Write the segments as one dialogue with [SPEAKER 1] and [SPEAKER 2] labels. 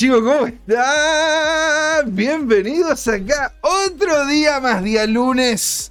[SPEAKER 1] ¡Hey chicos! ¿Cómo están? Bienvenidos acá. Otro día más, día lunes.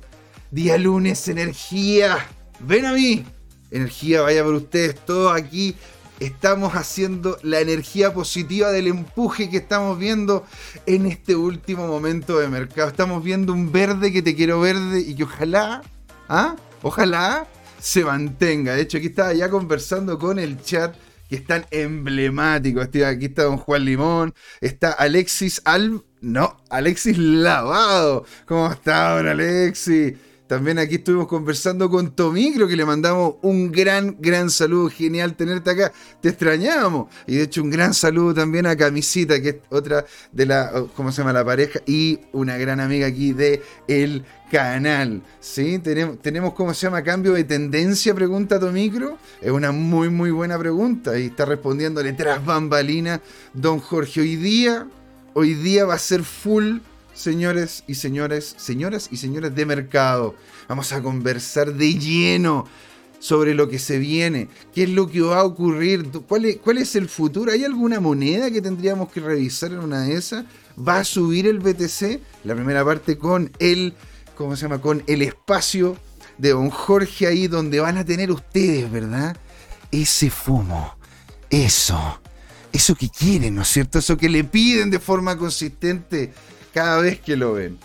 [SPEAKER 1] Día lunes, energía. Ven a mí. Energía, vaya por ustedes. Todos aquí estamos haciendo la energía positiva del empuje que estamos viendo en este último momento de mercado. Estamos viendo un verde que te quiero verde y que ojalá, ¿ah? Ojalá se mantenga. De hecho, aquí estaba ya conversando con el chat que están emblemáticos. Aquí está Don Juan Limón, está Alexis Al... No, Alexis Lavado. ¿Cómo está, don Alexis? También aquí estuvimos conversando con Tomicro, que le mandamos un gran, gran saludo. Genial tenerte acá. Te extrañábamos. Y de hecho, un gran saludo también a Camisita, que es otra de la, ¿cómo se llama? La pareja. Y una gran amiga aquí de El Canal. ¿Sí? Tenemos, tenemos, ¿cómo se llama? Cambio de tendencia, pregunta Tomicro. Es una muy, muy buena pregunta. Y está respondiéndole tras bambalina, don Jorge. Hoy día, hoy día va a ser full señores y señores, señoras y señores de mercado. Vamos a conversar de lleno sobre lo que se viene, qué es lo que va a ocurrir, cuál es, cuál es el futuro. ¿Hay alguna moneda que tendríamos que revisar en una de esas? ¿Va a subir el BTC? La primera parte con el, ¿cómo se llama? Con el espacio de don Jorge ahí donde van a tener ustedes, ¿verdad? Ese fumo, eso, eso que quieren, ¿no es cierto? Eso que le piden de forma consistente cada vez que lo ven.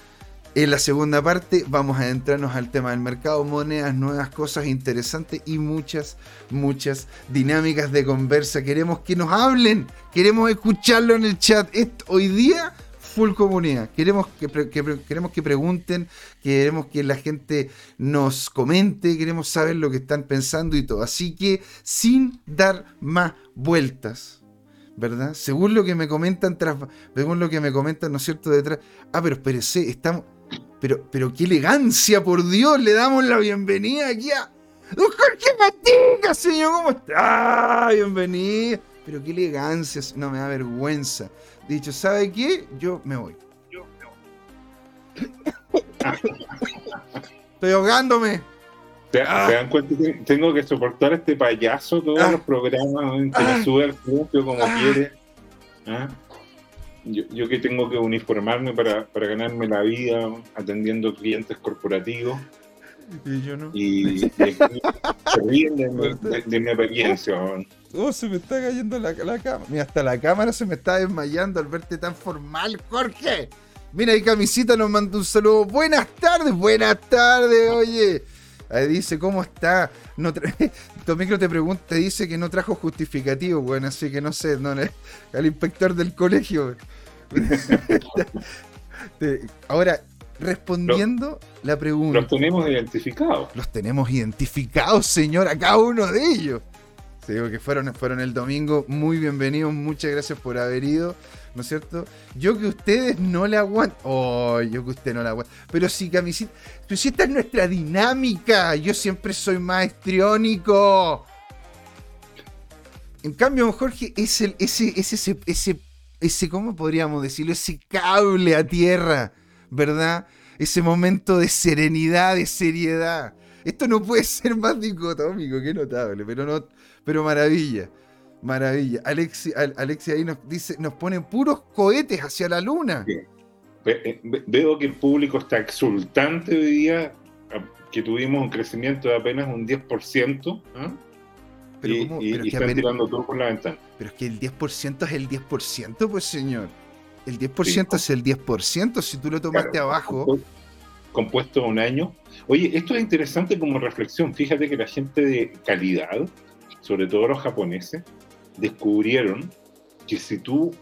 [SPEAKER 1] En la segunda parte vamos a entrarnos al tema del mercado, monedas, nuevas cosas interesantes y muchas, muchas dinámicas de conversa. Queremos que nos hablen, queremos escucharlo en el chat. hoy día, full comunidad. Queremos que, queremos que pregunten, queremos que la gente nos comente, queremos saber lo que están pensando y todo. Así que, sin dar más vueltas, ¿verdad? Según lo que me comentan tras, según lo que me comentan, ¿no es cierto? Detrás. Ah, pero espérese, estamos. Pero, pero qué elegancia, por Dios, le damos la bienvenida aquí a. ¡Don Jorge Matica, señor! ¿Cómo está? Bienvenido. Pero qué elegancia, no me da vergüenza. Dicho, ¿sabe qué? Yo me voy. Yo me voy. Estoy ahogándome.
[SPEAKER 2] Ah. ¿Te, dan cuenta que tengo que soportar a este payaso todos ah. los programas que me ah. sube al propio como quiere? Yo, que tengo que uniformarme para, ganarme la vida atendiendo clientes corporativos.
[SPEAKER 1] Y yo no.
[SPEAKER 2] Y, se ríen de, mi apariencia.
[SPEAKER 1] Oh, se me está cayendo la, la cámara. Mira, hasta la cámara se me está desmayando al verte tan formal, Jorge. Mira, ahí camisita nos manda un saludo. Buenas tardes, buenas tardes, oye. Ahí dice, ¿cómo está? No Tomicro te pregunta, te dice que no trajo justificativo, bueno, así que no sé, no, al inspector del colegio. Ahora, respondiendo la pregunta.
[SPEAKER 2] Los tenemos identificados.
[SPEAKER 1] Los tenemos identificados, señor, a cada uno de ellos. Te digo que fueron, fueron el domingo. Muy bienvenidos, muchas gracias por haber ido. ¿No es cierto? Yo que ustedes no la aguantan. Oh, yo que usted no la aguantan. Pero si camisita. Pero si esta es nuestra dinámica. Yo siempre soy maestriónico. En cambio, Jorge, es el, ese, ese, ese, ese, ese, ¿cómo podríamos decirlo? Ese cable a tierra, ¿verdad? Ese momento de serenidad, de seriedad. Esto no puede ser más dicotómico, qué notable, pero no, pero maravilla. Maravilla. Alexi, ahí nos dice, nos pone puros cohetes hacia la luna.
[SPEAKER 2] Eh, veo que el público está exultante hoy día, que tuvimos un crecimiento de apenas un 10%. ¿ah? Pero y, están tirando todo por la ventana.
[SPEAKER 1] Pero es que el 10% es el 10%, pues señor. El 10% es el 10%, si tú lo tomaste abajo.
[SPEAKER 2] Compuesto un año. Oye, esto es interesante como reflexión. Fíjate que la gente de calidad, sobre todo los japoneses, descubrieron que si tú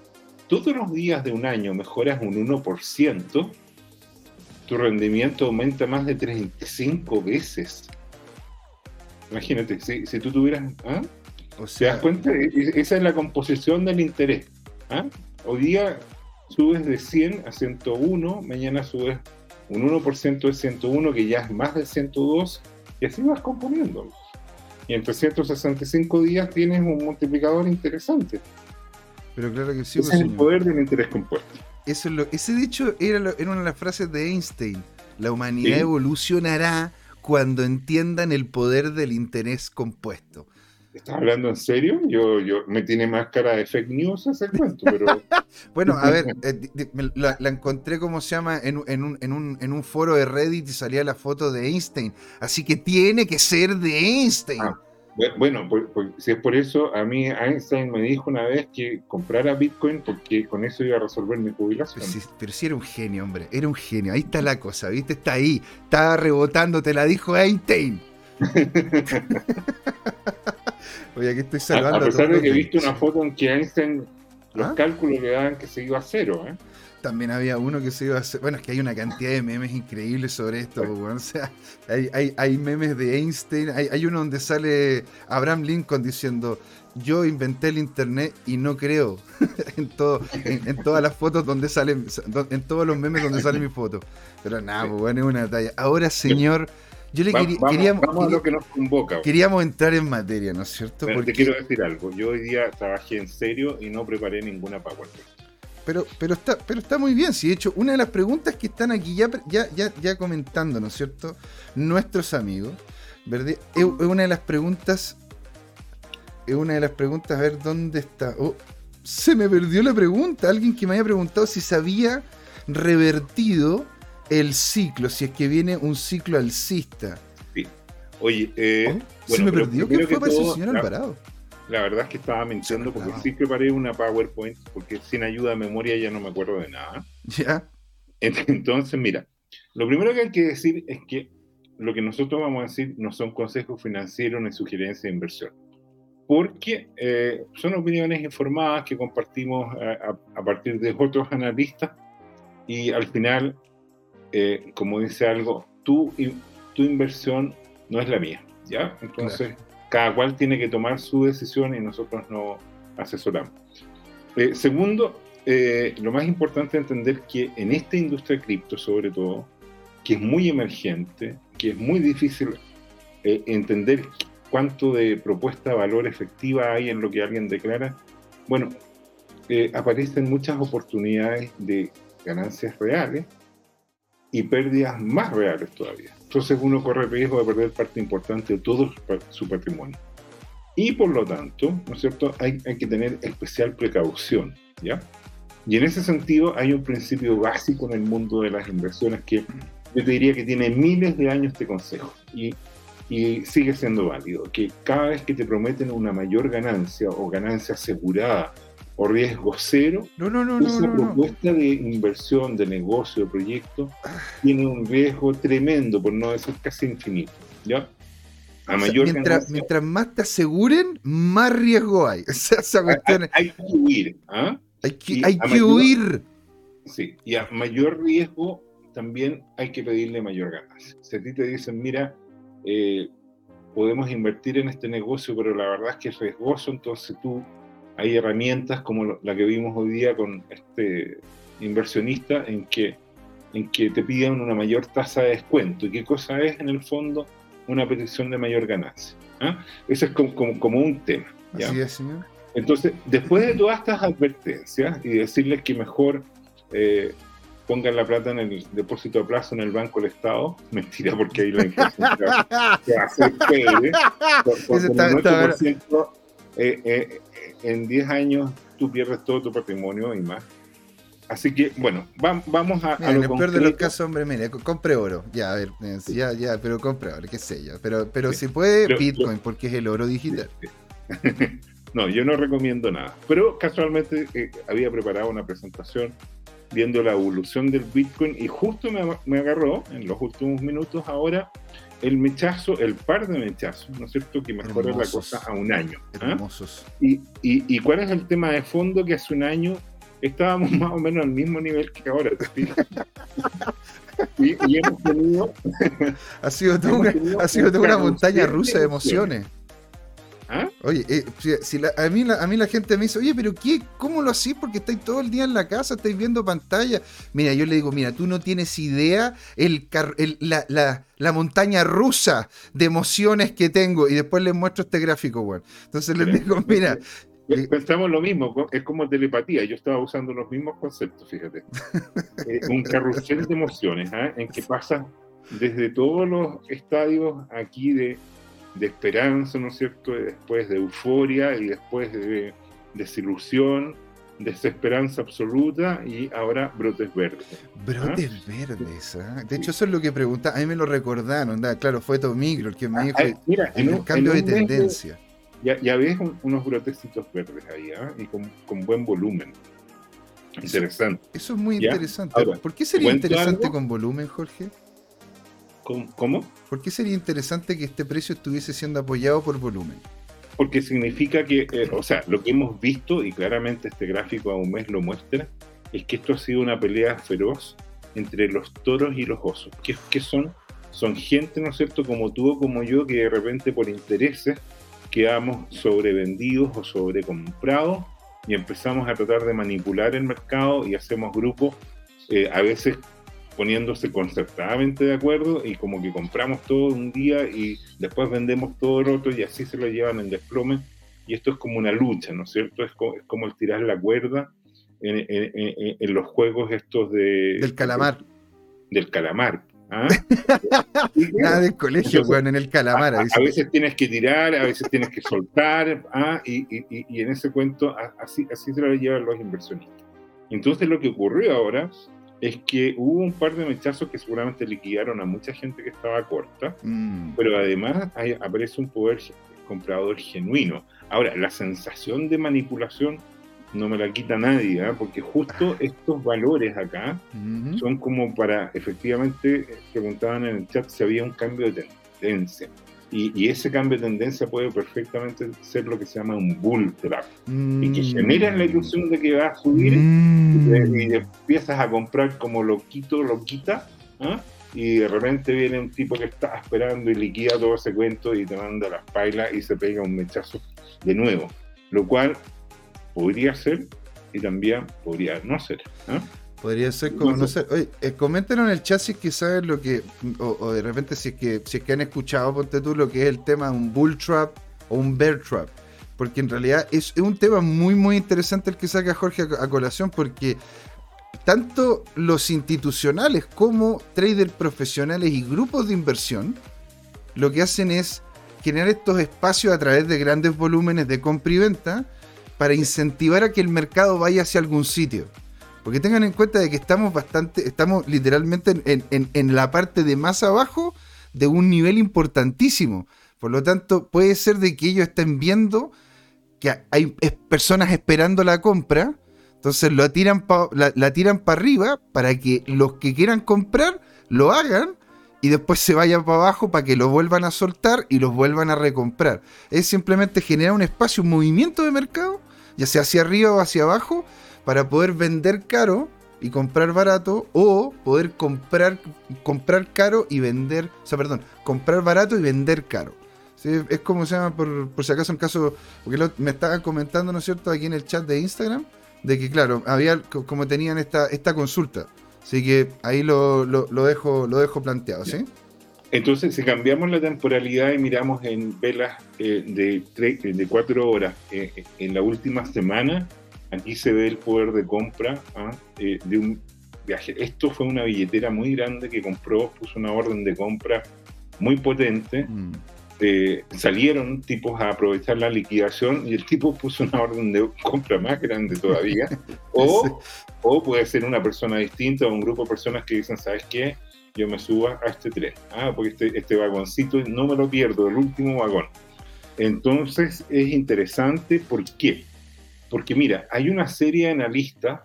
[SPEAKER 2] todos los días de un año mejoras un 1%, tu rendimiento aumenta más de 35 veces. Imagínate, si, si tú tuvieras... ¿ah? O sea, ¿Te das cuenta? E, e, esa es la composición del interés. ¿ah? Hoy día subes de 100 a 101, mañana subes un 1% de 101, que ya es más de 102, y así vas componiendo y en 365 días tienes un multiplicador interesante.
[SPEAKER 1] Pero claro que sí.
[SPEAKER 2] Ese es el poder del interés compuesto.
[SPEAKER 1] Eso ese dicho era, era, una de las frases de Einstein. La humanidad evolucionará cuando entiendan el poder del interés compuesto.
[SPEAKER 2] ¿Estás hablando en serio? Yo, yo me tiene más cara de fake news ese cuento, pero.
[SPEAKER 1] bueno, a ver, eh, la, encontré, como se llama, en, en, un, en, un, en, un, foro de Reddit y salía la foto de Einstein. Así que tiene que ser de Einstein. Ah,
[SPEAKER 2] bueno, si es por eso, a mí Einstein me dijo una vez que comprara Bitcoin porque con eso iba a resolver mi jubilación.
[SPEAKER 1] Pero sí era un genio, hombre, era un genio. Ahí está la cosa, ¿viste? Está ahí, estaba rebotando, te la dijo Einstein.
[SPEAKER 2] Oye, aquí estoy salvando. A, pesar de que he visto una foto en que Einstein los ¿Ah? cálculos le daban que se iba a cero, ¿eh?
[SPEAKER 1] También había uno que se iba a hacer. Bueno, es que hay una cantidad de memes increíbles sobre esto. O sea, hay, hay, memes de Einstein. Hay, hay, uno donde sale Abraham Lincoln diciendo: Yo inventé el internet y no creo. en, todo, en, todas las fotos donde salen. En todos los memes donde sale mi foto. Pero nada, pues bueno, es una talla. Ahora, señor. Yo le quería, queríamos,
[SPEAKER 2] lo que nos convoca.
[SPEAKER 1] Queríamos entrar en materia, ¿no es cierto?
[SPEAKER 2] Porque... Te quiero decir algo. Yo hoy día trabajé en serio y no preparé ninguna PowerPoint.
[SPEAKER 1] Pero, pero, está, pero está muy bien. Si de hecho, una de las preguntas que están aquí ya, ya, ya, comentando, ¿no es cierto? Nuestros amigos, ¿verdad? Es, una de las preguntas. Es una de las preguntas, a ver dónde está. Oh, se me perdió la pregunta. Alguien que me había preguntado si se había revertido el ciclo, si es que viene un ciclo alcista.
[SPEAKER 2] Sí. Oye, eh,
[SPEAKER 1] oh, se me perdió. ¿Qué fue para ese señor Alvarado?
[SPEAKER 2] La verdad es que estaba mintiendo porque sí preparé una PowerPoint, porque sin ayuda de memoria ya no me acuerdo de nada.
[SPEAKER 1] Ya.
[SPEAKER 2] Entonces, mira, lo primero que hay que decir es que lo que nosotros vamos a decir no son consejos financieros ni sugerencias de inversión, porque eh, son opiniones informadas que compartimos a, partir de otros analistas y al final eh, como dice algo, tu, tu inversión no es la mía, ¿ya? Entonces, cada cual tiene que tomar su decisión y nosotros no asesoramos. Eh, segundo, eh, lo más importante es entender que en esta industria cripto, sobre todo, que es muy emergente, que es muy difícil entender cuánto de propuesta de valor efectiva hay en lo que alguien declara, bueno, aparecen muchas oportunidades de ganancias reales y pérdidas más reales todavía. Entonces uno corre riesgo de perder parte importante de todo su patrimonio. Y por lo tanto, ¿no es cierto?, hay, hay que tener especial precaución, ¿ya? Y en ese sentido hay un principio básico en el mundo de las inversiones que yo te diría que tiene miles de años de consejo y, y sigue siendo válido, que cada vez que te prometen una mayor ganancia o ganancia asegurada o riesgo cero,
[SPEAKER 1] no, no, no,
[SPEAKER 2] esa propuesta de inversión, de negocio, de proyecto, tiene un riesgo tremendo, por no decir casi infinito. ¿ya?
[SPEAKER 1] A mayor mientras, mientras, más te aseguren, más riesgo hay.
[SPEAKER 2] hay, que huir. ¿ah?
[SPEAKER 1] Hay que, hay que huir.
[SPEAKER 2] Sí, y a mayor riesgo también hay que pedirle mayor ganancia. Si a ti te dicen, mira, eh, podemos invertir en este negocio, pero la verdad es que es riesgoso, entonces tú hay herramientas como la que vimos hoy día con este inversionista en que, en que te piden una mayor tasa de descuento. ¿Y qué cosa es en el fondo? Una petición de mayor ganancia. ¿ah? Eso es como, como, un tema.
[SPEAKER 1] Así es, señor.
[SPEAKER 2] Entonces, después de todas estas advertencias y decirles que mejor eh, pongan la plata en el depósito a plazo en el Banco del Estado, mentira, porque ahí la inflación se va a hacer eh, eh, en 10 años tú pierdes todo tu patrimonio y más. Así que, bueno, vamos a,
[SPEAKER 1] a lo En el peor de los casos, hombre, mire, compre oro. Ya, a ver, eh, ya, ya, pero compre oro, qué sé yo. Pero, pero si puede, Bitcoin, porque es el oro digital.
[SPEAKER 2] no, yo no recomiendo nada. Pero casualmente eh, había preparado una presentación viendo la evolución del Bitcoin y justo me, me agarró en los últimos minutos ahora el mechazo, el par de mechazos, ¿no es cierto?, que mejora la cosa a un año. ¿ah? Hermosos. Y, y, cuál es el tema de fondo? Que hace un año estábamos más o menos al mismo nivel que ahora, ¿te y, y, hemos tenido...
[SPEAKER 1] ha sido toda una, ha sido toda una montaña rusa de emociones. ¿Ah? Oye, eh, si, a, mí la, a mí la gente me dice, oye, pero qué, ¿cómo lo hacís? Porque estáis todo el día en la casa, estáis viendo pantalla. Mira, yo le digo, mira, tú no tienes idea el, la, montaña rusa de emociones que tengo. Y después les muestro este gráfico, weón. Entonces les digo, mira,
[SPEAKER 2] eh, Pensamos lo mismo, es como telepatía. Yo estaba usando los mismos conceptos, fíjate. Eh, un carrusel de emociones, ¿ah? en que pasa desde todos los estadios aquí de de esperanza, ¿no es cierto? después de euforia y después de desilusión, desesperanza absoluta y ahora brotes verdes.
[SPEAKER 1] Brotes ¿Ah? verdes, ¿ah? De hecho, eso es lo que pregunta. A mí me lo recordaron, claro, fue Tomigro el que me ah, dijo
[SPEAKER 2] mira, en un, cambio de tendencia. ya, ya, ves unos brotecitos verdes ahí, y con, buen volumen. Interesante.
[SPEAKER 1] Eso, es muy interesante. ¿Por qué sería interesante con volumen, Jorge?
[SPEAKER 2] ¿Cómo?
[SPEAKER 1] ¿Por qué sería interesante que este precio estuviese siendo apoyado por volumen?
[SPEAKER 2] Porque significa que, eh, o sea, lo que hemos visto, y claramente este gráfico a un mes lo muestra, es que esto ha sido una pelea feroz entre los toros y los osos. ¿Qué, qué son? Son gente, ¿no es cierto?, como tú o como yo, que de repente por intereses quedamos sobrevendidos o sobrecomprados y empezamos a tratar de manipular el mercado y hacemos grupos, eh, a veces poniéndose concertadamente de acuerdo y como que compramos todo un día y después vendemos todo el otro y así se lo llevan en desplome. Y esto es como una lucha, ¿no es cierto? Es como, el tirar la cuerda en, los juegos estos de...
[SPEAKER 1] Del calamar.
[SPEAKER 2] Del calamar. ¿ah?
[SPEAKER 1] Nada del colegio, bueno, en el calamar.
[SPEAKER 2] A, veces tienes que tirar, a veces tienes que soltar, ¿ah? y, y, en ese cuento así, así se lo llevan los inversionistas. Entonces lo que ocurrió ahora es que hubo un par de mechazos que seguramente liquidaron a mucha gente que estaba corta, mm. pero además aparece un poder comprador genuino. Ahora, la sensación de manipulación no me la quita nadie, ¿eh? porque justo estos valores acá son como para, efectivamente, preguntaban en el chat si había un cambio de tendencia. Y, ese cambio de tendencia puede perfectamente ser lo que se llama un bull trap. Y que mm. genera la ilusión de que va a subir mm. y, empiezas a comprar como loquito, loquita. ¿ah? Y de repente viene un tipo que está esperando y liquida todo ese cuento y te manda las pailas y se pega un mechazo de nuevo. Lo cual podría ser y también podría no ser. ¿ah?
[SPEAKER 1] Podría ser como, no sé, oye, eh, coméntenos en el chat si es que saben lo que, o, de repente si es que si es que han escuchado, ponte tú, lo que es el tema de un bull trap o un bear trap. Porque en realidad es, un tema muy, muy interesante el que saca Jorge a, colación, porque tanto los institucionales como traders profesionales y grupos de inversión, lo que hacen es generar estos espacios a través de grandes volúmenes de compra y venta para incentivar a que el mercado vaya hacia algún sitio. Porque tengan en cuenta de que estamos bastante, estamos literalmente en, la parte de más abajo de un nivel importantísimo. Por lo tanto, puede ser de que ellos estén viendo que hay personas esperando la compra, entonces lo tiran la, la, tiran para arriba para que los que quieran comprar lo hagan y después se vayan para abajo para que lo vuelvan a soltar y los vuelvan a recomprar. Es simplemente generar un espacio, un movimiento de mercado, ya sea hacia arriba o hacia abajo, para poder vender caro y comprar barato o poder comprar, comprar caro y vender, o sea, perdón, comprar barato y vender caro. Es como se llama, por, si acaso, un caso, porque me estaban comentando, ¿no es cierto?, aquí en el chat de Instagram, de que, claro, había, como tenían esta, esta consulta. Así que ahí lo, lo, dejo, lo dejo planteado, ¿sí?
[SPEAKER 2] Entonces, si cambiamos la temporalidad y miramos en velas eh, de, de cuatro horas eh, en la última semana, Aquí se ve el poder de compra ¿ah? eh, de un viaje. Esto fue una billetera muy grande que compró, puso una orden de compra muy potente. Mm. Eh, salieron tipos a aprovechar la liquidación y el tipo puso una orden de compra más grande todavía. o, o puede ser una persona distinta o un grupo de personas que dicen, ¿sabes qué? Yo me subo a este tren, ah, porque este, este vagoncito no me lo pierdo, el último vagón. Entonces es interesante, ¿por qué? Porque mira, hay una serie de analistas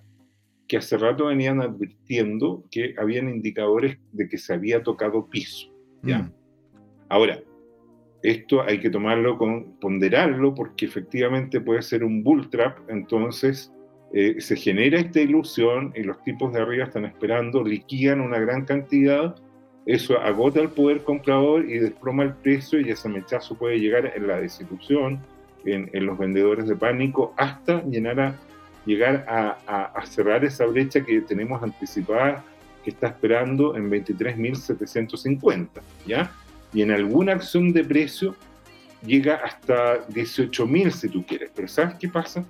[SPEAKER 2] que hace rato venían advirtiendo que habían indicadores de que se había tocado piso. ¿ya? Mm. Ahora, esto hay que tomarlo con, ponderarlo, porque efectivamente puede ser un bull trap, entonces eh, se genera esta ilusión y los tipos de arriba están esperando, liquidan una gran cantidad, eso agota el poder comprador y desploma el precio y ese mechazo puede llegar en la desilusión, en, los vendedores de pánico hasta llegar a, llegar a, cerrar esa brecha que tenemos anticipada que está esperando en 23.750, ¿ya? Y en alguna acción de precio llega hasta 18.000 si tú quieres. Pero ¿sabes qué pasa?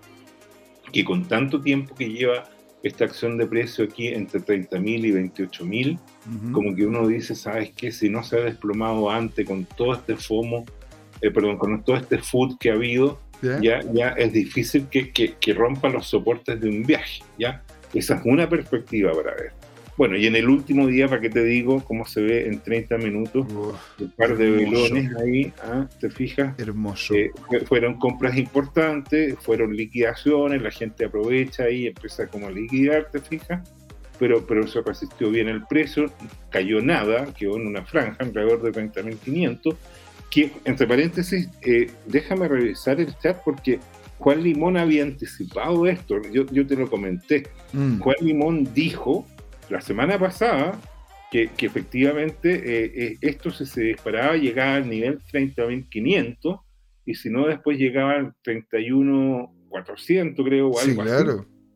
[SPEAKER 2] Que con tanto tiempo que lleva esta acción de precio aquí entre 30.000 y 28.000, como que uno dice, ¿sabes qué? Si no se ha desplomado antes con todo este FOMO eh, perdón, con todo este food que ha habido, ya, ya es difícil que, que, que rompa los soportes de un viaje, ¿ya? Esa es una perspectiva para ver. Bueno, y en el último día, para que te digo cómo se ve en 30 minutos, un par de velones ahí, ¿ah? ¿te fijas?
[SPEAKER 1] Hermoso.
[SPEAKER 2] Eh, fueron compras importantes, fueron liquidaciones, la gente aprovecha y empieza como a liquidar, ¿te fijas? Pero, pero se resistió bien el precio, cayó nada, quedó en una franja alrededor de 30.500, que, entre paréntesis, eh, déjame revisar el chat porque Juan Limón había anticipado esto, yo, yo te lo comenté. Mm. Juan Limón dijo la semana pasada que, efectivamente eh, eh, esto se, se disparaba, llegaba al nivel 30.500 y si no después llegaba al 31.400 creo o algo así.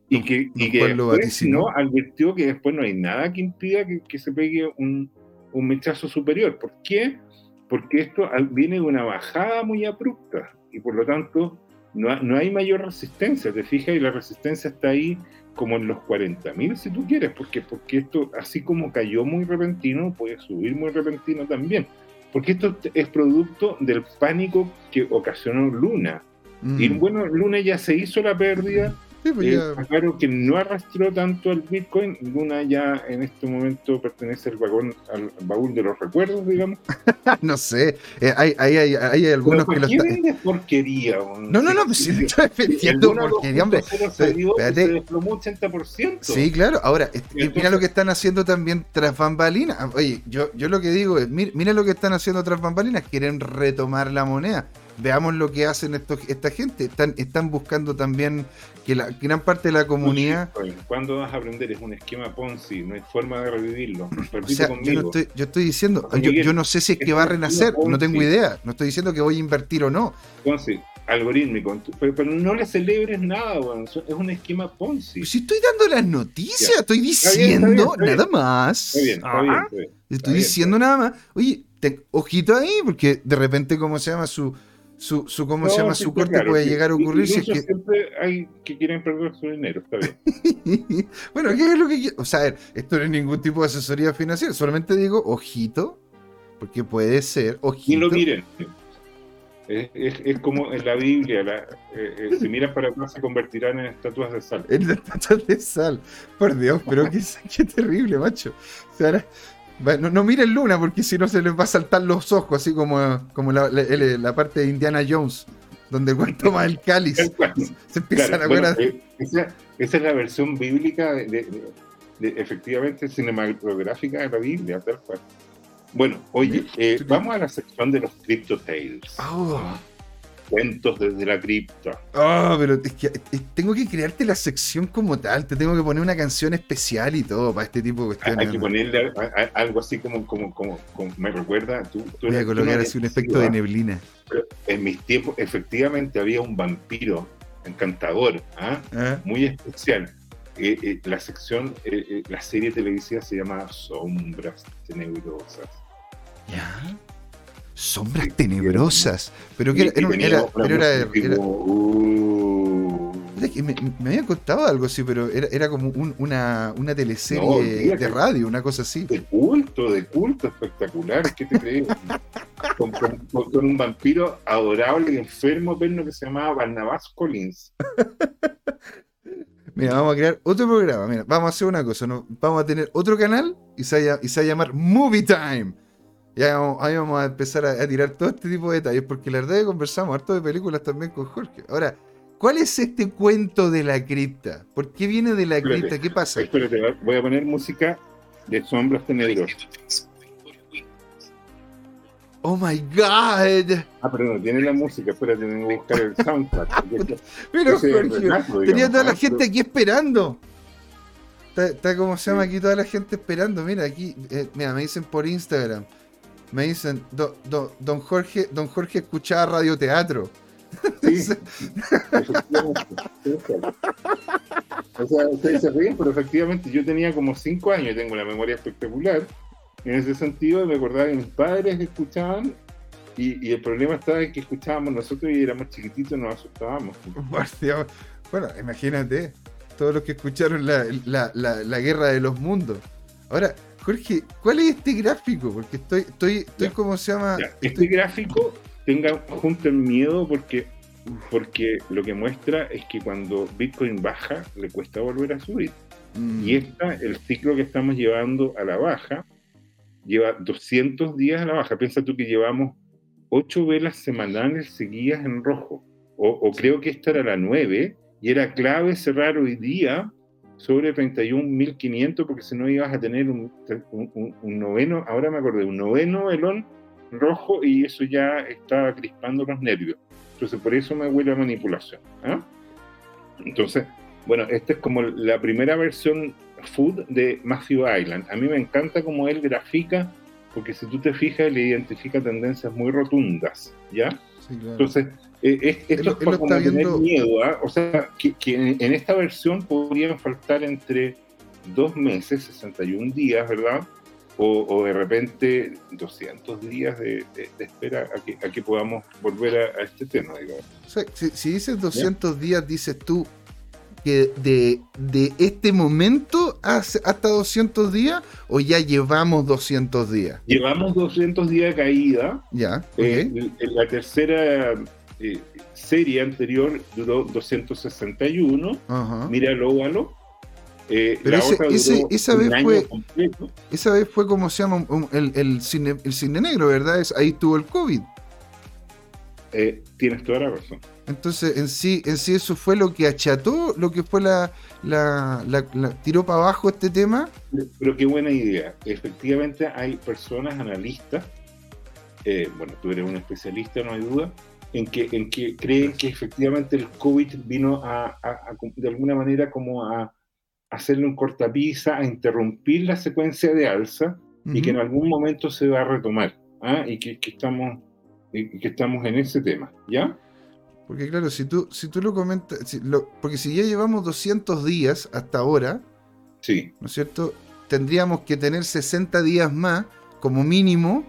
[SPEAKER 2] Y que, y que después, no, advirtió que después no hay nada que impida que, se pegue un, un mechazo superior. ¿Por qué? Porque esto viene de una bajada muy abrupta y por lo tanto no, no hay mayor resistencia, te fijas, y la resistencia está ahí como en los 40.000 si tú quieres, porque, porque esto, así como cayó muy repentino, puede subir muy repentino también. Porque esto es producto del pánico que ocasionó Luna. Y mm. bueno, Luna ya se hizo la pérdida, pues eh, claro que no arrastró tanto al Bitcoin. Luna ya en este momento pertenece al, vagón, al baúl de los recuerdos, digamos.
[SPEAKER 1] no sé. Eh, hay, hay, hay, hay, algunos que
[SPEAKER 2] lo están. porquería?
[SPEAKER 1] No, no, no, pues si estoy defendiendo porquería, hombre.
[SPEAKER 2] Se, se desplomó 80%.
[SPEAKER 1] Sí, claro. Ahora, mira lo que están haciendo también tras bambalinas. Oye, yo, yo lo que digo es: mira, mira lo que están haciendo tras bambalinas. Quieren retomar la moneda veamos lo que hacen estos, esta gente. Están, están buscando también que la gran parte de la comunidad.
[SPEAKER 2] ¿Cuándo vas a aprender? Es un esquema Ponzi, no hay forma de revivirlo.
[SPEAKER 1] O sea, yo, no estoy, yo estoy diciendo, yo, yo, no sé si es que va a renacer, no tengo idea. No estoy diciendo que voy a invertir o no.
[SPEAKER 2] Ponzi, algorítmico, pero, no le celebres nada, es un esquema Ponzi.
[SPEAKER 1] Si estoy dando las noticias, estoy diciendo nada más. Está bien, está bien, Estoy diciendo nada más. Oye, ojito ahí, porque de repente, ¿cómo se llama su su, su ¿cómo se llama? su corte puede llegar a ocurrir si es que...
[SPEAKER 2] siempre hay que quieren perder su dinero, está bien.
[SPEAKER 1] bueno, ¿qué es lo que O sea, esto no es ningún tipo de asesoría financiera, solamente digo, ojito, porque puede ser, ojito.
[SPEAKER 2] Y lo miren. Es, es, como en la Biblia, la, eh, eh, si miran para atrás se convertirán en estatuas de sal.
[SPEAKER 1] En estatuas de sal. Por Dios, pero qué, qué terrible, macho. O sea, no, no, miren Luna porque si no se les va a saltar los ojos, así como, como la, parte de Indiana Jones, donde el toma el cáliz.
[SPEAKER 2] Se empiezan a bueno, eh, esa, esa, es la versión bíblica, de, efectivamente cinematográfica de la Biblia, tal cual. Bueno, oye, eh, vamos a la sección de los Crypto Tales. Oh. Cuentos desde la cripta.
[SPEAKER 1] Ah, pero es que eh, tengo que crearte la sección como tal. Te tengo que poner una canción especial y todo para este tipo de cuestiones.
[SPEAKER 2] Hay que ponerle algo así como, como, como, me recuerda. Tú,
[SPEAKER 1] Voy a colocar así un efecto de neblina.
[SPEAKER 2] en mis tiempos, efectivamente, había un vampiro encantador, ¿ah? ¿Ah? muy especial. Eh, eh, la sección, la serie televisiva se llama Sombras Tenebrosas.
[SPEAKER 1] ¿Ya? Sombras tenebrosas. Pero que era, era, pero era, me, me, habían contado algo así, pero era, era como un, una, una teleserie de radio, una cosa así.
[SPEAKER 2] De culto, de culto espectacular. ¿Qué te crees? con, un vampiro adorable y enfermo, perno que se llamaba Barnabas Collins.
[SPEAKER 1] Mira, vamos a crear otro programa. Mira, vamos a hacer una cosa. ¿no? Vamos a tener otro canal y se, va, y se va a llamar Movie Time. Y ahí vamos, a empezar a, tirar todo este tipo de detalles, porque la verdad es que conversamos harto de películas también con Jorge. Ahora, ¿cuál es este cuento de la cripta? ¿Por qué viene de la cripta? ¿Qué pasa?
[SPEAKER 2] Espérate, voy a poner música de sombras tenebrosas.
[SPEAKER 1] Oh my god.
[SPEAKER 2] Ah, pero no tiene la música, espérate, tengo que buscar el soundtrack.
[SPEAKER 1] pero Jorge, tenía toda la gente aquí esperando. Está, como se llama aquí toda la gente esperando. Mira, aquí, eh, mira, me dicen por Instagram. Me dicen, don Jorge, don Jorge escuchaba radioteatro. Sí.
[SPEAKER 2] o sea, ustedes se ríen, pero efectivamente yo tenía como 5 años, tengo una memoria espectacular. En ese sentido, me acordaba que mis padres escuchaban y, el problema estaba en que escuchábamos nosotros y éramos chiquititos y nos asustábamos.
[SPEAKER 1] Bueno, imagínate, todos los que escucharon la, la, la, la guerra de los mundos. Ahora, Jorge, ¿cuál es este gráfico? Porque estoy, estoy, estoy ¿cómo se llama?
[SPEAKER 2] Este gráfico tengan, junten miedo porque, porque lo que muestra es que cuando Bitcoin baja, le cuesta volver a subir.
[SPEAKER 1] Mm.
[SPEAKER 2] Y esta, el ciclo que estamos llevando a la baja, lleva 200 días a la baja. Piensa tú que llevamos 8 velas semanales seguidas en rojo. O, o creo que esta era la 9 y era clave cerrar hoy día sobre 31.500 porque si no ibas a tener un, un- un- noveno, ahora me acordé, un noveno velón rojo y eso ya estaba crispando los nervios. Entonces por eso me huele a manipulación. ¿ah? Entonces, bueno, esta es como la primera versión food de Matthew Island. A mí me encanta cómo él grafica, porque si tú te fijas, le identifica tendencias muy rotundas, ¿ya?
[SPEAKER 1] Sí, claro.
[SPEAKER 2] Entonces, eh, es- esto
[SPEAKER 1] Él
[SPEAKER 2] es
[SPEAKER 1] él
[SPEAKER 2] para como
[SPEAKER 1] está
[SPEAKER 2] tener
[SPEAKER 1] viendo-
[SPEAKER 2] miedo, ¿ah? O sea, que, que en, en esta versión podrían faltar entre dos meses, 61 días, ¿verdad? O, o de repente 200 días de, de- de espera a que, a que podamos volver a, a este tema, digamos.
[SPEAKER 1] O sea, si, si dices 200 días, dices tú que de, de este momento hasta 200 días o ya llevamos 200 días.
[SPEAKER 2] Llevamos 200 días de caída.
[SPEAKER 1] Ya, ok.
[SPEAKER 2] Eh, la tercera eh, serie anterior duró 261.
[SPEAKER 1] Ajá.
[SPEAKER 2] Mira el óvalo. Eh,
[SPEAKER 1] Pero ese- esa vez fue-
[SPEAKER 2] completo.
[SPEAKER 1] Esa vez fue como se llama el, el, cine, el cine negro, ¿verdad? Es, ahí tuvo el COVID.
[SPEAKER 2] Eh, tienes toda la razón.
[SPEAKER 1] Entonces, en sí, en sí eso fue lo que acható, lo que fue la, la, la- la- tiró para abajo este tema.
[SPEAKER 2] Pero qué buena idea. Efectivamente hay personas analistas, eh, bueno, tú eres un especialista, no hay duda, en que, en que creen que efectivamente el COVID vino a, a- a- de alguna manera como a hacerle un cortapisa, a interrumpir la secuencia de alza y que en algún momento se va a retomar. ¿ah? Y que, que estamos, y que estamos en ese tema, ¿ya?
[SPEAKER 1] Porque claro, si tú, si tú lo comentas, si lo- porque si ya llevamos 200 días hasta ahora,
[SPEAKER 2] Sí.
[SPEAKER 1] ¿no es cierto? Tendríamos que tener 60 días más como mínimo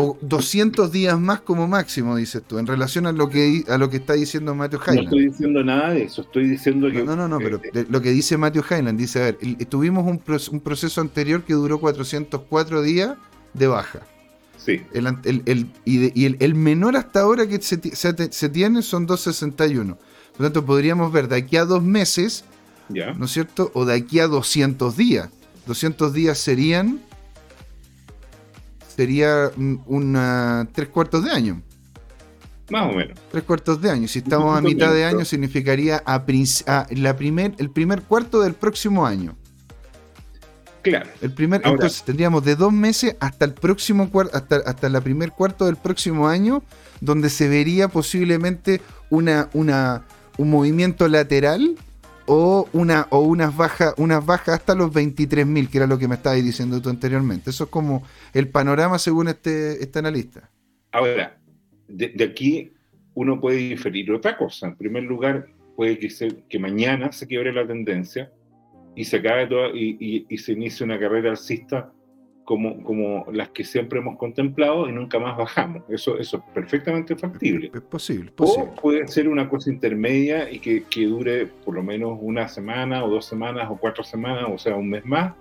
[SPEAKER 1] o 200 días más como máximo, dices tú, en relación a lo que, a lo que está diciendo Matthew
[SPEAKER 2] No
[SPEAKER 1] Highland.
[SPEAKER 2] estoy diciendo nada de eso, estoy diciendo que...
[SPEAKER 1] No, no, no, pero
[SPEAKER 2] eh,
[SPEAKER 1] lo que dice Matthew Highland, dice, a ver, tuvimos un, un proceso anterior que duró 404 días de baja.
[SPEAKER 2] sí,
[SPEAKER 1] El, el- el- y de- y el, el menor hasta ahora que se, se tiene son 261. Por lo tanto, podríamos ver de aquí a dos meses,
[SPEAKER 2] ya.
[SPEAKER 1] ¿no es cierto? O de aquí a 200 días. 200 días serían. Sería una. tres cuartos de año.
[SPEAKER 2] Más o menos.
[SPEAKER 1] Tres cuartos de año. Si estamos a mitad de año, significaría a, la primer, el primer cuarto del próximo año.
[SPEAKER 2] Claro.
[SPEAKER 1] El primer,
[SPEAKER 2] Ahora-
[SPEAKER 1] entonces tendríamos de dos meses hasta el próximo hasta, hasta la primer cuarto del próximo año, donde se vería posiblemente una, una, un movimiento lateral o una o unas bajas unas bajas hasta los 23.000, que era lo que me estabas diciendo tú anteriormente. Eso es como el panorama según este, este analista.
[SPEAKER 2] Ahora, de, aquí uno puede inferir otra cosa. En primer lugar, puede que, se- que mañana se quiebre la tendencia y se acabe toda, y se inicie una carrera alcista como, como las que siempre hemos contemplado y nunca más bajamos. Eso, eso es perfectamente factible.
[SPEAKER 1] Es posible, posible.
[SPEAKER 2] O puede ser una cosa intermedia y que, que dure por lo menos una semana o dos semanas o cuatro semanas, o sea, un mes más.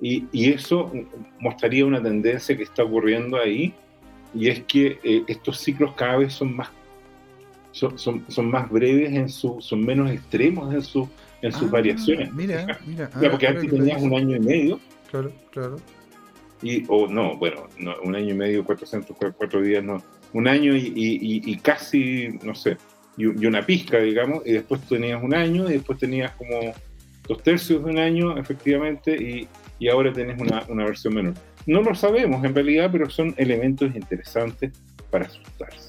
[SPEAKER 2] Y, y eso mostraría una tendencia que está ocurriendo ahí, y es que eh, estos ciclos cada vez son más, son, son, son más breves, en su, son menos extremos en, su, en sus
[SPEAKER 1] Ah,
[SPEAKER 2] variaciones.
[SPEAKER 1] Mira, mira.
[SPEAKER 2] Ya, porque
[SPEAKER 1] ah,
[SPEAKER 2] antes tenías un año y medio,
[SPEAKER 1] Claro, claro.
[SPEAKER 2] Y, o no, bueno, no, un año y medio, 404 días, no, un año y, y- y- casi, no sé, y una pizca, digamos, y después tenías un año, y después tenías como dos tercios de un año, efectivamente, y, y ahora tenés una, una versión menor. No lo sabemos en realidad, pero son elementos interesantes para asustarse.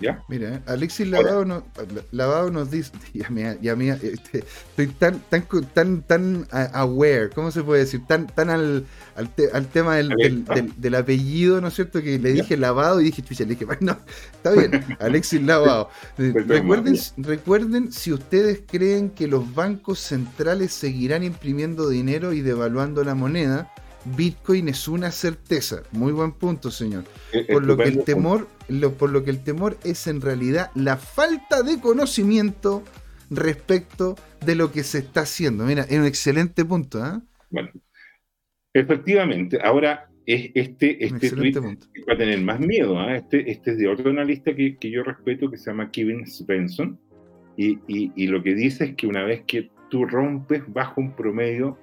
[SPEAKER 2] ¿Ya?
[SPEAKER 1] Mira, eh, Alexis Lavado, no- Lavado nos dice, ya mía, ya mía, este, estoy tan, tan, tan, tan a- aware, ¿cómo se puede decir? Tan, tan al, al, te- al tema del, del, del- del apellido, ¿no es cierto? Que le
[SPEAKER 2] Ya.
[SPEAKER 1] dije Lavado y dije, chucha, le dije, "Ay, no, está bien, Alexis Lavado. Eh, recuerden, recuerden si ustedes creen que los bancos centrales seguirán imprimiendo dinero y devaluando la moneda, Bitcoin es una certeza. Muy buen punto, señor por lo que el
[SPEAKER 2] Estupendo.
[SPEAKER 1] temor lo- por lo que el temor es en realidad la falta de conocimiento respecto de lo que se está haciendo. Mira, es un excelente punto, ¿ah?
[SPEAKER 2] Bueno, efectivamente. Ahora, es este, este tweet va a tener más miedo. ¿ah? Este, este es de otro analista que, que, yo respeto que se llama Kevin Svensson. Y, y, y, lo que dice es que una vez que tú rompes bajo un promedio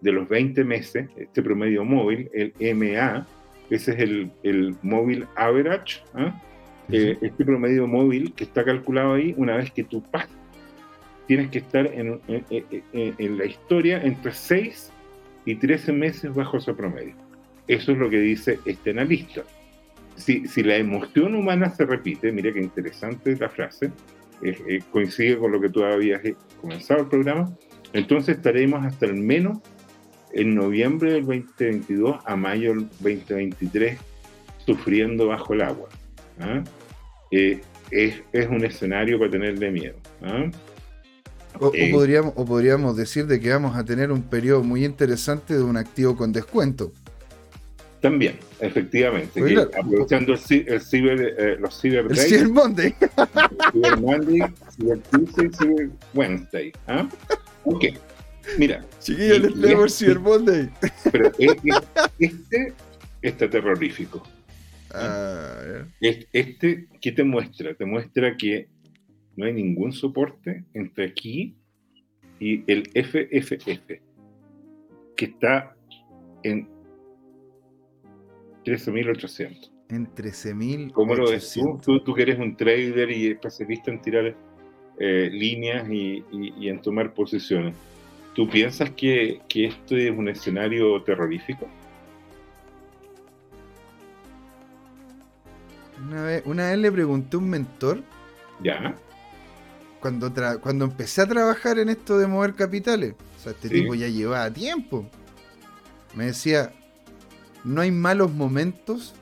[SPEAKER 2] de los 20 meses, este promedio móvil, el MA, ese es el, el móvil average, ¿ah? eh, este promedio móvil que está calculado ahí, una vez que tú pasas, tienes que estar en, en, en, en la historia entre 6 y 13 meses bajo ese promedio. Eso es lo que dice este analista. Si, si la emoción humana se repite, mira qué interesante la frase, eh, eh, coincide con lo que tú habías comenzado el programa, entonces estaremos hasta el menos en noviembre del 2022 a mayo del 2023 sufriendo bajo el agua. ¿ah? Eh, es, es, un escenario para tenerle miedo. ¿ah?
[SPEAKER 1] O, eh, podríamos, o podríamos decir de que vamos a tener un periodo muy interesante de un activo con descuento.
[SPEAKER 2] También, efectivamente. Pues aprovechando el, el ciber, eh, los Cyber
[SPEAKER 1] Days. El Cyber Monday.
[SPEAKER 2] El Cyber Monday, Cyber Tuesday, Cyber Wednesday. ¿ah? Ok. Mira.
[SPEAKER 1] Chiquillos, les leo el Cyber Monday.
[SPEAKER 2] Pero este está terrorífico. Ah, este, ¿qué te muestra? Te muestra que no hay ningún soporte entre aquí y el FFF, que está en 13.800.
[SPEAKER 1] En 13.000.
[SPEAKER 2] ¿Cómo lo ves tú? tú? que eres un trader y especialista en tirar eh, líneas y, y, en tomar posiciones. ¿Tú piensas que, que esto es un escenario terrorífico?
[SPEAKER 1] Una vez, una vez le pregunté a un mentor.
[SPEAKER 2] Ya.
[SPEAKER 1] Cuando, cuando empecé a trabajar en esto de mover capitales. O sea, este tipo ya llevaba tiempo. Me decía, no hay malos momentos,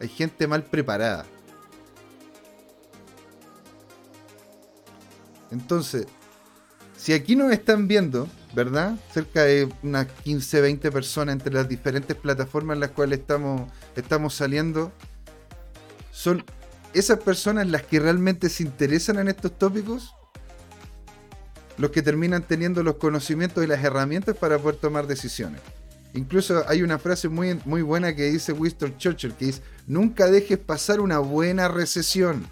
[SPEAKER 1] hay gente mal preparada. Entonces, si aquí nos están viendo, ¿verdad? Cerca de unas 15, 20 personas entre las diferentes plataformas en las cuales estamos, estamos saliendo, son esas personas las que realmente se interesan en estos tópicos, los que terminan teniendo los conocimientos y las herramientas para poder tomar decisiones. Incluso hay una frase muy, muy buena que dice Winston Churchill, que dice, nunca dejes pasar una buena recesión.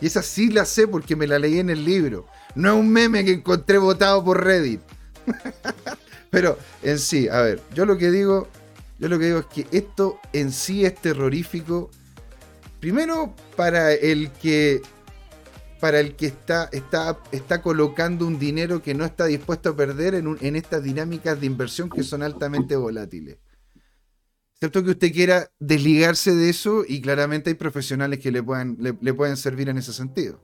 [SPEAKER 1] Y esa sí la sé porque me la leí en el libro. No es un meme que encontré votado por Reddit. Pero en sí, a ver, yo lo que digo, yo lo que digo es que esto en sí es terrorífico. Primero para el que para el que está, está, está colocando un dinero que no está dispuesto a perder en, en estas dinámicas de inversión que son altamente volátiles. Cierto que usted quiera desligarse de eso y claramente hay profesionales que le, puedan, le, pueden servir en ese sentido.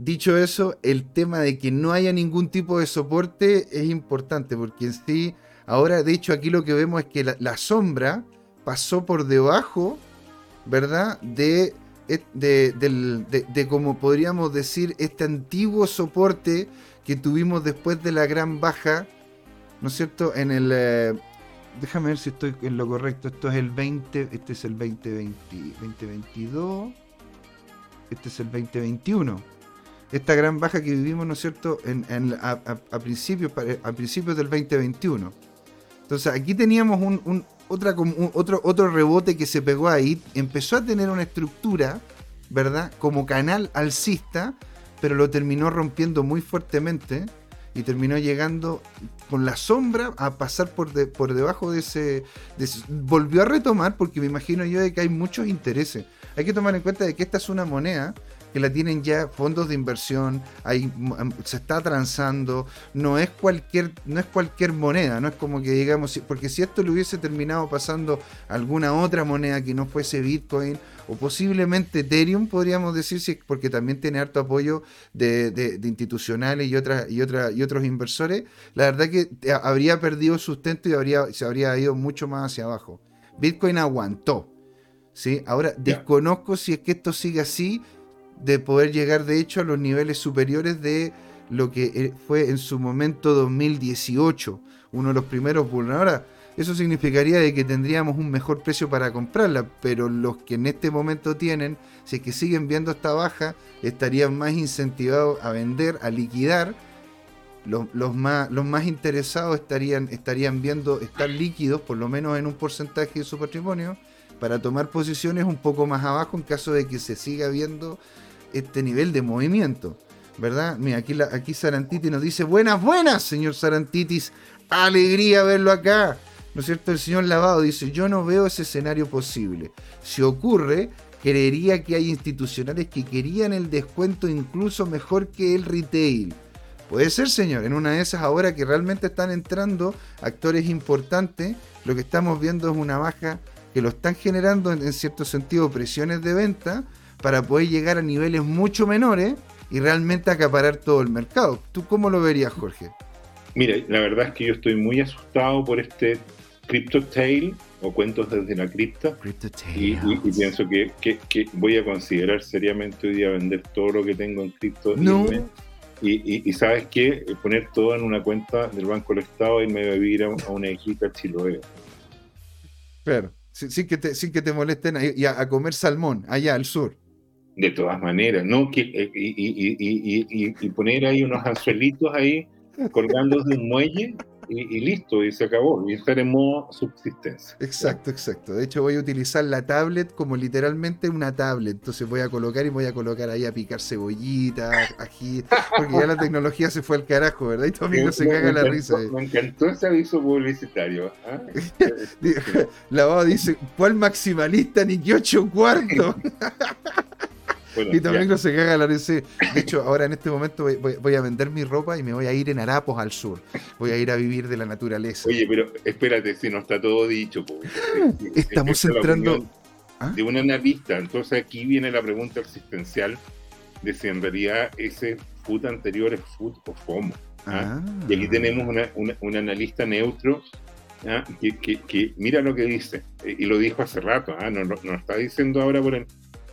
[SPEAKER 1] Dicho eso, el tema de que no haya ningún tipo de soporte es importante porque en sí, ahora de hecho aquí lo que vemos es que la, sombra pasó por debajo, ¿verdad? De de, de, como podríamos decir, este antiguo soporte que tuvimos después de la gran baja, ¿no es cierto? En el... Eh, déjame ver si estoy en lo correcto. Esto es el 20, este es el 2020, 2022, este es el 2021. Esta gran baja que vivimos, ¿no es cierto?, en, a, a, principios, del 2021. Entonces aquí teníamos un, otra, otro, rebote que se pegó ahí, empezó a tener una estructura, ¿verdad? Como canal alcista, pero lo terminó rompiendo muy fuertemente y terminó llegando con la sombra a pasar por, por debajo de ese, Volvió a retomar porque me imagino yo de que hay muchos intereses. Hay que tomar en cuenta de que esta es una moneda que la tienen ya fondos de inversión, hay, se está transando, no es cualquier, no es cualquier moneda, no es como que digamos, porque si esto le hubiese terminado pasando a alguna otra moneda que no fuese Bitcoin o posiblemente Ethereum, podríamos decir, porque también tiene harto apoyo de, institucionales y, otras, y, otras, y otros inversores, la verdad que habría perdido sustento y habría, se habría ido mucho más hacia abajo. Bitcoin aguantó. ¿sí? Ahora, desconozco si es que esto sigue así de poder llegar de hecho a los niveles superiores de lo que eh, fue en su momento 2018, uno de los primeros Ahora, eso significaría de que tendríamos un mejor precio para comprarla, pero los que en este momento tienen, si es que siguen viendo esta baja, estarían más incentivados a vender, a liquidar. Los, más, los más interesados estarían, estarían viendo estar líquidos, por lo menos en un porcentaje de su patrimonio, para tomar posiciones un poco más abajo en caso de que se siga viendo este nivel de movimiento. ¿Verdad? Mira, aquí, la, aquí Sarantiti nos dice, buenas, buenas, señor Sarantitis, alegría verlo acá. ¿No es cierto? El señor Lavado dice, yo no veo ese escenario posible. Si ocurre, creería que hay institucionales que querían el descuento incluso mejor que el retail. Puede ser, señor, en una de esas ahora que realmente están entrando actores importantes, lo que estamos viendo es una baja que lo están generando en, cierto sentido presiones de venta para poder llegar a niveles mucho menores y realmente acaparar todo el mercado. ¿Tú cómo lo verías, Jorge?
[SPEAKER 2] Mira, la verdad es que yo estoy muy asustado por este Crypto Tail o cuentos desde la cripta y, pienso que, voy a considerar seriamente hoy día vender todo lo que tengo en cripto
[SPEAKER 1] no.
[SPEAKER 2] Y, sabes qué, poner todo en una cuenta del Banco del Estado y me voy a vivir a, una hijita chiloé.
[SPEAKER 1] Claro, sin, que te, sin que te molesten y a, comer salmón allá al sur.
[SPEAKER 2] De todas maneras, ¿no? Que, eh, y, poner ahí unos anzuelitos ahí colgando de un muelle y, listo, y se acabó, y estar en modo subsistencia.
[SPEAKER 1] Exacto, exacto. De hecho, voy a utilizar la tablet como literalmente una tablet. Entonces voy a colocar y voy a colocar ahí a picar cebollita, ají, porque ya la tecnología se fue al carajo, ¿verdad? Y todo el se caga la risa.
[SPEAKER 2] Me encantó ese aviso publicitario. ¿ah?
[SPEAKER 1] la voz dice, ¿cuál maximalista ni que ocho cuartos? y también se caga la De hecho, ahora en este momento voy, a vender mi ropa y me voy a ir en harapos al sur. Voy a ir a vivir de la naturaleza.
[SPEAKER 2] Oye, pero espérate, si no está todo dicho.
[SPEAKER 1] Estamos entrando...
[SPEAKER 2] ¿Ah? De un analista. Entonces aquí viene la pregunta existencial de si en realidad ese food anterior es food o FOMO. ¿ah? Ah. Y aquí tenemos un analista neutro que, mira lo que dice, y lo dijo hace rato, no, no, no, está diciendo ahora por el,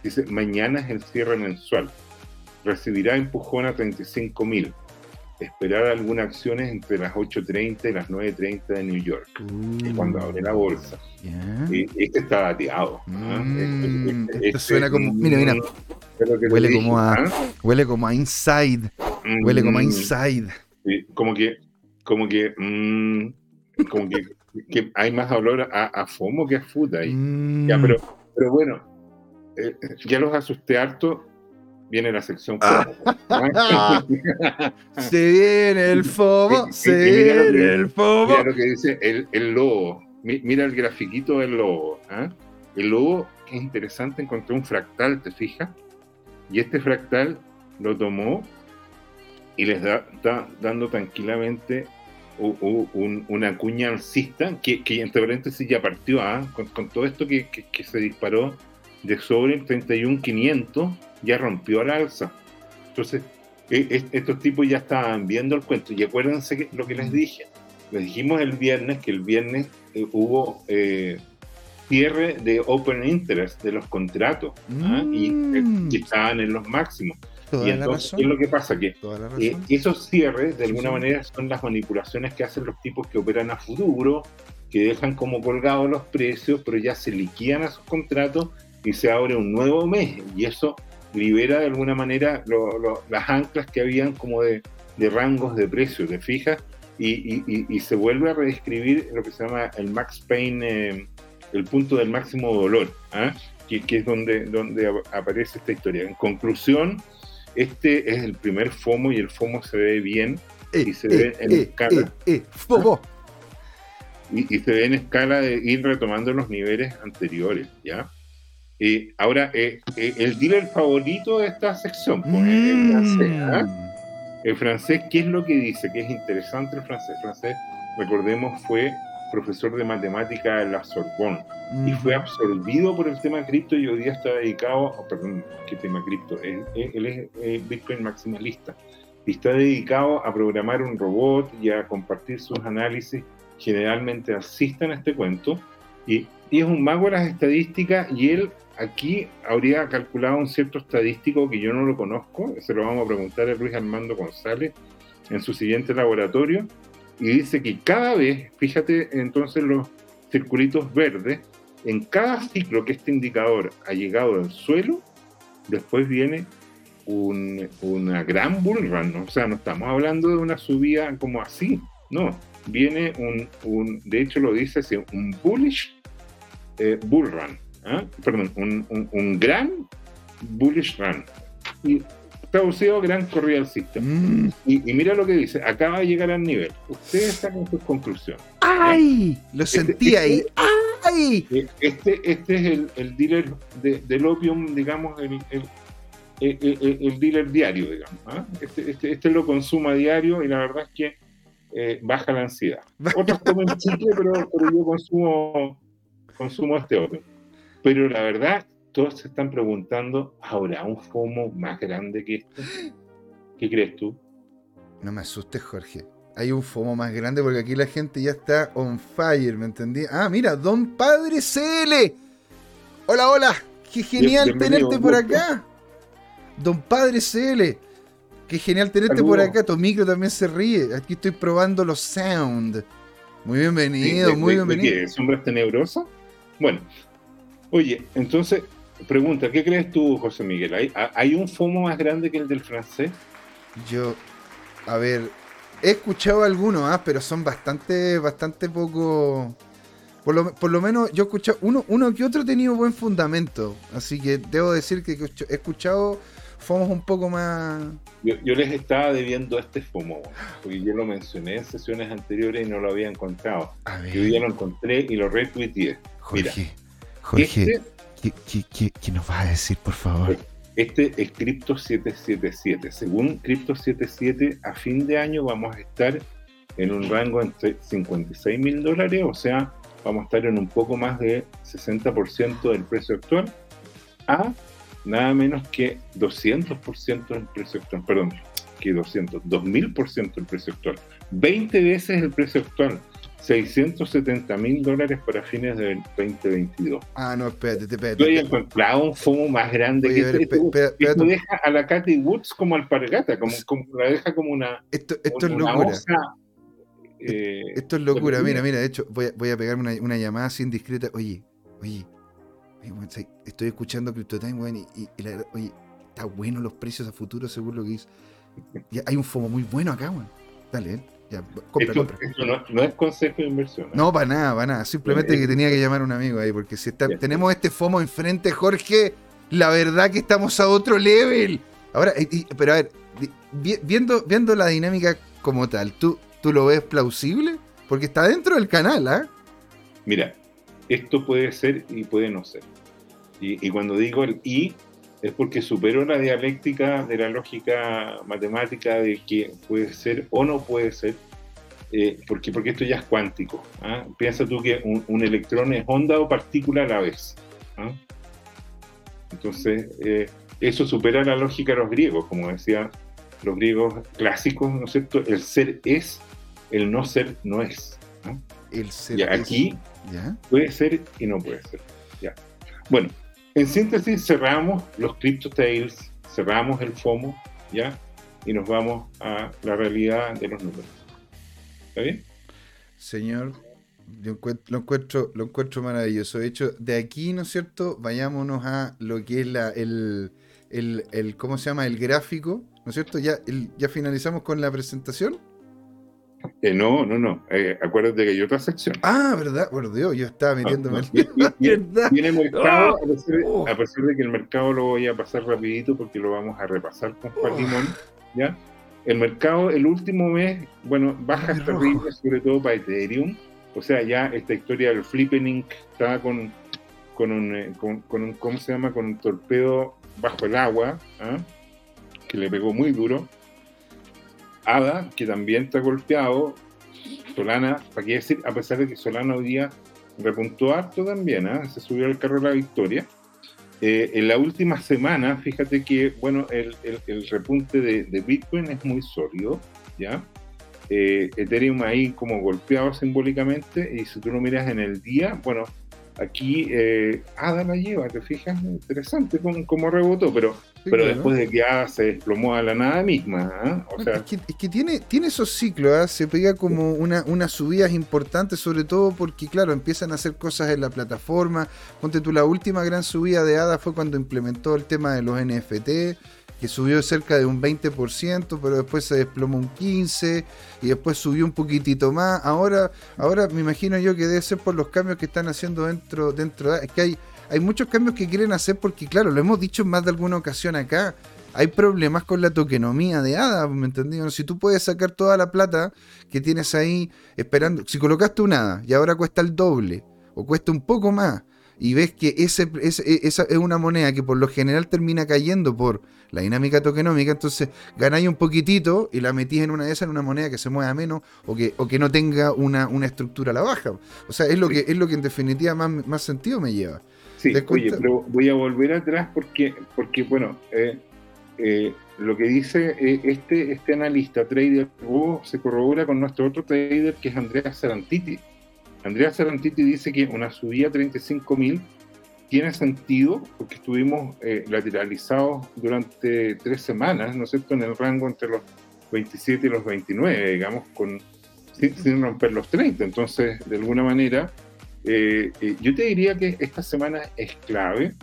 [SPEAKER 2] Dice, mañana es el cierre mensual. Recibirá empujón a 35 mil. Esperar algunas acciones entre las 8.30 y las 9.30 de New York. Uh. cuando abre la bolsa. este está dateado.
[SPEAKER 1] Mm, este, esto suena como. Mira, mira. Huele como, a, ¿ah? huele como a inside. Huele como a mm. inside.
[SPEAKER 2] como que. Como que. Mm, como que, hay más olor a, a, FOMO que a food ahí. Ya, pero, pero bueno, eh, ya los asusté harto, viene la sección
[SPEAKER 1] ah. se viene el FOMO, se viene el FOMO.
[SPEAKER 2] Mira lo que dice el, el lobo. Mira el grafiquito del lobo. ¿ah? El lobo, que es interesante, encontró un fractal, ¿te fijas? Y este fractal lo tomó y les da, está dando tranquilamente una cuña alcista que, que, entre paréntesis ya partió ¿ah? con, todo esto que, que se disparó de sobre el 31.500 ya rompió al alza. Entonces, e, estos tipos ya estaban viendo el cuento. Y acuérdense lo que les dije. Les dijimos el viernes que el viernes eh, hubo eh, cierre de open interest de los contratos ¿ah? y, mm. estaban en los máximos. y entonces, ¿qué es lo que pasa? Que eh, esos cierres, de alguna manera, son las manipulaciones que hacen los tipos que operan a futuro, que dejan como colgados los precios, pero ya se liquidan a sus contratos y se abre un nuevo mes y eso libera de alguna manera las anclas que habían como de, rangos de precios, de fijas, y, se vuelve a reescribir lo que se llama el max pain, eh, el punto del máximo dolor, ¿ah? que, es donde, donde aparece esta historia. En conclusión, este es el primer FOMO y el FOMO se ve bien y se ve en escala.
[SPEAKER 1] FOMO.
[SPEAKER 2] Y, y, se ve en escala de ir retomando los niveles anteriores, ¿ya? Eh, ahora, eh, eh, el dealer favorito de esta sección, pues, el francés. ¿ah? El francés, ¿qué es lo que dice? Que es interesante el francés. El francés, recordemos, fue profesor de matemática en la Sorbonne y fue absorbido por el tema cripto y hoy día está dedicado, oh, perdón, ¿qué tema cripto? Él, es Bitcoin maximalista y está dedicado a programar un robot y a compartir sus análisis. Generalmente asisten a este cuento y, y es un mago de las estadísticas y él aquí habría calculado un cierto estadístico que yo no lo conozco, se lo vamos a preguntar a Luis Armando González en su siguiente laboratorio, y dice que cada vez, fíjate entonces los circulitos verdes, en cada ciclo que este indicador ha llegado al suelo, después viene una gran bull run, o sea, no estamos hablando de una subida como así, no, viene un, de hecho lo dice así, un bullish eh, bull run, ¿ah? perdón, un, gran bullish run. Y traducido gran corrida alcista. Mm. Y, mira lo que dice, acaba de llegar al nivel. Ustedes en sus conclusiones.
[SPEAKER 1] ¡Ay! Lo este, sentí este ahí. ¡Ay!
[SPEAKER 2] Eh, este, este es el, dealer del opium, digamos, el, el, dealer diario, digamos. ¿ah? Este, este, este, lo consuma diario y la verdad es que eh, baja la ansiedad. Otros comen chicle, pero, pero yo consumo, consumo este opium. Pero la verdad, todos se están preguntando, ¿habrá un FOMO más grande que esto? ¿Qué crees tú?
[SPEAKER 1] No me asustes, Jorge. Hay un FOMO más grande porque aquí la gente ya está on fire, ¿me entendí? Ah, mira, Don Padre CL. Hola, hola. Qué genial tenerte por acá. Don Padre CL. Qué genial tenerte por acá. Tu micro también se ríe. Aquí estoy probando los sound. Muy bienvenido, muy bienvenido.
[SPEAKER 2] ¿Es ¿Sombras tenebrosas? Bueno, oye, entonces Pregunta, ¿qué crees tú, José Miguel? ¿Hay, ¿Hay un FOMO más grande que el del francés?
[SPEAKER 1] Yo, a ver, he escuchado algunos, ¿ah? pero son bastante, bastante poco... Por lo, por lo, menos yo he escuchado, uno, uno que otro ha tenido buen fundamento, así que debo decir que he escuchado FOMOs un poco más...
[SPEAKER 2] Yo, les estaba debiendo este FOMO, porque yo lo mencioné en sesiones anteriores y no lo había encontrado. Yo ya lo encontré y lo retuiteé.
[SPEAKER 1] Jorge, Mira, Jorge, este ¿Qué, nos vas a decir, por favor?
[SPEAKER 2] Este es Crypto 777. Según Crypto 77, a fin de año vamos a estar en un rango entre 56 mil dólares, o sea, vamos a estar en un poco más de 60% del precio actual, a nada menos que 200% del precio actual, perdón, que 200, 2000% del precio actual, 20 veces el precio actual. 670 mil dólares para fines del 2022.
[SPEAKER 1] Ah, no, espérate, espérate.
[SPEAKER 2] Yo he encontrado un fumo más grande que este. Esto, deja a la Katy Woods como alpargata, como, como la deja como una.
[SPEAKER 1] Esto, esto es locura. Eh, esto es locura. Mira, mira, de hecho, voy a, voy a pegarme una, una llamada así indiscreta. Oye, oye, estoy escuchando CryptoTime, weón, y, y, oye, está bueno los precios a futuro según lo que dice. hay un FOMO muy bueno acá, weón. Dale, ¿eh? Ya,
[SPEAKER 2] esto, no, es consejo de inversión.
[SPEAKER 1] No, para nada, para nada. Simplemente que tenía que llamar a un amigo ahí, porque si tenemos este FOMO enfrente, Jorge, la verdad que estamos a otro level. Ahora, pero a ver, viendo, viendo la dinámica como tal, ¿tú, ¿tú lo ves plausible? Porque está dentro del canal, ¿ah?
[SPEAKER 2] Mira, esto puede ser y puede no ser. Y, y cuando digo el y, es porque superó la dialéctica de la lógica matemática de que puede ser o no puede ser, eh, porque, porque esto ya es cuántico. ¿ah? Piensa tú que un, electrón es onda o partícula a la vez. ¿ah? Entonces, eh, eso supera la lógica de los griegos, como decían los griegos clásicos, ¿no es cierto? El ser es, el no ser no es. ¿ah? El ser aquí puede ser y no puede ser. Ya. Bueno, en síntesis, cerramos los Crypto Tales, cerramos el FOMO, ¿ya? Y nos vamos a la realidad de los números. ¿Está bien?
[SPEAKER 1] Señor, lo encuentro, lo encuentro maravilloso. De hecho, de aquí, ¿no es cierto? Vayámonos a lo que es la, el, el, ¿cómo se llama? El gráfico, ¿no es cierto? Ya, ya finalizamos con la presentación.
[SPEAKER 2] Eh, no, no, no. Eh, acuérdate que hay otra sección.
[SPEAKER 1] Ah, ¿verdad? Por Dios, yo estaba metiéndome.
[SPEAKER 2] Viene, mercado, oh. a, pesar, de que el mercado lo voy a pasar rapidito porque lo vamos a repasar con Patimón, ¿ya? El mercado, el último mes, bueno, bajas terribles, sobre todo para Ethereum. O sea, ya esta historia del Flippening estaba con, con, un, eh, con, un, ¿cómo se llama? Con un torpedo bajo el agua, ¿ah? que le pegó muy duro Ada, que también está golpeado. Solana, ¿para qué decir? A pesar de que Solana hoy día repuntó harto también, ¿eh? se subió al carro de la victoria. Eh, en la última semana, fíjate que, bueno, el, repunte de, Bitcoin es muy sólido, ¿ya? Eh, Ethereum ahí como golpeado simbólicamente, y si tú lo miras en el día, bueno, aquí eh, Ada la lleva, te fijas, interesante cómo, rebotó, pero, pero después de que Ada se desplomó a la nada misma. ¿ah? O sea,
[SPEAKER 1] es, que, tiene, tiene esos ciclos, ¿ah? se pega como una, unas subidas importantes, sobre todo porque, claro, empiezan a hacer cosas en la plataforma. Ponte tú, la última gran subida de Ada fue cuando implementó el tema de los NFT. que subió cerca de un 20%, pero después se desplomó un 15% y después subió un poquitito más. Ahora, ahora me imagino yo que debe ser por los cambios que están haciendo dentro, dentro de... Es que hay, hay muchos cambios que quieren hacer porque, claro, lo hemos dicho en más de alguna ocasión acá, hay problemas con la tokenomía de ADA, ¿me entendí? Si tú puedes sacar toda la plata que tienes ahí esperando, si colocaste un ADA y ahora cuesta el doble o cuesta un poco más, y ves que ese, e, esa es una moneda que por lo general termina cayendo por la dinámica tokenómica, entonces ganáis un poquitito y la metís en una de esas en una moneda que se mueva menos o que, o que no tenga una, estructura a la baja. O sea, es lo, que, es lo que en definitiva más, más sentido me lleva.
[SPEAKER 2] Sí, oye, pero voy a volver atrás porque, porque bueno, eh, eh, lo que dice eh, este, este analista, trader, se corrobora con nuestro otro trader que es Andrea Sarantiti Andrea Sarantiti dice que una subida a 35.000 tiene sentido porque estuvimos eh, lateralizados durante tres semanas, ¿no es cierto?, en el rango entre los 27 y los 29, digamos, con, sin, romper los 30. Entonces, de alguna manera, eh, eh, yo te diría que esta semana es clave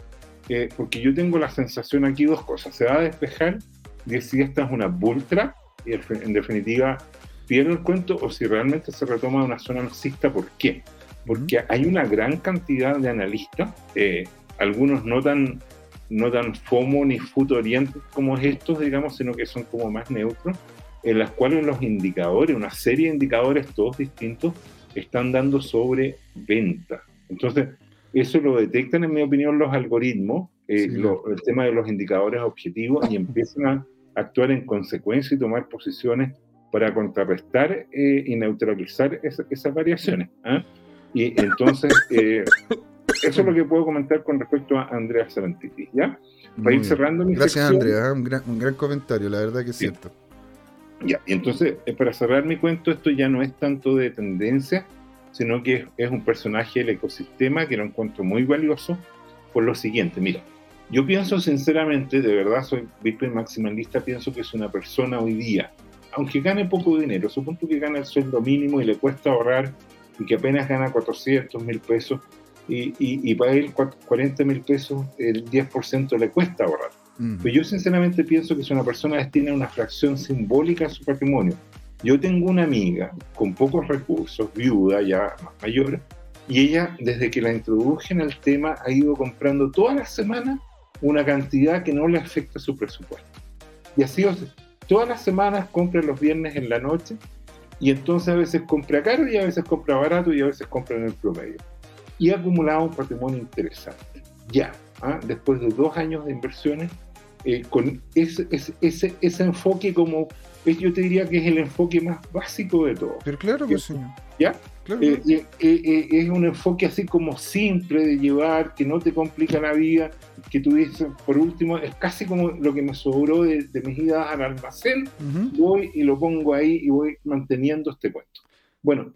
[SPEAKER 2] porque yo tengo la sensación aquí dos cosas. Se va a despejar de si esta es una bull trap y en definitiva pierde el cuento o si realmente se retoma una zona alcista, ¿por qué? Porque hay una gran cantidad de analistas, eh, algunos no tan, no tan FOMO ni futorientes como estos, digamos, sino que son como más neutros, en las cuales los indicadores, una serie de indicadores todos distintos, están dando sobre venta. Entonces, eso lo detectan, en mi opinión, los algoritmos, eh, el tema de los indicadores objetivos, y empiezan a actuar en consecuencia y tomar posiciones para contrarrestar eh, y neutralizar esas variaciones. ¿ah? Y entonces, eh, eso es lo que puedo comentar con respecto a Andrea Sarantiti. ¿ya?
[SPEAKER 1] Para ir cerrando mi Gracias, Andrea, ¿ah? un gran, un gran, comentario, la verdad que es cierto.
[SPEAKER 2] Ya, y entonces, eh, para cerrar mi cuento, esto ya no es tanto de tendencia, sino que es, un personaje del ecosistema que lo encuentro muy valioso por lo siguiente. Mira, yo pienso sinceramente, de verdad soy Bitcoin maximalista, pienso que es una persona hoy día aunque gane poco dinero, supongo que gana el sueldo mínimo y le cuesta ahorrar y que apenas gana 400 mil pesos y, y, para él 40 mil pesos, el 10% le cuesta ahorrar. Mm. Pero yo sinceramente pienso que si una persona tiene una fracción simbólica en su patrimonio, yo tengo una amiga con pocos recursos, viuda ya mayor, y ella desde que la introduje en el tema ha ido comprando todas las semanas una cantidad que no le afecta su presupuesto. Y así todas las semanas compra los viernes en la noche y entonces a veces compra caro y a veces compra barato y a veces compra en el promedio. Y ha acumulado un patrimonio interesante. Ya, ¿ah? después de dos años de inversiones, eh, con ese, ese, ese, enfoque como, yo te diría que es el enfoque más básico de todo.
[SPEAKER 1] Pero claro que señor.
[SPEAKER 2] ¿Ya? Eh, eh, es un enfoque así como simple de llevar, que no te complica la vida, que tú dices, por último, es casi como lo que me sobró de, mis idas al almacén, voy y lo pongo ahí y voy manteniendo este cuento. Bueno,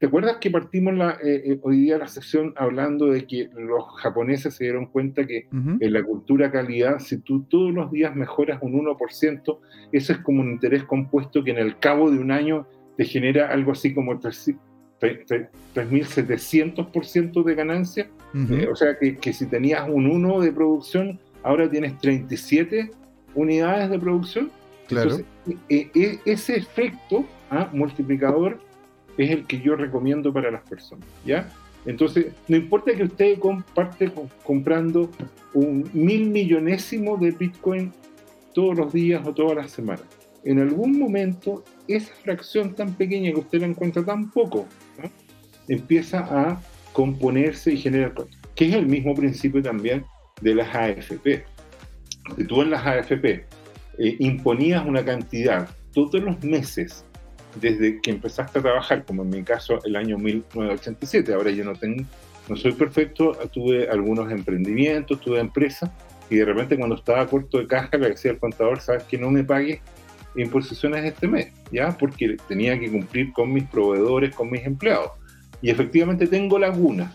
[SPEAKER 2] ¿te acuerdas que partimos la, eh, eh, hoy día la sesión hablando de que los japoneses se dieron cuenta que en la cultura calidad, si tú todos los días mejoras un 1%, eso es como un interés compuesto que en el cabo de un año te genera algo así como 3.700% de ganancia. Eh, o sea que, que, si tenías un 1 de producción, ahora tienes 37 unidades de producción.
[SPEAKER 1] Claro.
[SPEAKER 2] E, e, ese efecto ¿ah? multiplicador es el que yo recomiendo para las personas. ¿ya? Entonces, no importa que usted comparte comprando un mil millonésimo de Bitcoin todos los días o todas las semanas. En algún momento, esa fracción tan pequeña que usted la encuentra tan poco, empieza a componerse y generar que es el mismo principio también de las AFP. Si tú en las AFP eh, imponías una cantidad todos los meses desde que empezaste a trabajar, como en mi caso el año 1987, ahora yo no tengo, no soy perfecto, tuve algunos emprendimientos, tuve empresas, y de repente cuando estaba corto de caja le decía al contador, sabes que no me pagues imposiciones este mes, ¿ya? Porque tenía que cumplir con mis proveedores, con mis empleados. Y efectivamente tengo lagunas,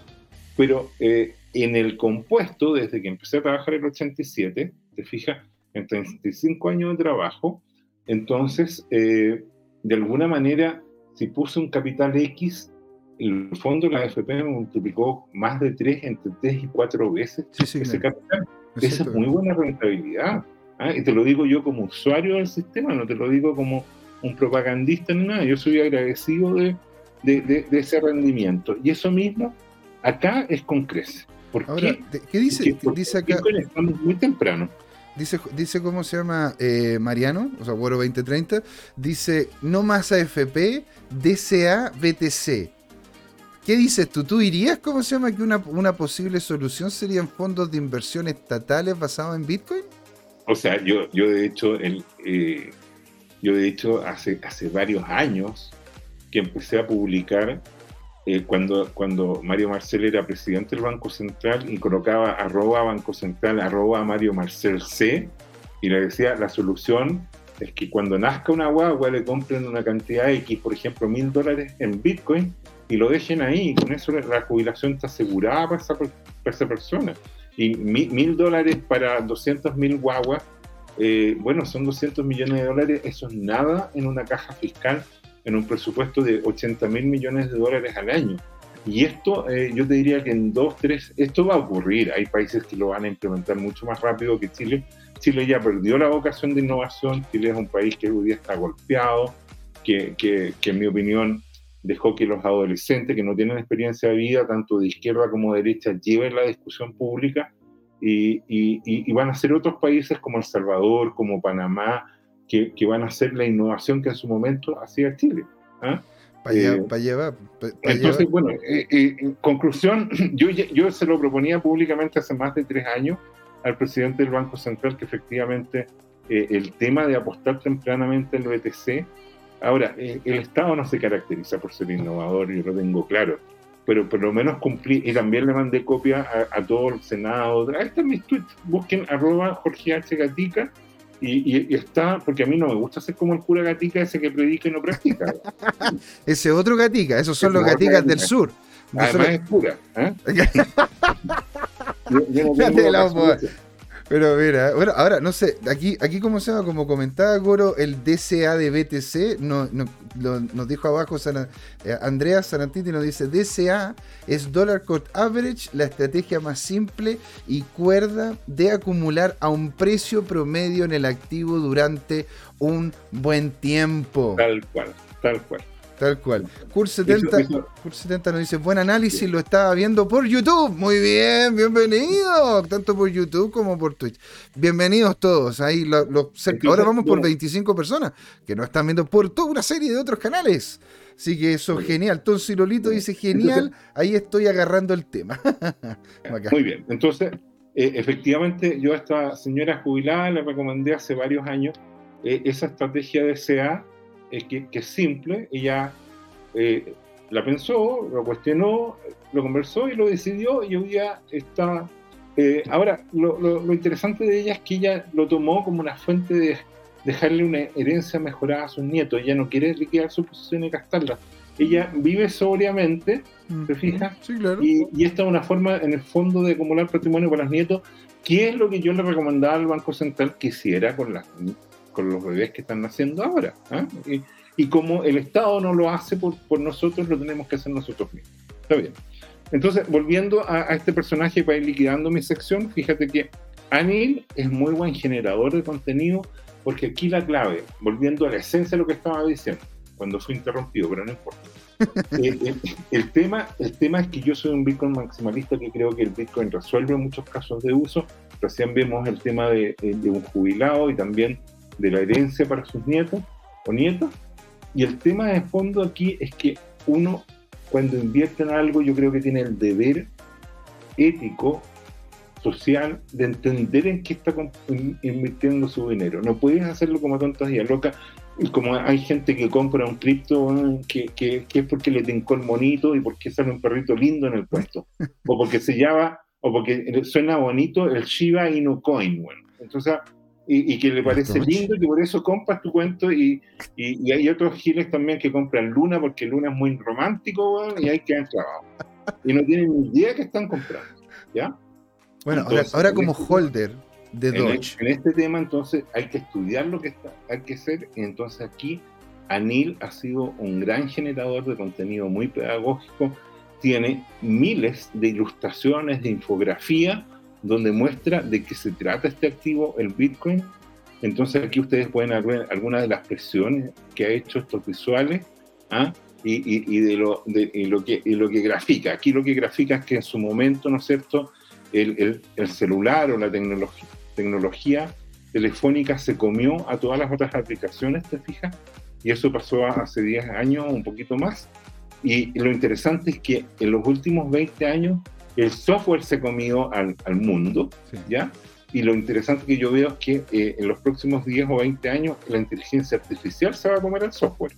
[SPEAKER 2] pero eh, en el compuesto, desde que empecé a trabajar en el 87, te fijas, en 35 años de trabajo, entonces, eh, de alguna manera, si puse un capital X, el fondo de la AFP multiplicó más de 3, entre 3 y 4 veces ese capital. Esa es muy buena rentabilidad. ¿ah? Y te lo digo yo como usuario del sistema, no te lo digo como un propagandista ni nada. Yo soy agradecido de, de, ese rendimiento. Y eso mismo acá es con crece. ¿Por
[SPEAKER 1] qué? ¿Qué dice, dice acá?
[SPEAKER 2] Estamos muy temprano.
[SPEAKER 1] Dice, dice cómo se llama eh, Mariano, o sea, Güero 2030, dice no más AFP, DCA, BTC. ¿Qué dices tú? ¿Tú dirías cómo se llama que una, una posible solución serían fondos de inversión estatales basados en Bitcoin?
[SPEAKER 2] O sea, yo, yo de hecho, el, eh, yo de hecho hace, hace varios años que empecé a publicar eh, cuando, cuando Mario Marcel era presidente del Banco Central y colocaba arroba Banco Central, arroba Mario Marcel C, y le decía, la solución es que cuando nazca una guagua le compren una cantidad X, por ejemplo, mil dólares en Bitcoin, y lo dejen ahí, con eso la jubilación está asegurada para esa, esa persona. Y mil dólares para 200 mil guaguas, eh, bueno, son 200 millones de dólares, eso es nada en una caja fiscal en un presupuesto de 80 mil millones de dólares al año. Y esto, eh, yo te diría que en dos, tres, esto va a ocurrir. Hay países que lo van a implementar mucho más rápido que Chile. Chile ya perdió la vocación de innovación. Chile es un país que hoy día está golpeado, que, que, que, en mi opinión dejó que los adolescentes que no tienen experiencia de vida, tanto de izquierda como de derecha, lleven la discusión pública. Y, y, y van a ser otros países como El Salvador, como Panamá, que, van a hacer la innovación que en su momento hacía Chile. ¿ah?
[SPEAKER 1] Para llevar.
[SPEAKER 2] Eh, entonces, bueno, eh, eh, en conclusión, yo, yo se lo proponía públicamente hace más de tres años al presidente del Banco Central que efectivamente el tema de apostar tempranamente en el BTC, ahora, el Estado no se caracteriza por ser innovador, yo lo tengo claro, pero por lo menos cumplí, y también le mandé copia a, todo el Senado, ahí están mis tweets, busquen arroba Jorge H. Gatica, y, está, porque a mí no me gusta ser como el cura gatica ese que predica y no practica.
[SPEAKER 1] ese otro gatica, esos son los gaticas del sur.
[SPEAKER 2] Además es cura. ¿eh?
[SPEAKER 1] Pero mira, bueno, ahora no sé, aquí, aquí como se llama, como comentaba Goro, el DCA de BTC, no, nos dijo abajo eh, Andrea Sanantiti, nos dice, DCA es Dollar Cost Average, la estrategia más simple y cuerda de acumular a un precio promedio en el activo durante un buen tiempo.
[SPEAKER 2] Tal cual, tal cual.
[SPEAKER 1] Tal cual. Cur 70, 70 nos dice, buen análisis, lo estaba viendo por YouTube. Muy bien, bienvenido. Tanto por YouTube como por Twitch. Bienvenidos todos. Ahí ahora vamos por 25 personas que nos están viendo por toda una serie de otros canales. Así que eso es genial. Entonces Lolito dice, genial, ahí estoy agarrando el tema.
[SPEAKER 2] Muy bien. Entonces, eh, efectivamente, yo a esta señora jubilada le recomendé hace varios años eh, esa estrategia de CA que, que, es simple, ella eh, la pensó, lo cuestionó, lo conversó y lo decidió y hoy día está... Eh, ahora, lo, lo, interesante de ella es que ella lo tomó como una fuente de dejarle una herencia mejorada a sus nietos. Ella no quiere liquidar su posición y gastarla. Ella vive sobriamente, ¿te fijas?
[SPEAKER 1] Sí, claro.
[SPEAKER 2] y, y, esta es una forma, en el fondo, de acumular patrimonio para los nietos, que es lo que yo le recomendaba al Banco Central que hiciera con las con los bebés que están naciendo ahora. ¿ah? Y, como el Estado no lo hace por, por, nosotros, lo tenemos que hacer nosotros mismos. Está bien. Entonces, volviendo a, este personaje para ir liquidando mi sección, fíjate que Anil es muy buen generador de contenido, porque aquí la clave, volviendo a la esencia de lo que estaba diciendo, cuando fue interrumpido, pero no importa. Eh, eh, el, tema, el tema es que yo soy un Bitcoin maximalista que creo que el Bitcoin resuelve muchos casos de uso. Recién vemos el tema de, de un jubilado y también de la herencia para sus nietos o nietos. Y el tema de fondo aquí es que uno, cuando invierte en algo, yo creo que tiene el deber ético, social, de entender en qué está invirtiendo su dinero. No puedes hacerlo como tontas y locas. Como hay gente que compra un cripto que, que, es porque le tincó el monito y porque sale un perrito lindo en el puesto. o porque se llama, o porque suena bonito el Shiba Inu Coin. Bueno, entonces y, que le parece lindo y que por eso compras tu cuento y, y, hay otros giles también que compran Luna porque Luna es muy romántico y hay que trabajo y no tienen ni idea que están comprando ¿ya?
[SPEAKER 1] bueno ahora, como este holder de Dodge
[SPEAKER 2] en, este tema entonces hay que estudiar lo que está, hay que hacer. Y entonces aquí Anil ha sido un gran generador de contenido muy pedagógico. Tiene miles de ilustraciones de infografía donde muestra de qué se trata este activo, el Bitcoin, Entonces aquí ustedes pueden ver algunas de las presiones que ha hecho estos visuales ¿ah? y, de lo, lo que, lo que grafica. Aquí lo que grafica es que en su momento, ¿no es cierto?, el, celular o la tecnología, tecnología telefónica se comió a todas las otras aplicaciones, ¿te fijas? Y eso pasó hace 10 años, un poquito más. Y lo interesante es que en los últimos 20 años el software se comió al, al mundo, ¿ya? Y lo interesante que yo veo es que eh, en los próximos 10 o 20 años la inteligencia artificial se va a comer al software.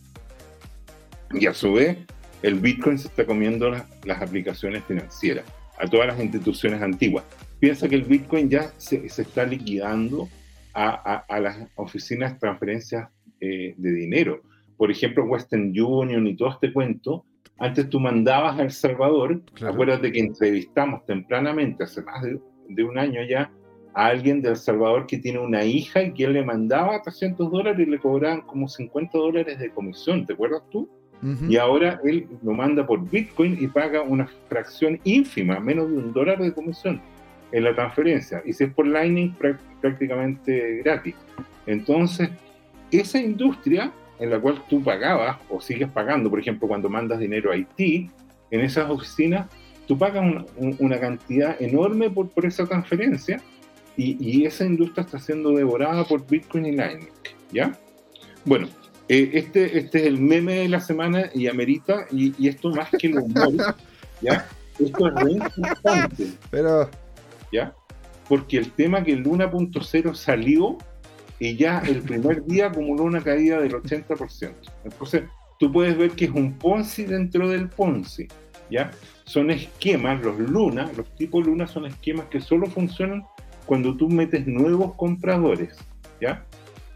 [SPEAKER 2] Y a su vez, el Bitcoin se está comiendo las, aplicaciones financieras, a todas las instituciones antiguas. Piensa que el Bitcoin ya se, se está liquidando a, a, las oficinas de transferencias eh, de dinero. Por ejemplo, Western Union y todo este cuento. Antes tú mandabas a El Salvador, acuérdate que entrevistamos tempranamente, hace más de, de un año ya, a alguien de El Salvador que tiene una hija y que él le mandaba 300 dólares y le cobraban como 50 dólares de comisión, ¿te acuerdas tú? Y ahora él lo manda por Bitcoin y paga una fracción ínfima, menos de un dólar de comisión en la transferencia. Y si es por Lightning, prácticamente gratis. Entonces, esa industria en la cual tú pagabas o sigues pagando, por ejemplo, cuando mandas dinero a Haití, en esas oficinas, tú pagas una cantidad enorme por, por esa transferencia y, esa industria está siendo devorada por Bitcoin y Lightning, ¿ya? Bueno, eh, este, este es el meme de la semana y amerita, y, esto más que el humor, ¿ya? Esto es muy importante.
[SPEAKER 1] Pero...
[SPEAKER 2] ¿Ya? Porque el tema que el Luna.0 salió y ya el primer día acumuló una caída del 80%. Entonces, tú puedes ver que es un Ponzi dentro del Ponzi, ¿ya? Son esquemas, los Luna, los tipos Luna son esquemas que solo funcionan cuando tú metes nuevos compradores, ¿ya?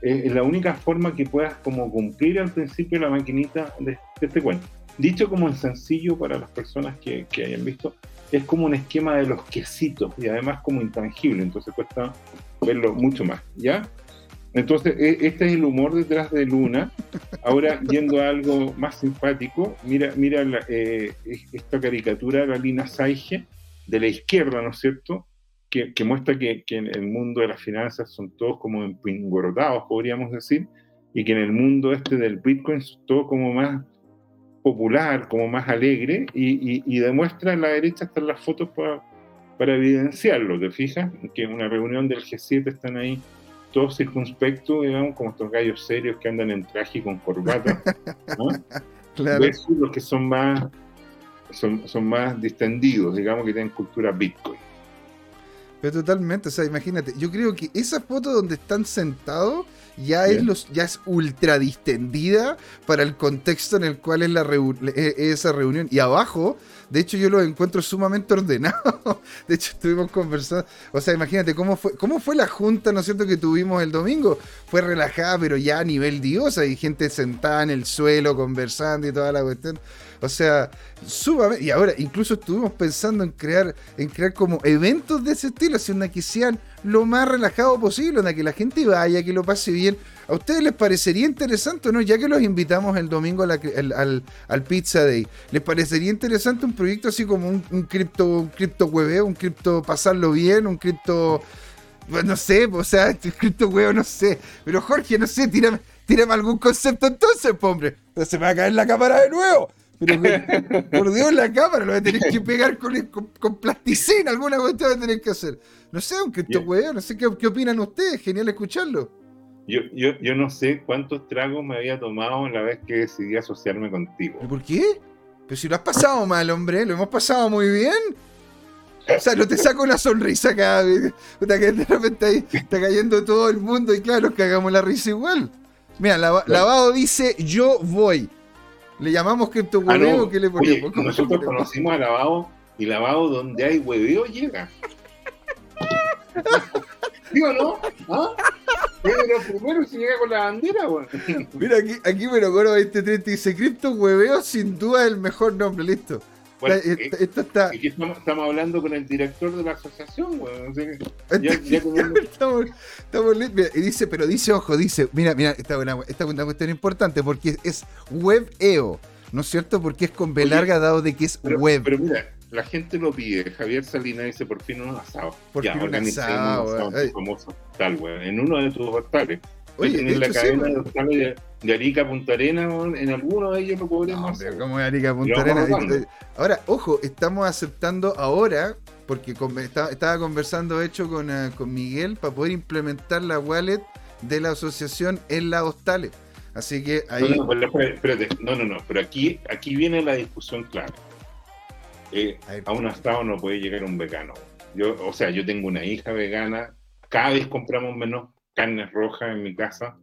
[SPEAKER 2] Es la única forma que puedas como cumplir al principio la maquinita de, este cuento. Dicho como en sencillo para las personas que, que, hayan visto, es como un esquema de los quesitos y además como intangible, entonces cuesta verlo mucho más, ¿ya? Entonces, e, este es el humor detrás de Luna. Ahora, yendo a algo más simpático, mira, mira eh, esta caricatura de la Lina Saige, de la izquierda, ¿no es cierto? que, muestra que, en el mundo de las finanzas son todos como empingorotados, podríamos decir, y que en el mundo este del Bitcoin es todo como más popular, como más alegre, y, demuestra en la derecha están las fotos para evidenciarlo, ¿te fijas? Que en una reunión del G7 están ahí todos circunspectos, digamos, como estos gallos serios que andan en traje con corbata, ¿no? claro. los que son más, son, son más distendidos, digamos, que tienen cultura Bitcoin.
[SPEAKER 1] Pero totalmente, o sea, imagínate, yo creo que esa foto donde están sentados ya es los ya es ultra distendida para el contexto en el cual es la e, esa reunión y abajo de hecho yo lo encuentro sumamente ordenado de hecho estuvimos conversando o sea imagínate cómo fue cómo fue la junta no es cierto que tuvimos el domingo fue relajada pero ya a nivel diosa y gente sentada en el suelo conversando y toda la cuestión o sea, sumamente. Y ahora, incluso estuvimos pensando en crear, en crear como eventos de ese estilo, haciendo que sean lo más relajado posible, donde que la gente vaya, que lo pase bien. ¿A ustedes les parecería interesante, no? Ya que los invitamos el domingo al, al, Pizza Day, ¿les parecería interesante un proyecto así como un, un cripto, un cripto hueveo, un cripto pasarlo bien, un cripto. Pues no sé, o sea, cripto huevo, no sé. Pero Jorge, no sé, tírame, tírame algún concepto entonces, hombre. Se me va a caer la cámara de nuevo. Pero por Dios, la cámara lo voy a tener que pegar con, con, plasticina, alguna cuestión voy a tener que hacer. No sé, aunque esto weón, no sé qué, qué, opinan ustedes, genial escucharlo.
[SPEAKER 2] Yo, yo, yo no sé cuántos tragos me había tomado la vez que decidí asociarme contigo.
[SPEAKER 1] ¿Por qué? Pero si lo has pasado mal, hombre, lo hemos pasado muy bien. O sea, no te saco una sonrisa cada vez. que de repente ahí está cayendo todo el mundo y claro, que hagamos la risa igual. Mira, Lavado dice, yo voy. ¿Le llamamos cripto hueveo o qué le ponemos?
[SPEAKER 2] nosotros conocimos a Lavado y Lavado donde hay hueveo llega. Digo, ¿no? ¿Ah? Es primero se llega con la bandera, bueno.
[SPEAKER 1] Mira, aquí, aquí me lo acuerdo 2030 dice cripto hueveo sin duda es el mejor nombre, listo.
[SPEAKER 2] Bueno, eh, esto está... estamos, estamos, hablando con el director de la asociación, weón. ya, ya
[SPEAKER 1] estamos, estamos y dice, pero dice, ojo, dice, mira, mira, esta, una, esta es una cuestión importante porque es web EO, ¿no es cierto? Porque es con B larga dado de que es web.
[SPEAKER 2] Pero mira, la gente lo pide. Javier Salinas dice, por fin un asado.
[SPEAKER 1] Por
[SPEAKER 2] ya,
[SPEAKER 1] fin un asado,
[SPEAKER 2] un asado famoso hostal, weón. En uno de tus hostales.
[SPEAKER 1] Oye,
[SPEAKER 2] en la
[SPEAKER 1] sí,
[SPEAKER 2] cadena de hostales de, de Arica Punta Arena, en alguno de ellos lo podremos
[SPEAKER 1] No, como es Arica Punta Arena. Eh, Ahora, ojo, estamos aceptando ahora, porque con- esta- estaba conversando de hecho con, eh, con Miguel para poder implementar la wallet de la asociación en las hostales. Así que
[SPEAKER 2] No,
[SPEAKER 1] ahí.
[SPEAKER 2] no, espérate, espérate. no, no, no, pero aquí, aquí viene la discusión clara. Eh, a un asado no puede llegar un vegano. Yo, o sea, yo tengo una hija vegana, cada vez compramos menos carnes rojas en mi casa.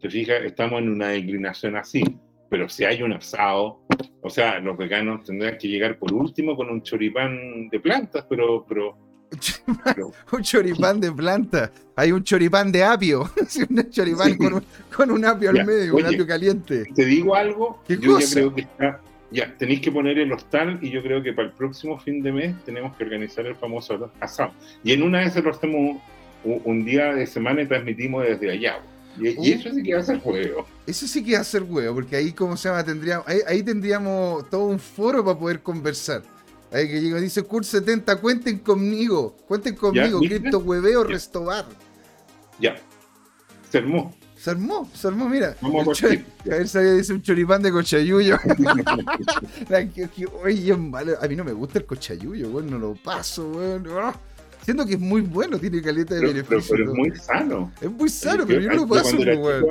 [SPEAKER 2] Te fijas, estamos en una declinación así. Pero si hay un asado, o sea, los veganos tendrán que llegar por último con un choripán de plantas, pero, pero pero-
[SPEAKER 1] un choripán de planta. Hay un choripán de apio. Un choripán
[SPEAKER 2] Sí.
[SPEAKER 1] con, un, con un apio
[SPEAKER 2] Ya,
[SPEAKER 1] al medio, un
[SPEAKER 2] oye.
[SPEAKER 1] apio caliente.
[SPEAKER 2] te digo algo,
[SPEAKER 1] ¿Qué
[SPEAKER 2] yo
[SPEAKER 1] cosa?
[SPEAKER 2] ya creo que está, ya, tenéis que poner el hostal y yo creo que para el próximo fin de mes tenemos que organizar el famoso asado. Y en una vez lo hacemos un, un día de semana y transmitimos desde allá. Y, y eso sí que va a ser juego.
[SPEAKER 1] Eso sí que va a ser huevo, porque ahí, ¿cómo se llama? Tendríamos, ahí, ahí tendríamos todo un foro para poder conversar. Ahí que llega, dice Kurt 70, cuenten conmigo, cuenten conmigo, cripto hueveo, restobar.
[SPEAKER 2] Ya, se armó.
[SPEAKER 1] Se armó, se armó, mira.
[SPEAKER 2] Vamos a.
[SPEAKER 1] A ver si dice un choripán de cochayuyo. Que- que- Oye. A mí no me gusta el cochayuyo, weón, no lo paso, weón. Siento que es muy bueno, tiene caleta de
[SPEAKER 2] Pero, pero-
[SPEAKER 1] beneficio.
[SPEAKER 2] pero es muy sano.
[SPEAKER 1] Es muy sano, pero yo no lo paso,
[SPEAKER 2] era
[SPEAKER 1] weón.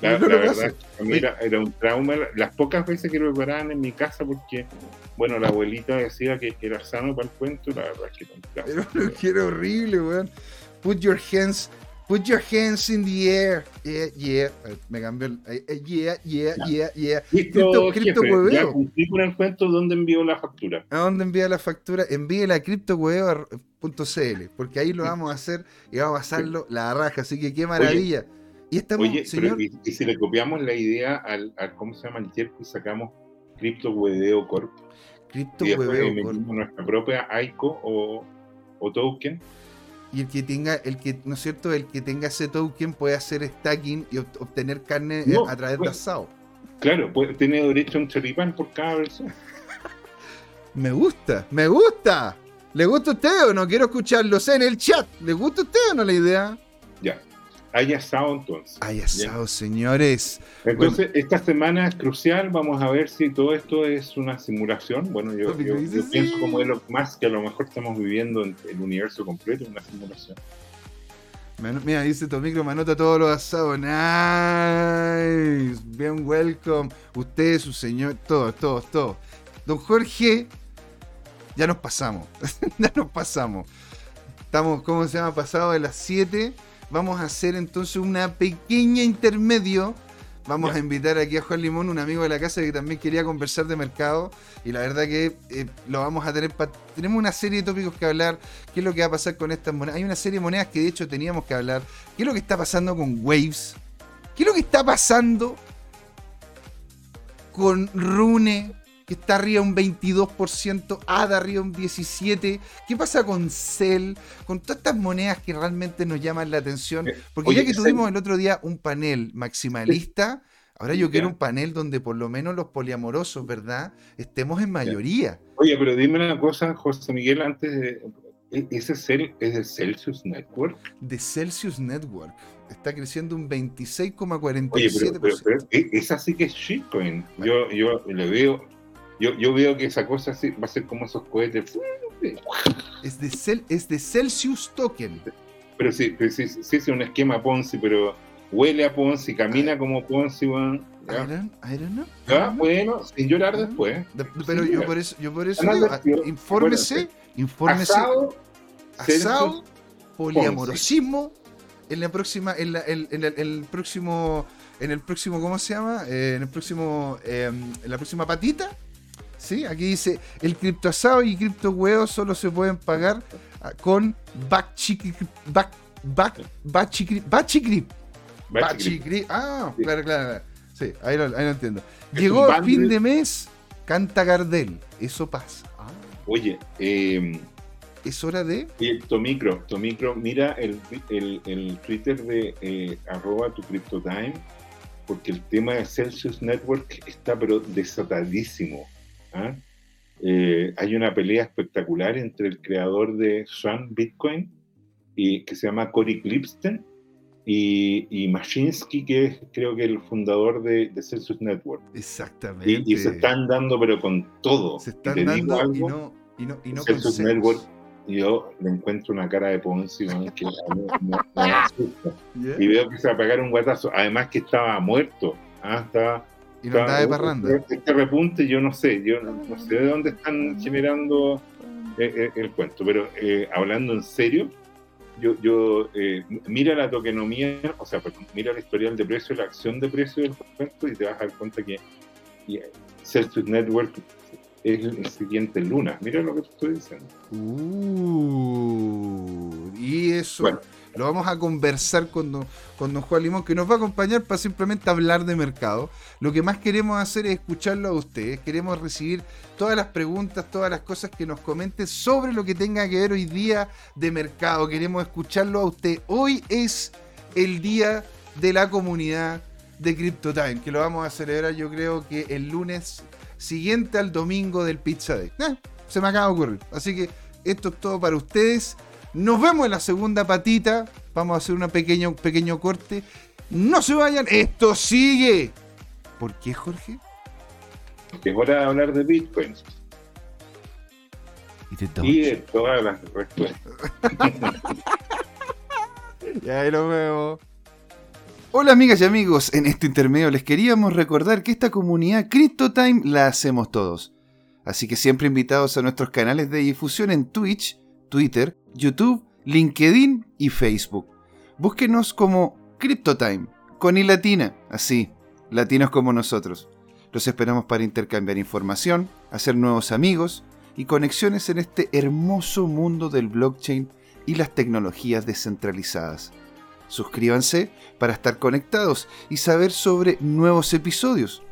[SPEAKER 2] La,
[SPEAKER 1] no
[SPEAKER 2] la verdad que mí era, era un trauma. Las pocas veces que lo preparaban en mi casa, porque, bueno, la abuelita decía que era sano para el cuento, la verdad es que era un trauma.
[SPEAKER 1] Pero lo quiero horrible, weón. Put your hands, put your hands in the air. Yeah, yeah. Eh, Me cambió el. eh, eh, yeah, yeah, yeah, yeah.
[SPEAKER 2] Listo,
[SPEAKER 1] Cripto- cripto
[SPEAKER 2] ya cumplí con el cuento dónde envió la factura.
[SPEAKER 1] ¿A dónde envía la factura? Envíe la criptohueveo.cl, porque ahí lo vamos a hacer y vamos a pasarlo la raja. Así que qué maravilla. y estamos,
[SPEAKER 2] Oye,
[SPEAKER 1] señor.
[SPEAKER 2] pero y, y si le copiamos la idea al, al ¿cómo se llama? el yerko y sacamos Crypto Hueveo Corp y después
[SPEAKER 1] Criptohueveo.
[SPEAKER 2] metimos
[SPEAKER 1] Corp.
[SPEAKER 2] nuestra propia ICO o, o token.
[SPEAKER 1] Y el que tenga, el que, ¿no es cierto? El que tenga ese token puede hacer stacking y ob- obtener carne eh,
[SPEAKER 2] No,
[SPEAKER 1] a través de asado.
[SPEAKER 2] Claro, puede, tiene derecho a un choripán por cada versión.
[SPEAKER 1] Me gusta, me gusta. ¿Le gusta a usted o no? Quiero escucharlos en el chat. ¿Le gusta a usted o no la idea?
[SPEAKER 2] Ya. Hay asado entonces.
[SPEAKER 1] Hay asado, señores.
[SPEAKER 2] Entonces, esta semana es crucial. Vamos a ver si todo esto es una simulación. Bueno, yo, pienso como Elon Musk que a lo mejor estamos viviendo en el universo completo, una simulación.
[SPEAKER 1] Mira, dice Tomicro, me anota todos los asados. Nice. Bien, welcome. Usted, su señor, todos, todos, todos. Don Jorge, ya nos pasamos. ya nos pasamos. Estamos, ¿cómo se llama? Pasado de las 7. Vamos a hacer entonces una pequeña intermedio. Vamos a invitar aquí a Juan Limón, un amigo de la casa que también quería conversar de mercado. Y la verdad que eh, lo vamos a tener. Tenemos una serie de tópicos que hablar. ¿Qué es lo que va a pasar con estas monedas? Hay una serie de monedas que de hecho teníamos que hablar. ¿Qué es lo que está pasando con Waves? ¿Qué es lo que está pasando con Rune? Que está arriba un 22%, ADA arriba un 17%. ¿Qué pasa con Cell? Con todas estas monedas que realmente nos llaman la atención.
[SPEAKER 2] Eh,
[SPEAKER 1] Porque
[SPEAKER 2] oye,
[SPEAKER 1] ya que tuvimos el otro día un panel maximalista, ahora yo quiero un panel donde por lo menos los poliamorosos, ¿verdad? Estemos en mayoría.
[SPEAKER 2] Oye, pero dime una cosa, José Miguel, antes de. ¿e- ¿Ese cel es de Celsius Network?
[SPEAKER 1] De Celsius Network. Está creciendo un
[SPEAKER 2] Oye,
[SPEAKER 1] 26,47%.
[SPEAKER 2] pero, pero- pero, e- esa sí que es shitcoin. Yo, yo le veo. Yo, yo veo que esa cosa sí va a ser como esos cohetes.
[SPEAKER 1] es, de Cel- es de Celsius Token.
[SPEAKER 2] Pero sí, pero sí, sí es un esquema Ponzi, pero huele a Ponzi, camina como Ponzi, weón. Bueno, sin llorar después.
[SPEAKER 1] De- pero yo por eso, yo por eso digo,
[SPEAKER 2] advirtió,
[SPEAKER 1] ah, infórmese, infórmese.
[SPEAKER 2] Asado,
[SPEAKER 1] asado, poliamorosismo en la próxima, en, la- el, en el, el próximo, en el próximo, ¿cómo se llama? Eh, en el próximo, eh, en la próxima patita. Sí, aquí dice el criptoasado y cripto huevo solo se pueden pagar ah, con Bachicrip. Back, back, Bachicrip. Bachicrip.
[SPEAKER 2] Bachigrip.
[SPEAKER 1] Bachicrip. Ah,
[SPEAKER 2] Sí.
[SPEAKER 1] claro, claro. claro. Sí, ahí lo, ahí lo entiendo.
[SPEAKER 2] Es
[SPEAKER 1] Llegó a fin de mes, canta Gardel. Eso pasa. Ah,
[SPEAKER 2] Oye, eh,
[SPEAKER 1] es hora de.
[SPEAKER 2] Tomicro, Tomicro, mira el, el, el Twitter de eh, arroba tu CryptoTime, porque el tema de Celsius Network está pero desatadísimo. ¿Ah? eh, hay una pelea espectacular entre el creador de Swan Bitcoin, y, que se llama Cory Clipsten, y, y Mashinsky, que es creo que el fundador de, de Celsius Network.
[SPEAKER 1] Exactamente.
[SPEAKER 2] Y, se están dando, pero con todo.
[SPEAKER 1] Se están dando y no, y no, y no
[SPEAKER 2] Celsius Network, yo le encuentro una cara de Ponzi que me, asusta. Y veo que se va a pegar un guatazo. Además que estaba muerto. ¿ah? Estaba,
[SPEAKER 1] y no de parranda.
[SPEAKER 2] Este, repunte, yo no sé. Yo no, sé de dónde están generando eh, eh, el cuento. Pero eh, hablando en serio, yo, yo eh, mira la tokenomía, o sea, mira el historial de precio, la acción de precio del cuento y te vas a dar cuenta que Celsius Network es el siguiente Luna. Mira lo que te estoy diciendo.
[SPEAKER 1] Uh, y eso lo vamos a conversar con don, con Juan Limón, que nos va a acompañar para simplemente hablar de mercado. Lo que más queremos hacer es escucharlo a ustedes. Queremos recibir todas las preguntas, todas las cosas que nos comenten sobre lo que tenga que ver hoy día de mercado. Queremos escucharlo a usted. Hoy es el día de la comunidad de CryptoTime, que lo vamos a celebrar yo creo que el lunes siguiente al domingo del Pizza Day. Eh, se me acaba de ocurrir. Así que esto es todo para ustedes. Nos vemos en la segunda patita. Vamos a hacer un pequeño, pequeño corte. No se vayan, esto sigue. ¿Por qué, Jorge?
[SPEAKER 2] Es hora de hablar de Bitcoin. Y de, todas las respuestas.
[SPEAKER 1] ya ahí lo vemos. Hola amigas y amigos, en este intermedio les queríamos recordar que esta comunidad CryptoTime la hacemos todos. Así que siempre invitados a nuestros canales de difusión en Twitch, Twitter, YouTube, LinkedIn y Facebook. Búsquenos como CryptoTime, con i latina, así, latinos como nosotros. Los esperamos para intercambiar información, hacer nuevos amigos y conexiones en este hermoso mundo del blockchain y las tecnologías descentralizadas. Suscríbanse para estar conectados y saber sobre nuevos episodios.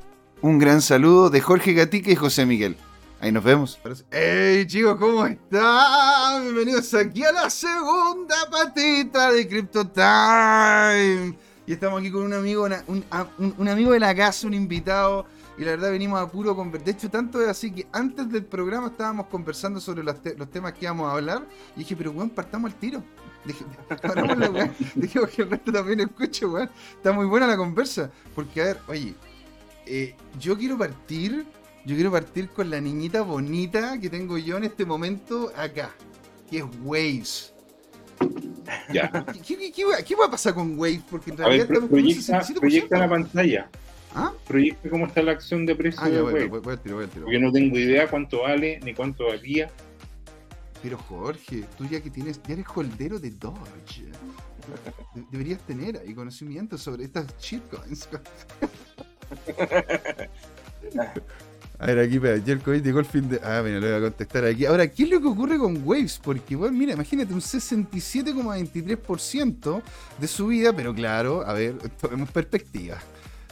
[SPEAKER 1] Un gran saludo de Jorge Gatica y José Miguel. Ahí nos vemos. ¡Hey chicos! ¿Cómo están? Bienvenidos aquí a la segunda patita de Crypto Time. Y estamos aquí con un amigo, un, amigo de la casa, un invitado. Y la verdad venimos a puro conversar. De hecho, tanto es así que antes del programa estábamos conversando sobre los, temas que íbamos a hablar. Y dije, pero weón, partamos al tiro. Dije, Dije, que el resto también escuche, weón. Está muy buena la conversa. Porque, a ver, oye, eh, yo quiero partir. Yo quiero partir con la niñita bonita que tengo yo en este momento acá. Que es Waves.
[SPEAKER 2] Ya.
[SPEAKER 1] ¿Qué, va a pasar con Waves? Porque en
[SPEAKER 2] realidad ver, proyecta, proyecta la pantalla. ¿Ah? Proyecta cómo está la acción de precio ah, de Waves. Porque no tengo idea cuánto vale ni cuánto valía.
[SPEAKER 1] Pero Jorge, tú ya que tienes, ya eres holdero de Dodge. deberías tener ahí conocimiento sobre estas shitcoins. A ver, aquí, ayer COVID llegó el fin de. Ah, bueno, lo voy a contestar aquí. Ahora, ¿qué es lo que ocurre con Waves? Porque, bueno, mira, imagínate, un 67,23% de subida, pero claro, a ver, tomemos perspectiva.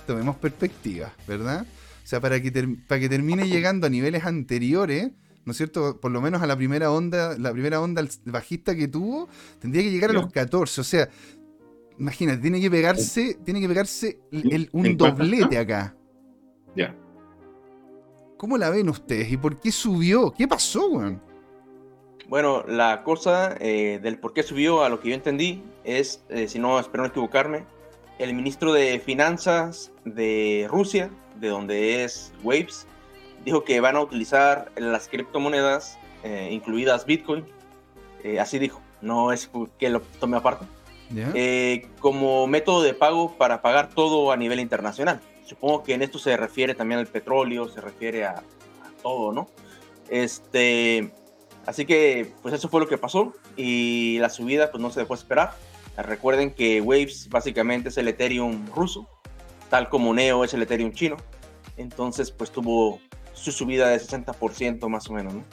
[SPEAKER 1] Tomemos perspectiva, ¿verdad? O sea, para que, para que termine llegando a niveles anteriores, ¿no es cierto? Por lo menos a la primera onda, la primera onda bajista que tuvo, tendría que llegar a los 14. O sea, imagínate, tiene que pegarse, tiene que pegarse un doblete acá. ¿Cómo la ven ustedes? ¿Y por qué subió? ¿Qué pasó, weón?
[SPEAKER 3] Bueno, la cosa eh, del por qué subió, a lo que yo entendí, es, eh, si no, espero no equivocarme, el ministro de Finanzas de Rusia, de donde es Waves, dijo que van a utilizar las criptomonedas, eh, incluidas Bitcoin, así dijo, no es que lo tome aparte, como método de pago para pagar todo a nivel internacional. Supongo que en esto se refiere también al petróleo, se refiere a, todo, ¿no? Este, así que, pues eso fue lo que pasó y la subida, pues no se dejó esperar. Recuerden que Waves básicamente es el Ethereum ruso, tal como Neo es el Ethereum chino. Entonces, pues tuvo su subida de 60% más o menos, ¿no?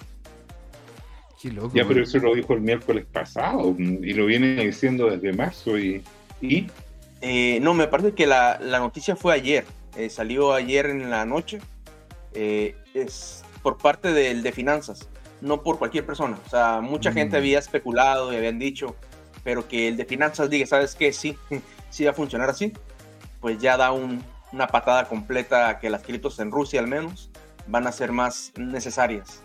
[SPEAKER 2] Qué loco. Ya, pero eso lo dijo el miércoles pasado y lo viene diciendo desde marzo y... ¿y?
[SPEAKER 3] Eh, no, me parece que la, la noticia fue ayer, eh, salió ayer en la noche, eh, es por parte del de finanzas, no por cualquier persona. O sea, mucha mm. gente había especulado y habían dicho, pero que el de finanzas diga, ¿sabes qué? Sí, sí va a funcionar así, pues ya da un, una patada completa a que las criptos en Rusia al menos van a ser más necesarias.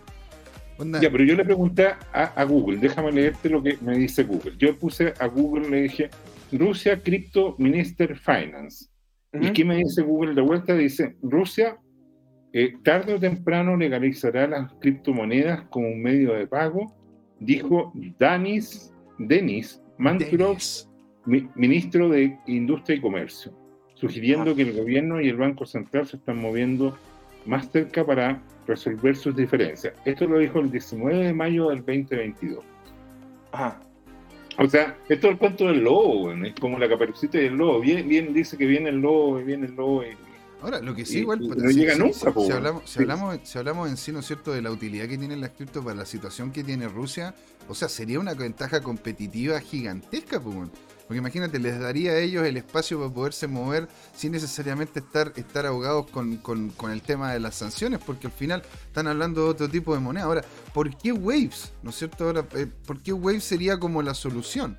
[SPEAKER 2] Ya, pero yo le pregunté a, Google, déjame leerte lo que me dice Google. Yo puse a Google, le dije, Rusia Crypto Minister Finance. ¿Y qué me dice Google de vuelta? Dice, Rusia eh, tarde o temprano legalizará las criptomonedas como un medio de pago, dijo Danis, Denis Manturov, ministro de Industria y Comercio, sugiriendo ah. que el gobierno y el Banco Central se están moviendo más cerca para resolver sus diferencias. Esto lo dijo el 19 de mayo del 2022. Ajá. O sea, esto es el cuento del lobo, es como la caperucita del lobo. Bien, bien dice que viene el lobo y viene el lobo. Y,
[SPEAKER 1] Ahora, lo que sí, igual.
[SPEAKER 2] no llega nunca,
[SPEAKER 1] si, hablamos, si, hablamos, si, hablamos, en sí, ¿no es cierto?, de la utilidad que tiene la cripto para la situación que tiene Rusia, o sea, sería una ventaja competitiva gigantesca, pues, porque imagínate, les daría a ellos el espacio para poderse mover sin necesariamente estar, estar ahogados con, el tema de las sanciones, porque al final están hablando de otro tipo de moneda. Ahora, ¿por qué Waves? ¿No es cierto? Ahora, eh, ¿por qué Waves sería como la solución?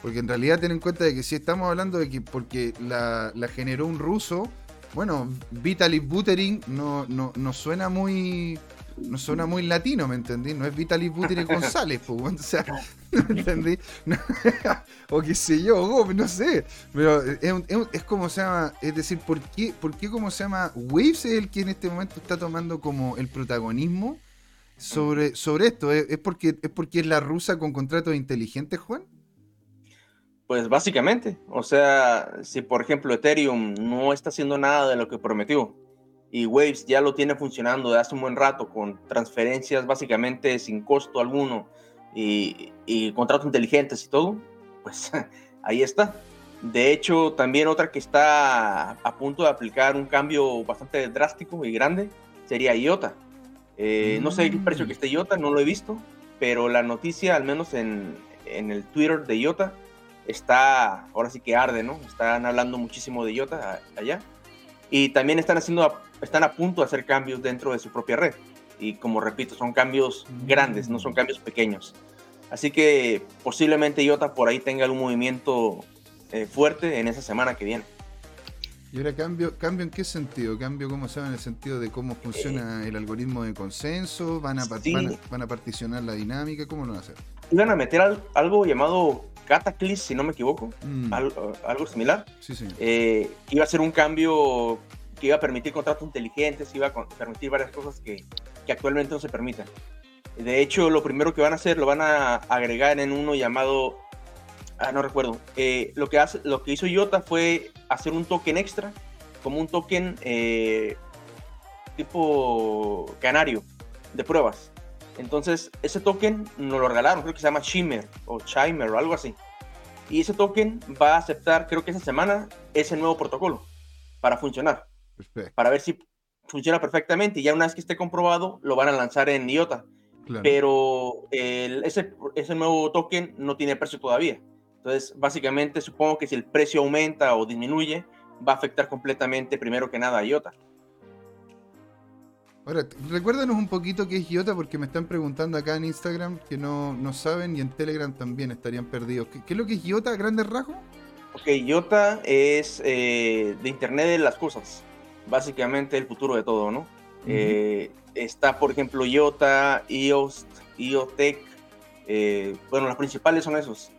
[SPEAKER 1] Porque en realidad ten en cuenta de que si estamos hablando de que porque la, generó un ruso, bueno, Vitaly Buterin no, no, no suena muy no suena muy latino, ¿me entendí? No es Vitaly Buterin González, pues, o sea, ¿me entendí? o qué sé yo, no sé, pero es, como se llama, es decir, ¿por qué, ¿por qué como se llama Waves es el que en este momento está tomando como el protagonismo sobre, sobre esto? ¿Es, porque, ¿Es porque es la rusa con contratos inteligentes, Juan?
[SPEAKER 3] Pues básicamente, o sea, si por ejemplo Ethereum no está haciendo nada de lo que prometió, y Waves ya lo tiene funcionando de hace un buen rato con transferencias básicamente sin costo alguno y, contratos inteligentes y todo, pues ahí está. De hecho, también otra que está a punto de aplicar un cambio bastante drástico y grande sería IOTA. Eh, no sé el precio que esté IOTA, no lo he visto, pero la noticia, al menos en, en el Twitter de IOTA, está, ahora sí que arde, ¿no? Están hablando muchísimo de IOTA allá. Y también están haciendo están a punto de hacer cambios dentro de su propia red. Y como repito, son cambios grandes, no son cambios pequeños. Así que posiblemente IOTA por ahí tenga algún movimiento eh, fuerte en esa semana que viene.
[SPEAKER 1] ¿Y ahora cambio, cambio en qué sentido? ¿Cambio cómo se en el sentido de cómo funciona eh, el algoritmo de consenso? ¿Van a, van, a, particionar la dinámica? ¿Cómo lo van a hacer?
[SPEAKER 3] Iban a meter algo llamado Cataclysm, si no me equivoco, mm. algo, similar. Sí, sí. Eh, iba a ser un cambio que iba a permitir contratos inteligentes, iba a permitir varias cosas que, que actualmente no se permiten. De hecho, lo primero que van a hacer lo van a agregar en uno llamado, ah, no recuerdo, eh, lo, que hace, lo que hizo IOTA fue hacer un token extra, como un token eh, tipo canario de pruebas. Entonces, ese token nos lo regalaron, creo que se llama Shimmer o Chimer o algo así. Y ese token va a aceptar, creo que esa semana, ese nuevo protocolo para funcionar para ver si funciona perfectamente y ya una vez que esté comprobado lo van a lanzar en IOTA. Pero ese, ese nuevo token no tiene precio todavía. Entonces, básicamente supongo que si el precio aumenta o disminuye, va a afectar completamente primero que nada a IOTA.
[SPEAKER 1] Ahora, recuérdanos un poquito qué es IOTA porque me están preguntando acá en Instagram que no, no saben y en Telegram también estarían perdidos. ¿Qué, es lo que es IOTA a grandes rasgos?
[SPEAKER 3] Ok, IOTA es eh, de Internet de las Cosas básicamente el futuro de todo, ¿no? Eh, está, por ejemplo, IOTA, IOST, IOTEC, eh, bueno, los principales son esos,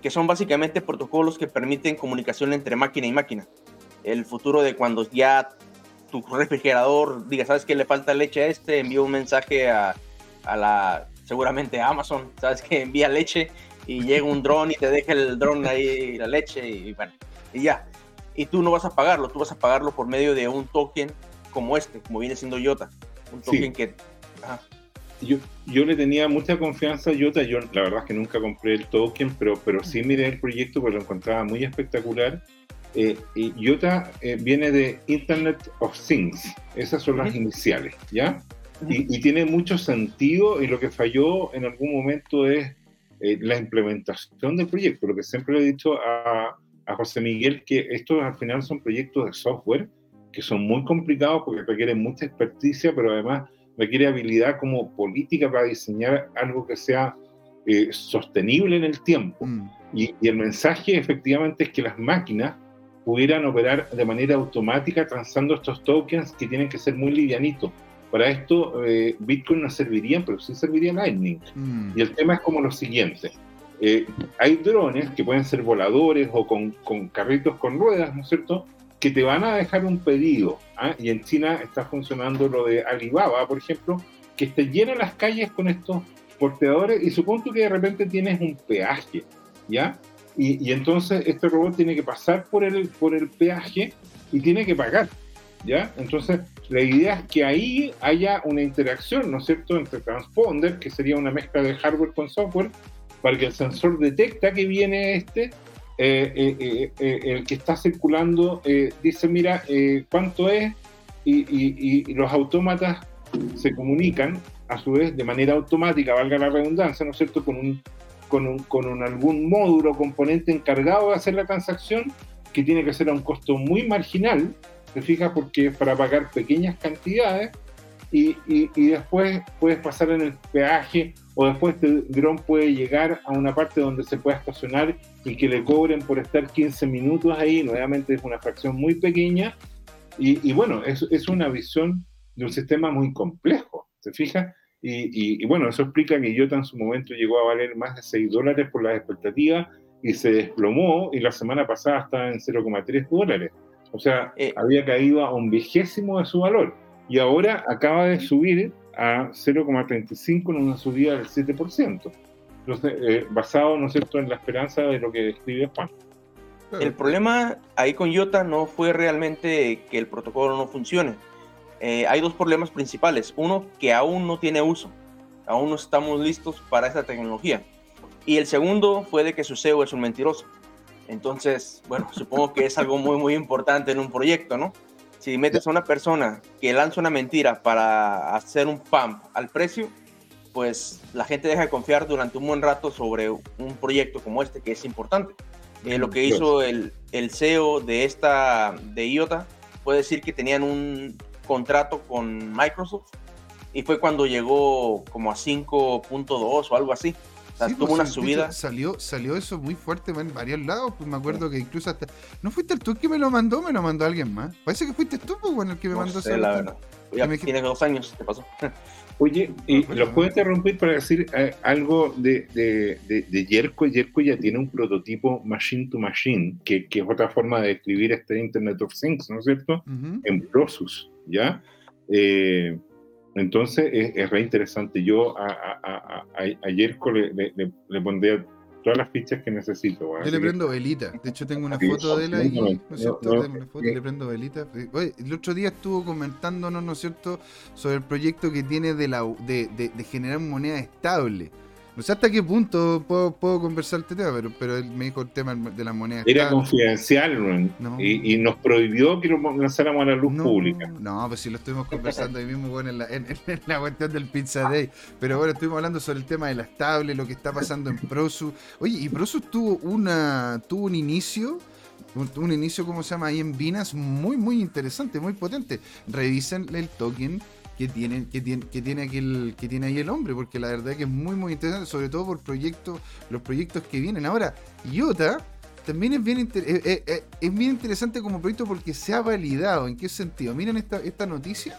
[SPEAKER 3] que son básicamente protocolos que permiten comunicación entre máquina y máquina. El futuro de cuando ya tu refrigerador diga, ¿sabes que le falta leche a este? Envía un mensaje a, a la, seguramente a Amazon, ¿sabes que envía leche? Y llega un dron y te deja el dron ahí la leche y bueno, y ya y tú no vas a pagarlo, tú vas a pagarlo por medio de un token como este, como viene siendo IOTA. Un token que...
[SPEAKER 2] Yo, yo le tenía mucha confianza a IOTA, yo la verdad es que nunca compré el token, pero, pero sí miré el proyecto porque lo encontraba muy espectacular. Eh, y IOTA eh, viene de Internet of Things, esas son las iniciales, ¿ya? y, tiene mucho sentido y lo que falló en algún momento es eh, la implementación del proyecto, lo que siempre le he dicho a, a José Miguel que estos al final son proyectos de software que son muy complicados porque requieren mucha experticia, pero además requiere habilidad como política para diseñar algo que sea eh, sostenible en el tiempo. Mm. Y, el mensaje efectivamente es que las máquinas pudieran operar de manera automática transando estos tokens que tienen que ser muy livianitos. Para esto eh, Bitcoin no serviría, pero sí serviría Lightning.
[SPEAKER 1] Mm.
[SPEAKER 2] Y el tema es como lo siguiente. Eh, hay drones que pueden ser voladores o con, con carritos con ruedas, ¿no es cierto? Que te van a dejar un pedido. ¿ah? Y en China está funcionando lo de Alibaba, por ejemplo, que te llena las calles con estos porteadores y supongo que de repente tienes un peaje, ¿ya? Y, entonces este robot tiene que pasar por el, por el peaje y tiene que pagar, ¿ya? Entonces la idea es que ahí haya una interacción, ¿no es cierto?, entre transponder, que sería una mezcla de hardware con software, para que el sensor detecta que viene este, eh, eh, eh, el que está circulando dice, mira, ¿cuánto es? Y, y- y los autómatas se comunican a su vez de manera automática, valga la redundancia, ¿no es cierto?, con un con, un, con un- algún módulo o componente encargado de hacer la transacción que tiene que ser a un costo muy marginal, ¿te fijas? Porque es para pagar pequeñas cantidades y, y- y después puedes pasar en el peaje o después el dron puede llegar a una parte donde se pueda estacionar y que le cobren por estar 15 minutos ahí, nuevamente es una fracción muy pequeña y, y bueno, es, es una visión de un sistema muy complejo, ¿te fijas? Y, y- y bueno, eso explica que IOTA en su momento llegó a valer más de 6 dólares por las expectativas y se desplomó y la semana pasada estaba en 0,3 dólares. O sea,
[SPEAKER 3] Eh.
[SPEAKER 2] había caído a un vigésimo de su valor y ahora acaba de subir a 0,35 en una subida del 7%. Entonces, eh, basado, ¿no es cierto?, en la esperanza de lo que describe Juan.
[SPEAKER 3] El problema ahí con IOTA no fue realmente que el protocolo no funcione. Eh, hay dos problemas principales. Uno, que aún no tiene uso. Aún no estamos listos para esta tecnología. Y el segundo fue de que su CEO es un mentiroso. Entonces, bueno, supongo que es algo muy, muy importante en un proyecto, ¿no? Si metes a una persona que lanza una mentira para hacer un pump al precio, pues la gente deja de confiar durante un buen rato sobre un proyecto como este, que es importante. Eh, lo que hizo el, el CEO de esta de IOTA fue decir que tenían un contrato con Microsoft y fue cuando llegó como a 5.2 o algo así. O sea,
[SPEAKER 1] Sí,
[SPEAKER 3] tuvo
[SPEAKER 1] pues,
[SPEAKER 3] una subida.
[SPEAKER 1] Salió, salió eso muy fuerte en varios lados. Pues me acuerdo que incluso hasta. ¿No fuiste tú el que me lo mandó? ¿Me lo mandó alguien más? Parece que fuiste tú, pues, bueno, el que me
[SPEAKER 3] No
[SPEAKER 1] mandó
[SPEAKER 3] sé, la verdad. Ya
[SPEAKER 1] me dijiste-
[SPEAKER 3] tiene dos años, ¿qué pasó?
[SPEAKER 2] Oye, y los puedo interrumpir para decir eh, algo de, de, de, de Yerko. Yerko ya tiene un prototipo machine to machine, que, que es otra forma de escribir este Internet of Things, ¿no es cierto? En Prosus, ¿ya? Eh, entonces es, es re interesante. Yo a, a, a, a- Yerko le, le, le- le pondría todas las fichas que necesito. bueno,
[SPEAKER 1] Yo le prendo velita. De hecho, tengo una foto de él ahí, ¿no es cierto?
[SPEAKER 2] No, no,
[SPEAKER 1] Tengo una foto y le prendo velita. Oye, el otro día estuvo comentándonos, ¿no es cierto?, sobre el proyecto que tiene de, la, de, de, de generar moneda estable. No sé hasta qué punto puedo, puedo conversar este tema, pero, pero él me dijo el tema de la moneda
[SPEAKER 2] Era confidencial
[SPEAKER 1] No.
[SPEAKER 2] y, y nos prohibió que lo lanzáramos a la luz
[SPEAKER 1] no,
[SPEAKER 2] pública.
[SPEAKER 1] No, pues si lo estuvimos conversando ahí mismo bueno, en, la, en- en la cuestión del Pizza Day. Pero bueno, estuvimos hablando sobre el tema de la estable, lo que está pasando en Prosu. Oye, y Prosu tuvo una tuvo un inicio, un, un inicio, ¿cómo se llama? Ahí en Binance, muy, muy interesante, muy potente. Revisen el token que tiene, que tiene, que tiene aquel, que tiene ahí el hombre, porque la verdad que es muy, muy interesante, sobre todo por proyectos, los proyectos que vienen. Ahora, IOTA también es bien, inter- eh, eh, eh, es bien interesante como proyecto porque se ha validado. ¿En qué sentido? Miren esta, esta noticia,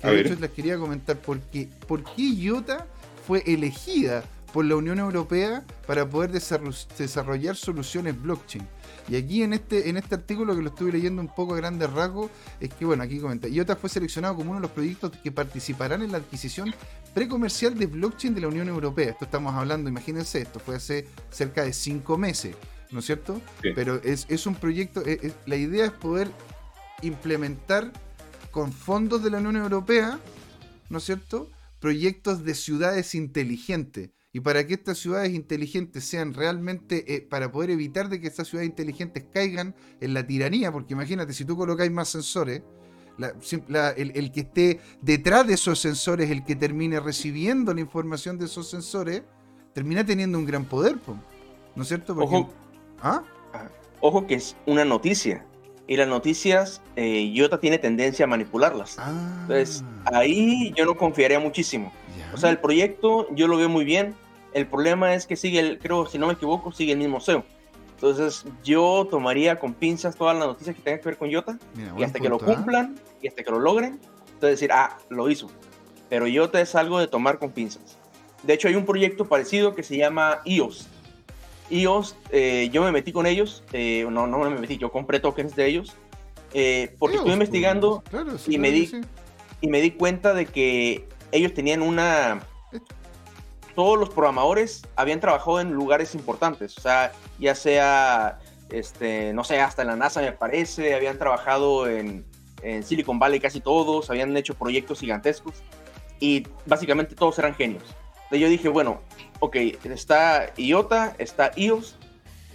[SPEAKER 1] que
[SPEAKER 2] A
[SPEAKER 1] de hecho les quería comentar, porque, ¿por qué IOTA fue elegida por la Unión Europea para poder desarro- desarrollar soluciones blockchain? Y aquí en este, en este artículo que lo estuve leyendo un poco a grandes rasgos, es que bueno, aquí comenta, IOTA fue seleccionado como uno de los proyectos que participarán en la adquisición precomercial de blockchain de la Unión Europea. Esto estamos hablando, imagínense, esto fue hace cerca de cinco meses, ¿no es cierto?
[SPEAKER 2] Sí.
[SPEAKER 1] Pero es, es un proyecto, es- es- la idea es poder implementar con fondos de la Unión Europea, ¿no es cierto? Proyectos de ciudades inteligentes. Y para que estas ciudades inteligentes sean realmente, eh, para poder evitar de que estas ciudades inteligentes caigan en la tiranía, porque imagínate, si tú colocáis más sensores, la- sim- la- el, el que esté detrás de esos sensores, el que termine recibiendo la información de esos sensores, termina teniendo un gran poder, po, ¿no es cierto? Porque-
[SPEAKER 3] Ojo,
[SPEAKER 1] ¿Ah?
[SPEAKER 3] ojo que es una noticia. Y las noticias, eh, IOTA tiene tendencia a manipularlas.
[SPEAKER 1] Ah,
[SPEAKER 3] Entonces, ahí yo no confiaría muchísimo.
[SPEAKER 1] ya.
[SPEAKER 3] O sea, el proyecto yo lo veo muy bien. El problema es que sigue, el, creo, si no me equivoco, sigue el mismo SEO. Entonces, yo tomaría con pinzas todas las noticias que tengan que ver con IOTA
[SPEAKER 1] Mira,
[SPEAKER 3] y hasta que lo
[SPEAKER 1] punto,
[SPEAKER 3] cumplan y hasta que lo logren. Entonces, decir, ah, lo hizo. pero IOTA es algo de tomar con pinzas. De hecho, hay un proyecto parecido que se llama IOS. IOS, eh, yo me metí con ellos, eh, no, no me metí, yo compré tokens de ellos, eh, porque estuve investigando y, me di, y me di cuenta de que ellos tenían una... Todos los programadores habían trabajado en lugares importantes, o sea, ya sea, este, no sé, hasta en la NASA me parece, habían trabajado en, en Silicon Valley casi todos, habían hecho proyectos gigantescos y básicamente todos eran genios. Entonces yo dije, bueno, ok, está IOTA, está IOS,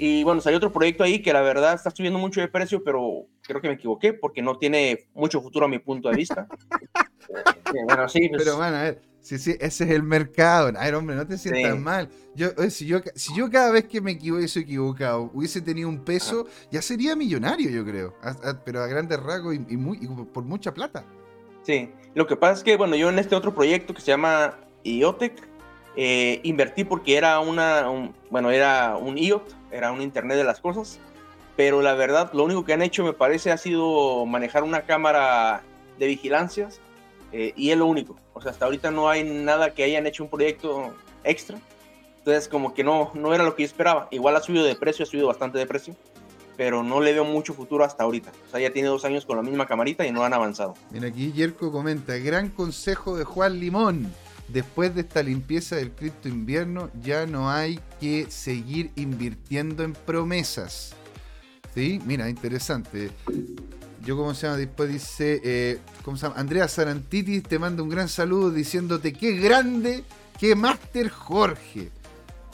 [SPEAKER 3] y bueno, hay otro proyecto ahí que la verdad está subiendo mucho de precio, pero creo que me equivoqué porque no tiene mucho futuro a mi punto de vista.
[SPEAKER 1] bueno, sí, pues Pero bueno, a ver, sí, sí, ese es el mercado. A ver, hombre, no te sientas mal. Yo, si, yo, si yo cada vez que me hubiese equivocado hubiese tenido un peso, ya sería millonario, yo creo. pero a grandes rasgos y, muy, y por mucha plata.
[SPEAKER 3] Sí, lo que pasa es que, bueno, yo en este otro proyecto que se llama IOTEC, eh, invertí porque era una, bueno, era un IoT, era un Internet de las cosas, pero la verdad, lo único que han hecho, me parece, ha sido manejar una cámara de vigilancias eh, y es lo único. O sea, hasta ahorita no hay nada que hayan hecho un proyecto extra. Entonces, como que no, no era lo que yo esperaba. Igual ha subido de precio, ha subido bastante de precio pero no le veo mucho futuro hasta ahorita. O sea, ya tiene dos años con la misma camarita y no han avanzado.
[SPEAKER 1] Mira, aquí Yerko comenta, gran consejo de Juan Limón. Después de esta limpieza del cripto invierno, ya no hay que seguir invirtiendo en promesas. ¿Sí? Mira, interesante. Yo, ¿cómo se llama? Después dice, eh, ¿cómo se llama? Andrea Sarantitis te manda un gran saludo diciéndote qué grande, qué Master Jorge.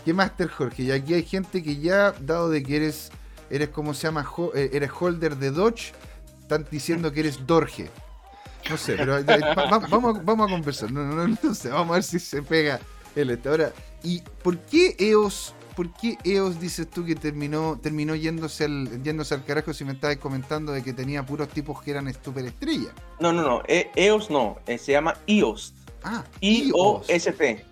[SPEAKER 1] Qué Master Jorge. Y aquí hay gente que ya, dado de que eres eres como se llama, eh, eres holder de Dodge, están diciendo que eres Dorje. No sé, pero vamos, vamos a conversar. No, no, no, sé, vamos a ver si se pega el este. Ahora, ¿y por qué EOS, por qué EOS dices tú que terminó, terminó yéndose al, yéndose al carajo si me estabas comentando de que tenía puros tipos que eran super estrellas?
[SPEAKER 3] No, no, no, EOS no, eh, se llama EOS. Ah, I-O-S-T.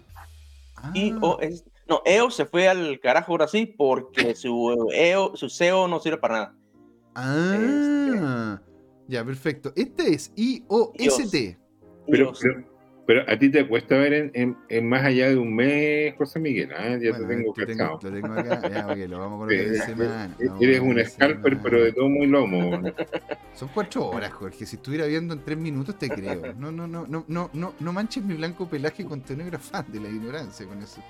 [SPEAKER 3] Ah. I-O-S. No, EO se fue al carajo ahora sí porque su, EO, su SEO no sirve para nada.
[SPEAKER 1] Ah, este, ya, perfecto. Este es IOST.
[SPEAKER 2] Pero, pero, a ti te cuesta ver en, en, más allá de un mes, José Miguel. ¿eh? Ya te tengo cachado. Lo tengo acá, ya, ok, lo vamos a colocar de semana. Eres un scalper, pero de todo muy lomo.
[SPEAKER 1] Son cuatro horas, Jorge. Si estuviera viendo en tres minutos, te creo. No, no, no, no, no, no, no manches mi blanco pelaje con tu negro fan de la ignorancia con eso.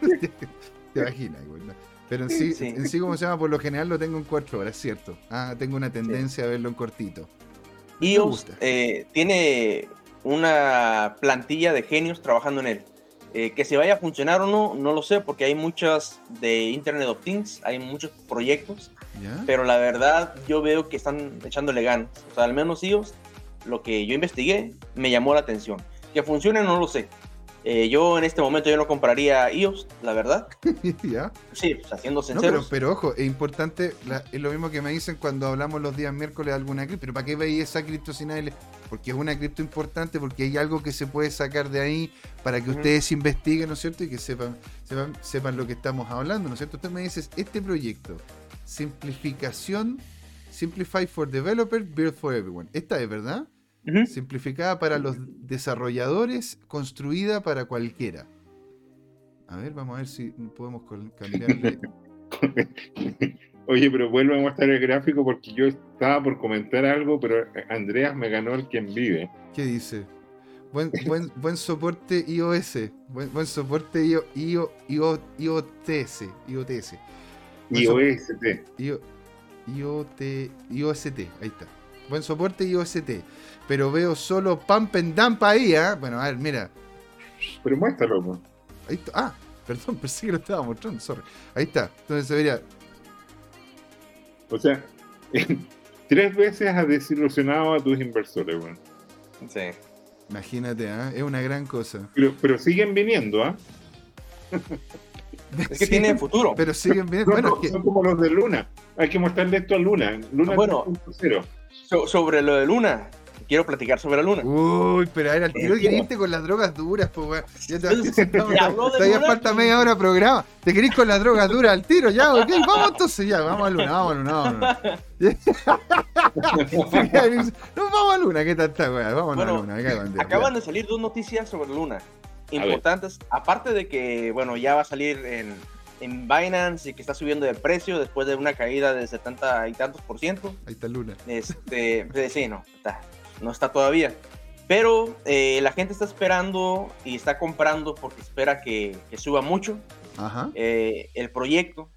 [SPEAKER 1] te imaginas, Pero en sí, en sí, como se llama, por lo general lo tengo en cuatro horas, ¿cierto? Ah, tengo una tendencia a verlo en cortito.
[SPEAKER 3] IOS eh, tiene una plantilla de genios trabajando en él. Eh, que se vaya a funcionar o no, no lo sé, porque hay muchas de Internet of Things, hay muchos proyectos, pero la verdad yo veo que están echándole ganas. O sea, al menos IOS, lo que yo investigué, me llamó la atención. Que funcione no lo sé, eh, yo en este momento yo no compraría iOS, la verdad. ¿Ya? Sí, pues, haciendo sinceros.
[SPEAKER 1] pero, ojo, es importante, es lo mismo que me dicen cuando hablamos los días miércoles de alguna cripto. Pero ¿para qué veis esa cripto sin AL? Porque es una cripto importante, porque hay algo que se puede sacar de ahí para que ustedes investiguen, ¿no es cierto? Y que sepan, sepan, sepan lo que estamos hablando, ¿no es cierto? Usted me dices, este proyecto, simplificación, Simplify for Developers, Build for Everyone. Esta es, ¿verdad? Simplificada para los desarrolladores, construida para cualquiera. A ver, vamos a ver si podemos cambiarle.
[SPEAKER 2] Oye, pero vuelvo a mostrar el gráfico porque yo estaba por comentar algo, pero Andreas me ganó el quien vive.
[SPEAKER 1] ¿Qué dice? Buen, buen, buen soporte iOS. Buen, buen soporte IO, IO, IO, IOTS. IOTS.
[SPEAKER 2] IOST.
[SPEAKER 1] IOT, IOST. Ahí está. Buen soporte IOST pero veo solo Pump and Dump ahí, ¿eh? Bueno, a ver, mira.
[SPEAKER 2] Pero muéstralo, loco.
[SPEAKER 1] Ahí está. Ah, perdón, pensé que lo estaba mostrando, sorry. Ahí está. Entonces se vería.
[SPEAKER 2] O sea, tres veces has desilusionado a tus inversores, weón.
[SPEAKER 3] Sí.
[SPEAKER 1] Imagínate, ¿eh? es una gran cosa.
[SPEAKER 2] Pero, pero siguen viniendo, ¿ah?
[SPEAKER 3] Es que tiene futuro.
[SPEAKER 1] Pero siguen viniendo. bueno,
[SPEAKER 2] Son como los de Luna. Hay que mostrarle esto a Luna. Luna
[SPEAKER 3] bueno, sobre lo de Luna, quiero platicar sobre la luna.
[SPEAKER 1] Uy, pero a ver, al tiro que irte con las drogas duras, pues, weón. Ya te Todavía falta media hora de programa. Te querís con las drogas duras al tiro, ya, ok. Vamos entonces, ya, vamos a luna, vamos a luna, vamos a luna. Nos vamos a Luna, ¿qué está, weá? Vamos
[SPEAKER 3] Bueno,
[SPEAKER 1] a Luna, Dios,
[SPEAKER 3] Acaban de salir dos noticias sobre Luna
[SPEAKER 2] ver.
[SPEAKER 3] importantes. Aparte de que, bueno, ya va a salir en, en Binance y que está subiendo de precio después de una caída de 70 y tantos por ciento.
[SPEAKER 1] Ahí está Luna.
[SPEAKER 3] Este, sí, no, está, no está todavía. Pero eh, la gente está esperando y está comprando porque espera que, que suba mucho
[SPEAKER 1] Ajá.
[SPEAKER 3] eh, el proyecto.